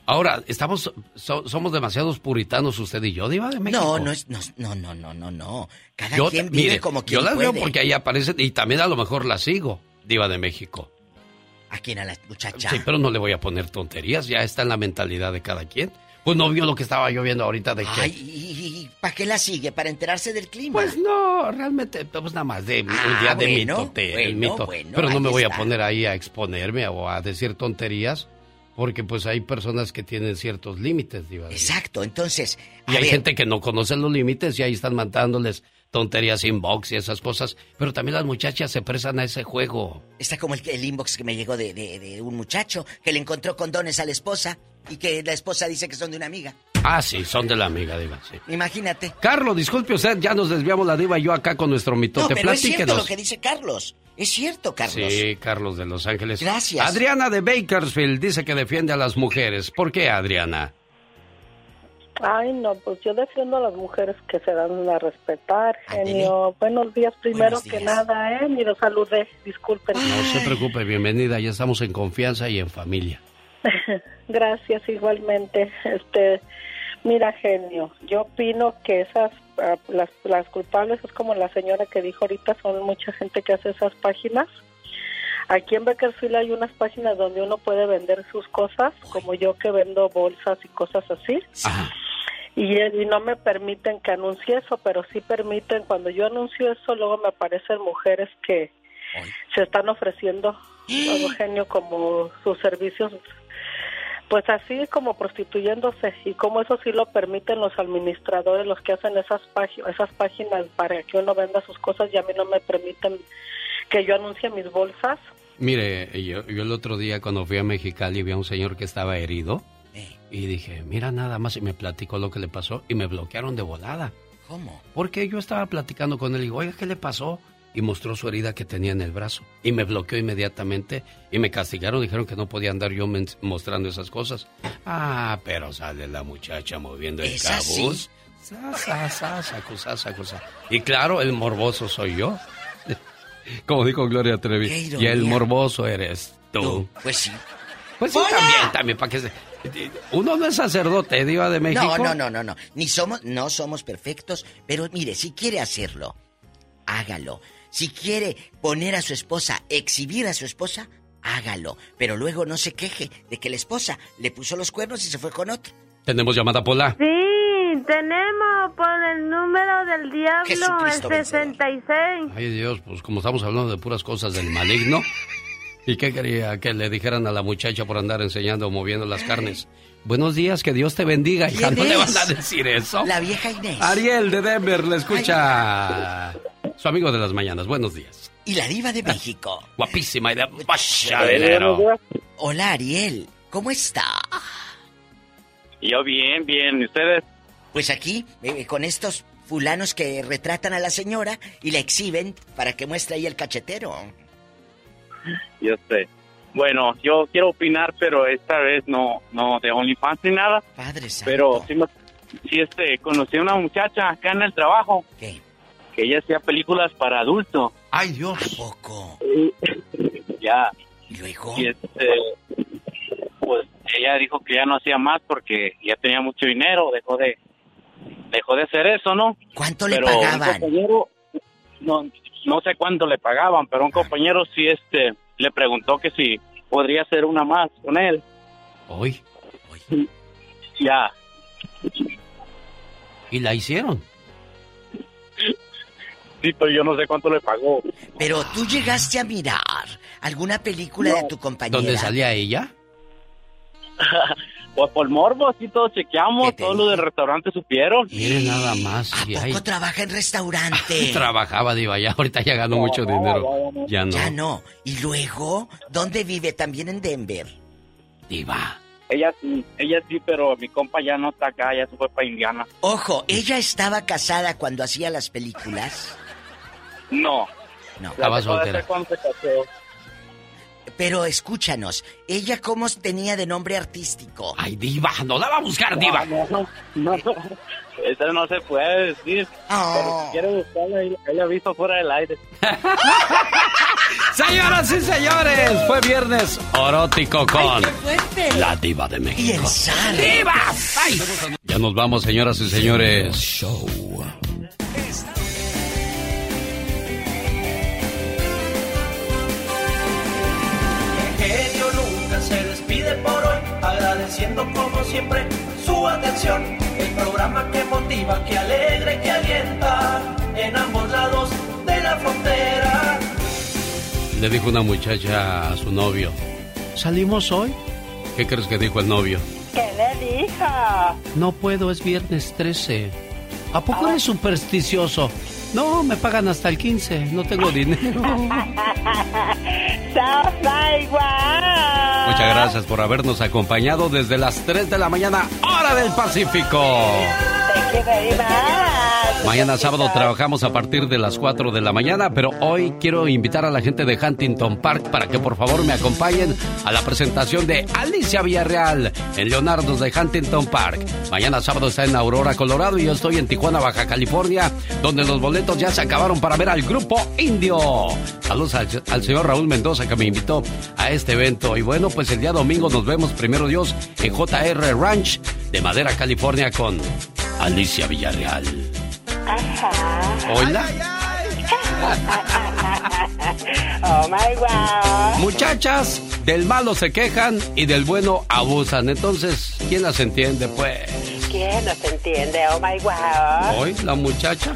Ahora, estamos, so- somos demasiados puritanos usted y yo, diva de México. No, no es, no, no, no, no, no. Cada Yo, quien vive mire, como quien yo las puede. veo porque ahí aparecen y también a lo mejor las sigo, diva de México. ¿A quién? A la muchacha. Sí, pero no le voy a poner tonterías, ya está en la mentalidad de cada quien. Pues no vio lo que estaba yo viendo ahorita de que... Ay, ¿y, para qué la sigue? ¿Para enterarse del clima? Pues no, realmente, pues nada más de un Ah, día de bueno, mitote, el bueno, mito. bueno, pero no me voy está. a poner ahí a exponerme o a decir tonterías, porque pues hay personas que tienen ciertos límites, diva. de Exacto, entonces. Y hay gente que no conoce los límites y ahí están mandándoles tonterías inbox y esas cosas. Pero también las muchachas se prestan a ese juego. Está como el, el inbox que me llegó de, de- de un muchacho que le encontró condones a la esposa y que la esposa dice que son de una amiga. Ah, sí, son de la amiga diva, sí. Imagínate. Carlos, disculpe usted, ya nos desviamos la diva y yo acá con nuestro No, mitote. pero es cierto lo que dice Carlos. Es cierto, Carlos. Sí, Carlos de Los Ángeles. Gracias. Adriana de Bakersfield dice que defiende a las mujeres. ¿Por qué, Adriana? Ay, no, pues yo defiendo a las mujeres que se dan a respetar, genio. Buenos días, primero Buenos que nada, ¿eh? Ni los saludé, disculpen. No se preocupe, bienvenida, ya estamos en confianza y en familia. Gracias, igualmente. Este, mira, genio, yo opino que esas, ah, las, las culpables, es como la señora que dijo ahorita, son mucha gente que hace esas páginas. Aquí en Bakersfield hay unas páginas donde uno puede vender sus cosas, como yo que vendo bolsas y cosas así. Y, y no me permiten que anuncie eso, pero sí permiten, cuando yo anuncio eso, luego me aparecen mujeres que se están ofreciendo, Eugenio, como sus servicios pues así como prostituyéndose y como eso sí lo permiten los administradores, los que hacen esas, páginas esas páginas para que uno venda sus cosas y a mí no me permiten que yo anuncie mis bolsas. Mire, yo, yo el otro día cuando fui a Mexicali vi a un señor que estaba herido y dije, mira nada más y me platicó lo que le pasó y me bloquearon de volada. ¿Cómo? Porque yo estaba platicando con él y digo, oiga, ¿qué le pasó? y mostró su herida que tenía en el brazo. Y me bloqueó inmediatamente y me castigaron. Dijeron que no podía andar yo mostrando esas cosas. Ah, pero sale la muchacha moviendo el cabuz. Y claro, el morboso soy yo. Como dijo Gloria Trevi. Y el morboso eres tú. pues sí. Pues sí, también, también, para que se... Uno no es sacerdote, diva de México. No, no, no, no, no. Ni somos, no somos perfectos, pero mire, si quiere hacerlo, hágalo. Si quiere poner a su esposa, exhibir a su esposa, hágalo. Pero luego no se queje de que la esposa le puso los cuernos y se fue con otro. ¿Tenemos llamada, Pola? Sí, tenemos por el número del diablo, el 66. Ay, Dios, pues como estamos hablando de puras cosas del maligno. ¿Y qué quería que le dijeran a la muchacha por andar enseñando o moviendo las carnes? Buenos días, que Dios te bendiga, hija. ¿No le van a decir eso? La vieja Inés. Ariel de Denver le escucha. Su amigo de las mañanas. Buenos días. Y la diva de México. Guapísima y de dinero. Hola, Ariel. ¿Cómo está? Yo bien, bien. ¿Y ustedes? Pues aquí, eh, con estos fulanos que retratan a la señora y la exhiben para que muestre ahí el cachetero. Yo sé. Bueno, yo quiero opinar, pero esta vez no, no de OnlyFans ni nada. Padre Pero sí, sí, este, conocí a una muchacha acá en el trabajo. ¿Qué? Que ella hacía películas para adultos. ¡Ay, Dios! poco? ya. ¿Y luego? Y este, pues ella dijo que ya no hacía más porque ya tenía mucho dinero, dejó de, dejó de hacer eso, ¿no? ¿Cuánto le pagaban? no, no sé cuánto le pagaban, pero un compañero sí, este le preguntó que si podría hacer una más con él. ¿Hoy? Ya. ¿Y la hicieron? Sí, pero yo no sé cuánto le pagó. Pero tú llegaste a mirar alguna película de tu compañera. ¿Dónde salía ella? Pues por morbo, así todos chequeamos, todos los del restaurante supieron. Mire nada más. ¿A poco trabaja en restaurante? Trabajaba, Diva, ya ahorita ya ganó mucho dinero. ya no. Ya no. ¿Y luego? ¿Dónde vive? ¿También en Denver? Diva. Ella sí, ella sí, pero mi compa ya no está acá, ya se fue para Indiana. Ojo, ¿ella estaba casada cuando hacía las películas? No. No. Estaba soltera. Cuando se casó. Pero escúchanos, ¿ella cómo tenía de nombre artístico? Ay, diva, no la va a buscar, diva. No, no, no, Eso no se puede decir. Pero si quiere buscarla, ahí la visto fuera del aire. Señoras y señores, fue viernes orótico con la diva de México. Y el zar. ¡Diva! ¡Ay! Ya nos vamos, señoras y señores. Show. Despide por hoy, agradeciendo como siempre su atención. El programa que motiva, que alegra que alienta en ambos lados de la frontera. Le dijo una muchacha a su novio, ¿salimos hoy? ¿Qué crees que dijo el novio? ¿Qué le dijo? No puedo, es viernes 13. ¿A poco eres supersticioso? No, me pagan hasta el 15, no tengo dinero. Muchas gracias por habernos acompañado desde las 3 de la mañana, hora del Pacífico. Mañana sábado trabajamos a partir de las 4 de la mañana, pero hoy quiero invitar a la gente de Huntington Park para que por favor me acompañen a la presentación de Alicia Villarreal en Leonardo de Huntington Park. Mañana sábado está en Aurora, Colorado y yo estoy en Tijuana, Baja California, donde los boletos ya se acabaron para ver al grupo Indio. Saludos al, al señor Raúl Mendoza que me invitó a este evento. Y bueno, pues el día domingo nos vemos primero Dios en JR Ranch de Madera, California con Alicia Villarreal. Ajá. Hola. oh my wow. Muchachas, del malo se quejan y del bueno abusan. Entonces, ¿quién las entiende, pues? ¿Quién nos entiende? Oh my wow. ¿Hoy? ¿La muchacha?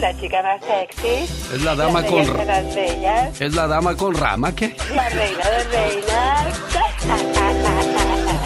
La chica más sexy. Es la dama con. Las bellas. ¿Es la dama con rama, qué? La reina de reinas.